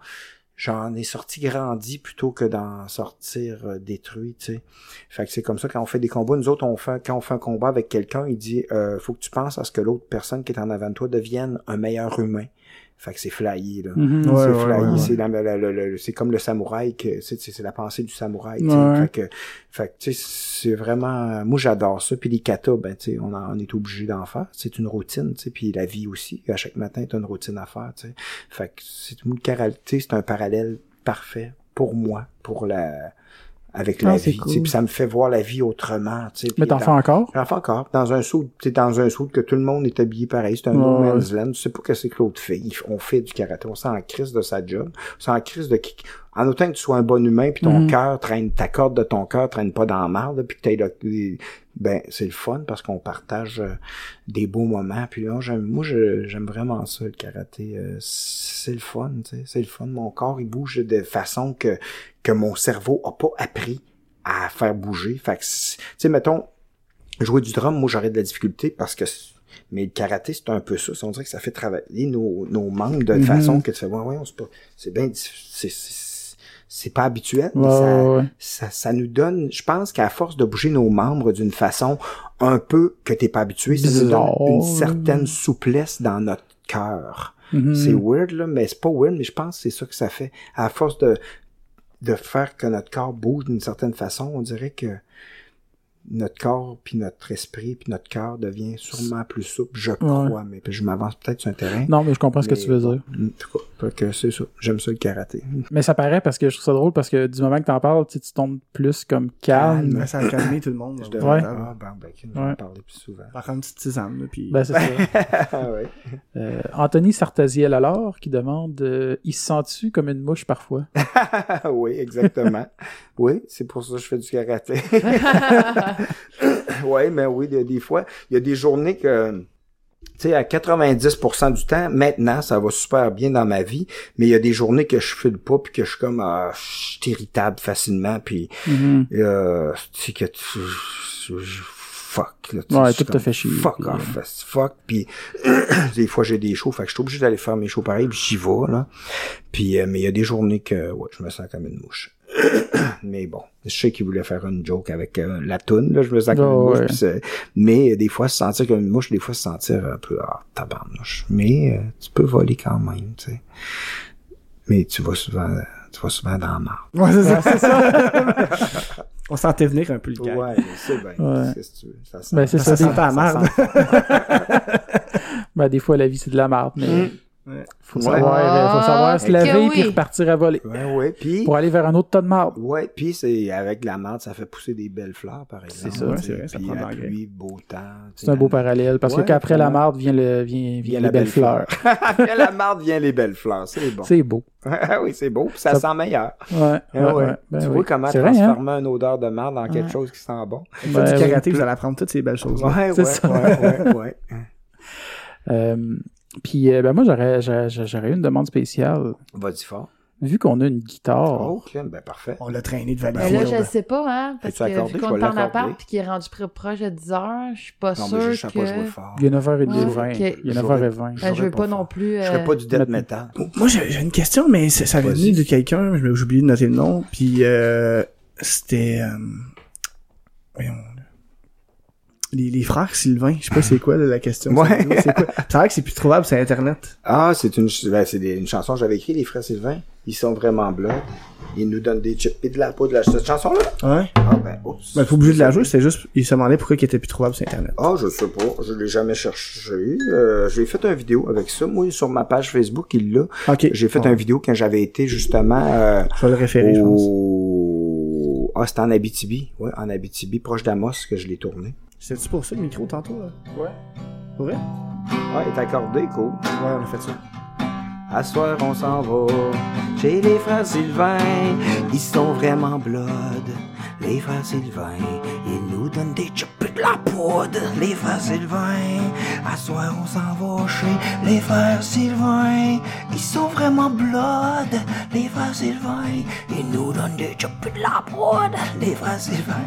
j'en ai sorti grandi plutôt que d'en sortir euh, détruit. Tu sais, fait que c'est comme ça quand on fait des combats. Nous autres, on fait quand on fait un combat avec quelqu'un, il dit euh, faut que tu penses à ce que l'autre personne qui est en avant de toi devienne un meilleur humain. Fait que c'est flyé là. mhm. Ouais, c'est ouais, flyé, ouais. c'est la- la- la- c'est comme le samouraï que c'est c'est la pensée du samouraï. tu sais. Ouais. Fait que fait que tu sais c'est vraiment moi j'adore ça puis les katas ben tu sais on, en- on est obligé d'en faire, c'est une routine tu sais puis la vie aussi à chaque matin tu as une routine à faire tu sais. Fait que c'est karaté, c'est un parallèle parfait pour moi pour la avec la Ah, c'est vie, cool. puis ça me fait voir la vie autrement, tu sais. Mais t'en fais encore? J'en fais encore. Dans un saut, sais, dans un saut que tout le monde est habillé pareil. C'est un no man's land. Tu sais pas que c'est que l'autre fait. On fait du karaté. On s'en crise de sa job. On s'en crise de qui, en autant que tu sois un bon humain puis ton Mhm. cœur traîne, ta corde de ton cœur traîne pas dans la marde, puis que les- ben, c'est le fun parce qu'on partage euh, des beaux moments. Puis là, j'aime, moi, j'aime vraiment ça, le karaté. Euh, c'est le fun, tu sais. C'est le fun. Mon corps, il bouge de façon que, que mon cerveau a pas appris à faire bouger. Fait que, tu sais, mettons, jouer du drum, moi, j'aurais de la difficulté parce que mais le karaté, c'est un peu ça. On dirait que ça fait travailler nos, nos membres de Mhm. façon que tu fais, ouais, ouais, c'est pas, c'est bien, c'est, c'est, pas habituel, mais Ouais, ça, ouais, ça, ça nous donne, je pense qu'à force de bouger nos membres d'une façon un peu que t'es pas habitué, ça nous donne une certaine souplesse dans notre cœur. Mhm. C'est weird, là, mais c'est pas weird, mais je pense que c'est ça que ça fait. À force de, de faire que notre corps bouge d'une certaine façon, on dirait que notre corps, puis notre esprit, puis notre cœur devient sûrement plus souple, je crois, mais je m'avance peut-être sur un terrain. Non, mais je comprends ce que tu veux dire. En tout cas, que c'est ça. J'aime ça le karaté. [laughs] Mais ça paraît parce que je trouve ça drôle parce que du moment que t'en parles, tu tombes plus comme calme. Ça a calmé tout le monde. Je là. devrais Ouais. ah, ben, ben, Ouais. en parler plus souvent. Par contre, une petite tisane, puis... Ben, c'est ça. [laughs] Ah ouais. Euh, Anthony Sartaziel alors qui demande euh, il se sent-tu comme une mouche parfois? [laughs] Oui, exactement. oui, c'est pour ça que je fais du karaté. [coughs] oui, mais oui, des, des fois, il y a des journées que, tu sais, à 90% du temps, maintenant, ça va super bien dans ma vie, mais il y a des journées que je file pas, puis que je suis comme, ah, je suis irritable facilement, puis Mhm. euh, tu sais que tu, je- fuck, là, Ouais, tout te fait chier, Fuck puis, off, fuck, puis [coughs] des fois j'ai des shows, fait que je suis obligé d'aller faire mes shows pareil, puis j'y vais, là. Puis, euh, mais il y a des journées que, ouais, je me sens comme une mouche. [coughs] mais bon, je sais qu'il voulait faire une joke avec euh, la toune, là, je me sens comme Oh, une mouche, ouais. puis c'est- mais euh, des fois se sentir comme une mouche, des fois se sentir un peu, ah, tabarnouche. Mais euh, tu peux voler quand même, tu sais. Mais tu vas souvent, tu vas souvent dans la marre. Ouais, c'est ça, c'est ça. [laughs] On sentait venir un peu le gars. Ouais, mais c'est bien. Ouais. Qu'est-ce que tu veux? Ça sent- Ben, c'est Ça ça. sent la merde. [laughs] Ben, des fois la vie c'est de la merde, mais Mm. Ouais. faut Ouais. savoir, faut savoir se Ah, laver oui. puis repartir à voler Ouais, ouais. Puis, pour aller vers un autre tas de marde. ouais, puis c'est avec la menthe, ça fait pousser des belles fleurs, par exemple. C'est ça, c'est vrai, ça Puis prend pluie, beau temps. C'est un beau parallèle parce Ouais, que qu'après la marde vient le vient, vient Vient les la belles belle fleurs. [laughs] Après la menthe vient les belles fleurs. C'est bon. C'est beau. [laughs] Ah oui, c'est beau. Puis ça, Ça- sent meilleur. Ouais. ouais, Ah ouais. ouais. Ben tu oui. vois comment hein? transformer une odeur de merde dans quelque chose qui sent bon. Faites Ben du oui. karaté, vous allez apprendre toutes ces belles choses. Ouais, ouais, ouais. [laughs] Euh, puis euh, ben moi j'aurais j'aurais j'aurais une demande spéciale. Vas-y fort. Vu qu'on a une guitare. Oh, ok, ben parfait. On l'a traîné de Mais Valley là, je Field. sais pas, hein, parce accordé? que vu Je qu'on est en appart puis qu'il est rendu près- proche de 10 heures, je suis pas Non, sûre mais je que... pas jouer fort. Il y a 9h20. Ouais, Il y a ok. 9h20. Ben, je veux pas non plus... Je euh, ferais pas du death Maintenant. metal. Moi, j'ai j'ai une question, mais ça, ça venu de quelqu'un, je- j'ai oublié de noter le nom, puis euh, c'était... euh, voyons, les, les frères Sylvain, je sais pas c'est quoi là, la question. Ouais. C'est quoi? C'est vrai que c'est plus trouvable sur Internet. Ah, c'est une, ch- ben, c'est des- une chanson que j'avais écrite, les frères Sylvain. Ils sont vraiment blood. Ils nous donnent des chips et de la poudre. Là. Cette chanson-là? Ouais. Ah, ben, oups. Ben, t'es obligé de la jouer, c'est juste, il se demandait pourquoi il était plus trouvable sur Internet. Ah, je sais pas. Je l'ai jamais cherché. Euh, j'ai fait une vidéo avec ça. Moi, sur ma page Facebook, il l'a. Ok. J'ai fait Bon, une vidéo quand j'avais été justement euh, Je vais le référer, je pense. au Ah, c'était en Abitibi. Ouais, en Abitibi, proche d'Amos que je l'ai tourné. C'est-tu pour ça le micro tantôt, là? Ouais. Pour vrai? Ouais, il est accordé, cool. Ouais, on a fait ça. À soir, on s'en va chez les frères Sylvain. Ils sont vraiment blood. Les frères Sylvain, ils nous donnent des chips et de la poudre. Les frères Sylvain, à soir, on s'en va chez les frères Sylvain. Ils sont vraiment blood. Les frères Sylvain, ils nous donnent des chips et de la poudre. Les frères Sylvain,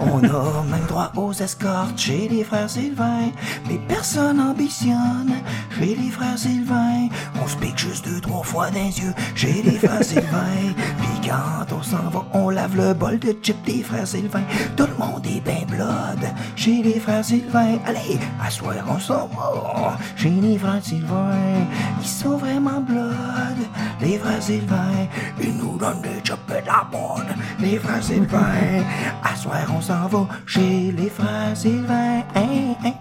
on a même droit aux escortes chez les frères Sylvain. Mais personne ambitionne chez les frères Sylvain. On se pique juste deux, trois fois les yeux chez les frères Sylvain. Puis quand on s'en va, on lave le bol de chips des frères Sylvain. Tout le monde est ben blood chez les frères Sylvain. Allez, à soir, on s'en va chez les frères Sylvain. Ils sont vraiment blood, les frères Sylvain. Ils nous donnent des chips et de la bonne, les frères Sylvain. [laughs] À soir, on s'en va chez les frères Sylvain. Hein, hein.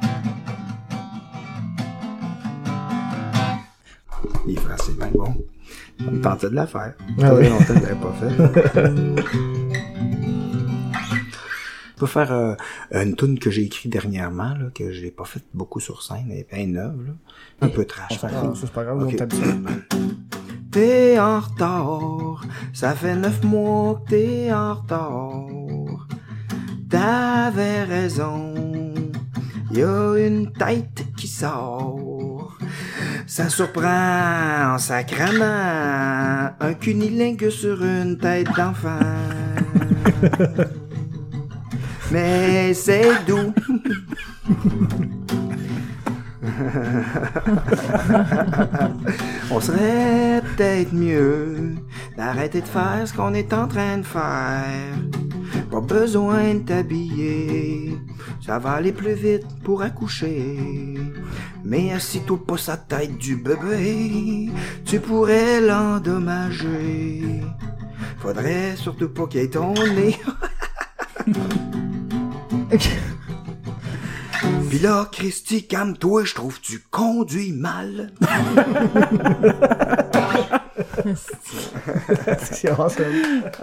Les frères Sylvain, bon. On me tentait de la faire. Ça Ah longtemps que je pas fait. [laughs] Je peux faire euh, une tune que j'ai écrite dernièrement, là, que j'ai pas faite beaucoup sur scène, elle est bien neuve, là. Un peu trash. Exemple. ça, c'est pas grave. [clears throat] T'es en retard, ça fait neuf mois que t'es en retard. T'avais raison, y a une tête qui sort. Ça surprend en sacrament un cunilingue sur une tête d'enfant. [laughs] Mais c'est doux. On serait peut-être mieux d'arrêter de faire ce qu'on est en train de faire. Pas besoin de t'habiller, ça va aller plus vite pour accoucher. Mais assis-toi pas sa tête du bébé, tu pourrais l'endommager. Faudrait surtout pas qu'il ait ton nez. [laughs] Pis là, Christy, calme-toi, je trouve que tu conduis mal. C'est awesome.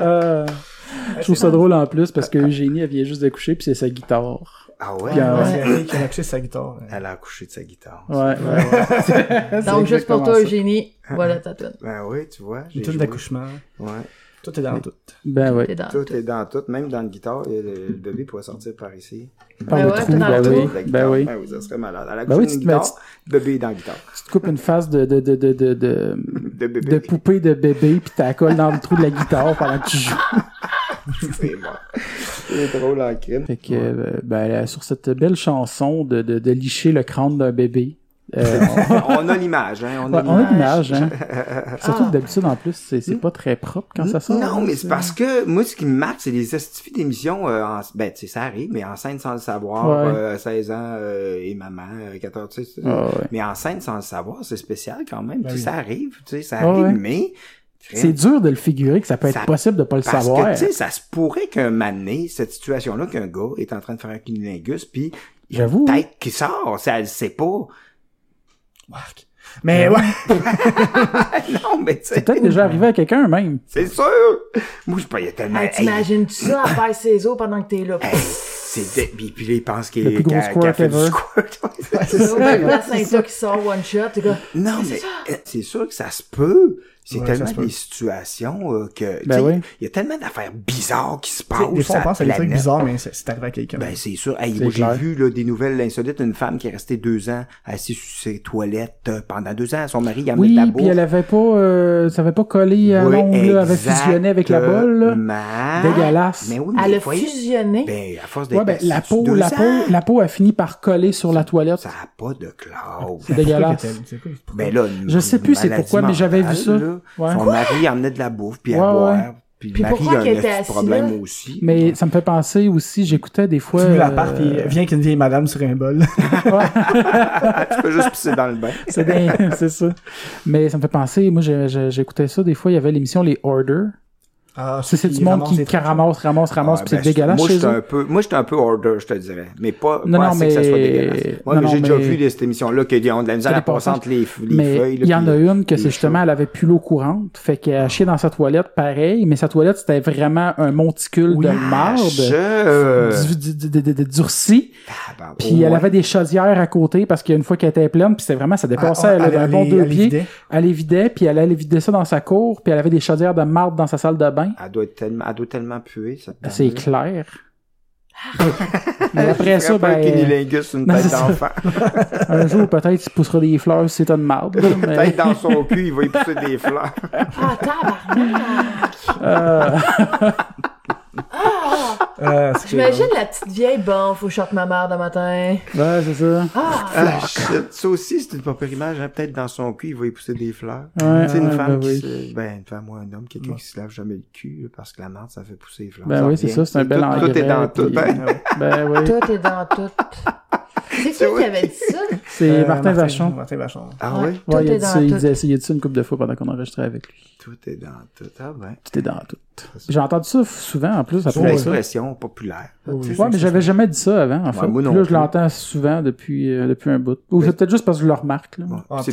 Euh, je trouve ça drôle en plus parce que Eugénie, elle vient juste d'accoucher puis c'est sa guitare. Ah ouais? C'est elle qui a accouché sa guitare. Elle a accouché de sa guitare. Ouais, ouais. [laughs] Donc, juste pour toi, ça. Eugénie, voilà ta tune. Ben oui, tu vois. Une tune d'accouchement. Ouais. Tout est dans tout. Ben oui. Tout tout. est dans tout, même dans le guitare, le, [laughs] le bébé pourrait sortir par ici. Par Ben le ouais, trou, ben le oui. La Ben guitare. oui. Ben oui, ça serait malade. Elle a Ben oui, tu te mets- guitare, bébé dans la guitare. Tu te coupes une face de, de, de, de, de, de, [laughs] De bébé. de poupée de bébé puis la colle dans le trou de la guitare pendant que tu joues. [laughs] C'est bon. C'est drôle en crime. Fait que, euh, ben, sur cette belle chanson de, de, de licher le crâne d'un bébé, euh, on a l'image, hein. On a Ouais, on a l'image. hein. [laughs] Surtout que d'habitude, en plus, c'est c'est pas très propre quand ça sort. Non, mais c'est parce que moi, ce qui me marque, c'est les estifies d'émissions. Euh, en- ben, tu sais, ça arrive, mais en scène sans le savoir, Ouais. euh, 16 ans euh, et maman, euh, 14, tu sais. Ah ouais. Mais en scène sans le savoir, c'est spécial quand même. Ben tu sais, oui. ça arrive, tu sais, ça Ah arrive, ouais. mais... C'est dur de le figurer que ça peut être Ça- possible de pas le Parce savoir. que, tu sais, ça se pourrait qu'un mané, cette situation-là, qu'un gars est en train de faire un cunilingus, puis J'avoue, hein. tête qui sort, ça, elle le sait pas. Marc. Mais ouais. [laughs] non, mais tu sais, c'est peut-être déjà arrivé à quelqu'un même. c'est sûr. Moi, je pas, il y a tellement... Hey, hey, T'imagines-tu ça à faire ses os pendant que t'es là? C'est puis, puis là, il pense qu'il plus gros qu'il a- qu'il a squirt fait du ever. squirt. [laughs] Ouais, c'est ça. qui sort one shot, Non, mais euh, c'est sûr que ça se peut. C'est Ouais, tellement des situations euh, que... Ben oui. Il y a tellement d'affaires bizarres qui se passent Des fois, on pense à des trucs bizarres, mais c'est arrivé à quelqu'un. Ben, c'est sûr. Hey, j'ai vu là, des nouvelles insolites. Une femme qui est restée deux ans assise sur ses toilettes euh, pendant deux ans. Son mari, il a Oui, de la puis bouffe. elle avait pas, euh, ça avait pas collé à Oui, l'ongle, là, avait fusionné avec la bolle, là. Dégueulasse. Mais oui, mais elle a fusionné. Ben, à force d'être Ouais, ben, la peau, la peau, la peau a fini par coller sur la toilette. Ça a pas de classe. C'est dégueulasse. Pourquoi? Ben là, une Je sais plus c'est pourquoi, mais j'avais vu ça. là. Ouais. Son mari emmenait de la bouffe, puis à Ouais, boire. ouais. Puis, Puis le mari pourquoi a était problème là? aussi. Mais ça me fait penser aussi, j'écoutais des fois. Tu la euh, part, puis viens avec une vieille madame sur un bol. [laughs] tu peux juste pisser dans le bain. c'est [laughs] c'est ça. Mais ça me fait penser, moi j'écoutais ça des fois, il y avait l'émission Les Order. Ah, C'est c'est qui du monde qui, qui ramasse, ramasse, ramasse, Ouais, puis ben, c'est dégueulasse Moi, j'étais un peu, moi, j'étais un peu order, je te dirais. Mais pas, Non, pas non, assez que ça soit mais- dégueulasse. Moi, non, mais non, j'ai déjà vu des- cette émission-là qui ont de la misère Ça à passer entre les, les Mais feuilles. il y en a une que c'est justement, elle avait plus l'eau courante, fait qu'elle a chié dans sa toilette pareil, mais sa toilette c'était vraiment un monticule de marde, durci, Ah, ben, puis elle avait des chaudières à côté parce qu'une fois qu'elle était pleine, puis c'était vraiment, ça dépassait, Ah, elle avait un bon deux pieds, elle les vidait, puis elle allait vider ça dans sa cour, puis elle avait des chaudières de marde dans sa salle de bain, Elle doit, être tellement, elle doit tellement puer, ça. c'est clair. [laughs] mais après ça, un ben, sur une Non, [laughs] tête d'enfant. [laughs] un jour peut-être il poussera des fleurs si c'est de marde, mais... Peut-être dans son cul, il va y pousser des fleurs. Ah, tabarnak! Euh, Euh, c'est- J'imagine la petite vieille, bon, faut que je sorte ma mère de matin. ouais, c'est ça. Ah! Ah, shit. Ça aussi, c'est une pas pire image. Hein? Peut-être dans son cul, il va y pousser des fleurs. Ouais, tu sais, une ouais, femme ben qui oui. se... Ben, une femme ou un homme, quelqu'un qui se lave jamais le cul, parce que la marde, ça fait pousser des fleurs. Ben oui, c'est ça, c'est un bel engrais. Tout est dans tout. hein. Ben oui. Tout est dans tout. C'est qui qui avait dit ça? [laughs] C'est Euh, Martin Vachon. Martin Vachon. Ah Ouais. oui? Tout Ouais, il, a dit il, tout. disait, il a dit ça une couple de fois pendant qu'on enregistrait avec lui. Tout est dans tout. Ah ben. Tout est dans tout. J'ai entendu ça souvent en plus C'est une ça. expression populaire. Tu sais, Ouais, mais j'avais jamais dit ça avant, en fait. moi non là, je l'entends souvent depuis, euh, depuis un bout. Ou Mais- c'est peut-être juste parce que je le remarque, là. Ah, tu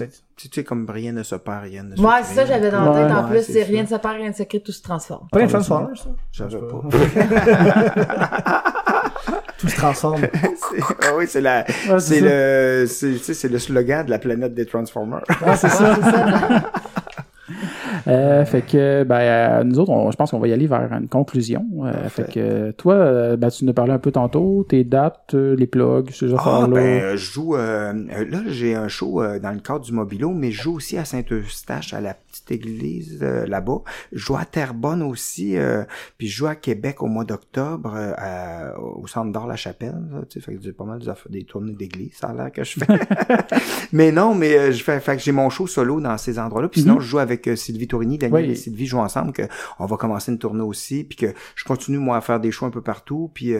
sais, comme rien ne se perd, rien ne se Ouais, c'est ça, j'avais dans la tête Ouais, en plus. c'est rien ne se perd, rien ne se crée, tout se transforme. Pas les Transformers, ça? J'avais pas. [laughs] [laughs] Tout se transforme. [laughs] C'est- ah oui, c'est la, Ouais, c'est le, c'est, le slogan de la planète des Transformers. Ouais, c'est ça. [laughs] Euh, fait que, ben, euh, nous autres, on- je pense qu'on va y aller vers une conclusion. Euh, fait que, toi, ben, tu nous parlais un peu tantôt, tes dates, les plugs, ces Ah, affaires-là. ben, je joue, là, j'ai un show dans le cadre du Mobilo, mais je joue aussi à Saint-Eustache, à la petite église euh, là-bas. Je joue à Terrebonne aussi, euh, puis je joue à Québec au mois d'octobre, euh, au centre d'or La Chapelle. là, tu sais, fait que j'ai pas mal des, tournées d'église, ça a l'air que je fais. [laughs] mais non, mais euh, je fais, fait que j'ai mon show solo dans ces endroits-là. Puis sinon, je joue avec Sylvie Tourigny, Daniel Oui. et Sylvie jouent ensemble, que on va commencer une tournée aussi, puis que je continue moi à faire des shows un peu partout, puis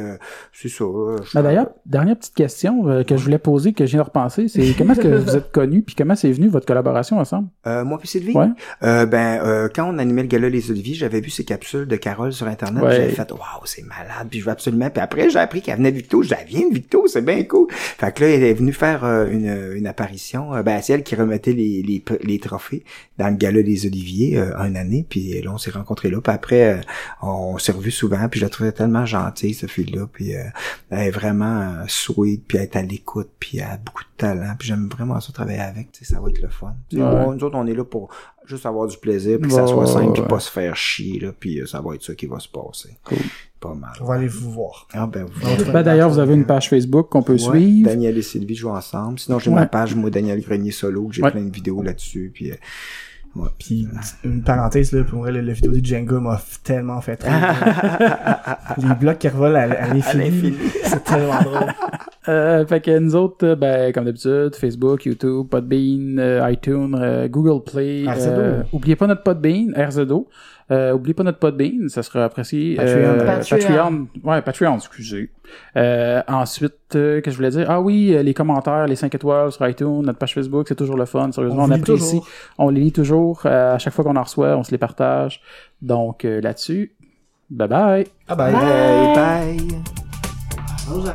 c'est ça. Ben, d'ailleurs, dernière petite question que je voulais poser, que je viens de repenser, c'est [laughs] comment est-ce que vous êtes connus, puis comment c'est venu votre collaboration ensemble? Euh, moi puis Sylvie? Ouais. Euh, ben, euh, quand on animait le gala Les Oliviers, j'avais vu ces capsules de Carole sur Internet. Ouais. J'avais fait, waouh, c'est malade. Puis je veux absolument. Puis après, j'ai appris qu'elle venait de Victo. Elle vient de Victo, c'est bien cool. Fait que là, elle est venue faire euh, une, une apparition. Euh, ben, c'est elle qui remettait les, les, les trophées dans le gala des Oliviers euh, une année. Puis là, on s'est rencontrés là. Puis après, euh, on s'est revus souvent. Puis je la trouvais tellement gentille, cette fille-là. Puis euh, elle est vraiment sweet. Puis elle est à l'écoute. Puis elle a beaucoup de talent. Puis j'aime vraiment ça travailler avec. Tu sais, ça va être le fun. Ouais. nous autres, on est là pour juste avoir du plaisir, puis que ça Ouais, soit simple, puis pas se faire chier, là, puis euh, ça va être ça qui va se passer. Cool. Pas mal. On va aller vous voir. Ah ben, vous Ben, d'ailleurs, vous avez une page Facebook qu'on peut Ouais, suivre. Daniel et Sylvie jouent ensemble. Sinon, j'ai Ouais. ma page, moi, Daniel Grenier Solo, que j'ai Ouais. plein de vidéos là-dessus, puis... euh, ouais. Puis, une parenthèse, là, pour vrai, le, le vidéo du Jenga m'a tellement fait rire. [laughs] Les blocs qui revolent à, à l'infini. [laughs] C'est tellement drôle. Euh, fait que nous autres, euh, ben, comme d'habitude, Facebook, YouTube, Podbean, euh, iTunes, euh, Google Play. RZO. euh, oubliez pas notre Podbean, RZO. Euh, oubliez pas notre Podbean, ça sera apprécié. Patreon. Euh, Patreon. Patreon. Ouais, Patreon, excusez. Euh, ensuite, euh, qu'est-ce que je voulais dire? Ah oui, les commentaires, les 5 étoiles sur iTunes, notre page Facebook, c'est toujours le fun. Sérieusement, On on, apprécie. toujours. On les lit toujours. Euh, à chaque fois qu'on en reçoit, on se les partage. Donc, euh, là-dessus, bye bye. Ah ben, Bye, bye. Bonjour.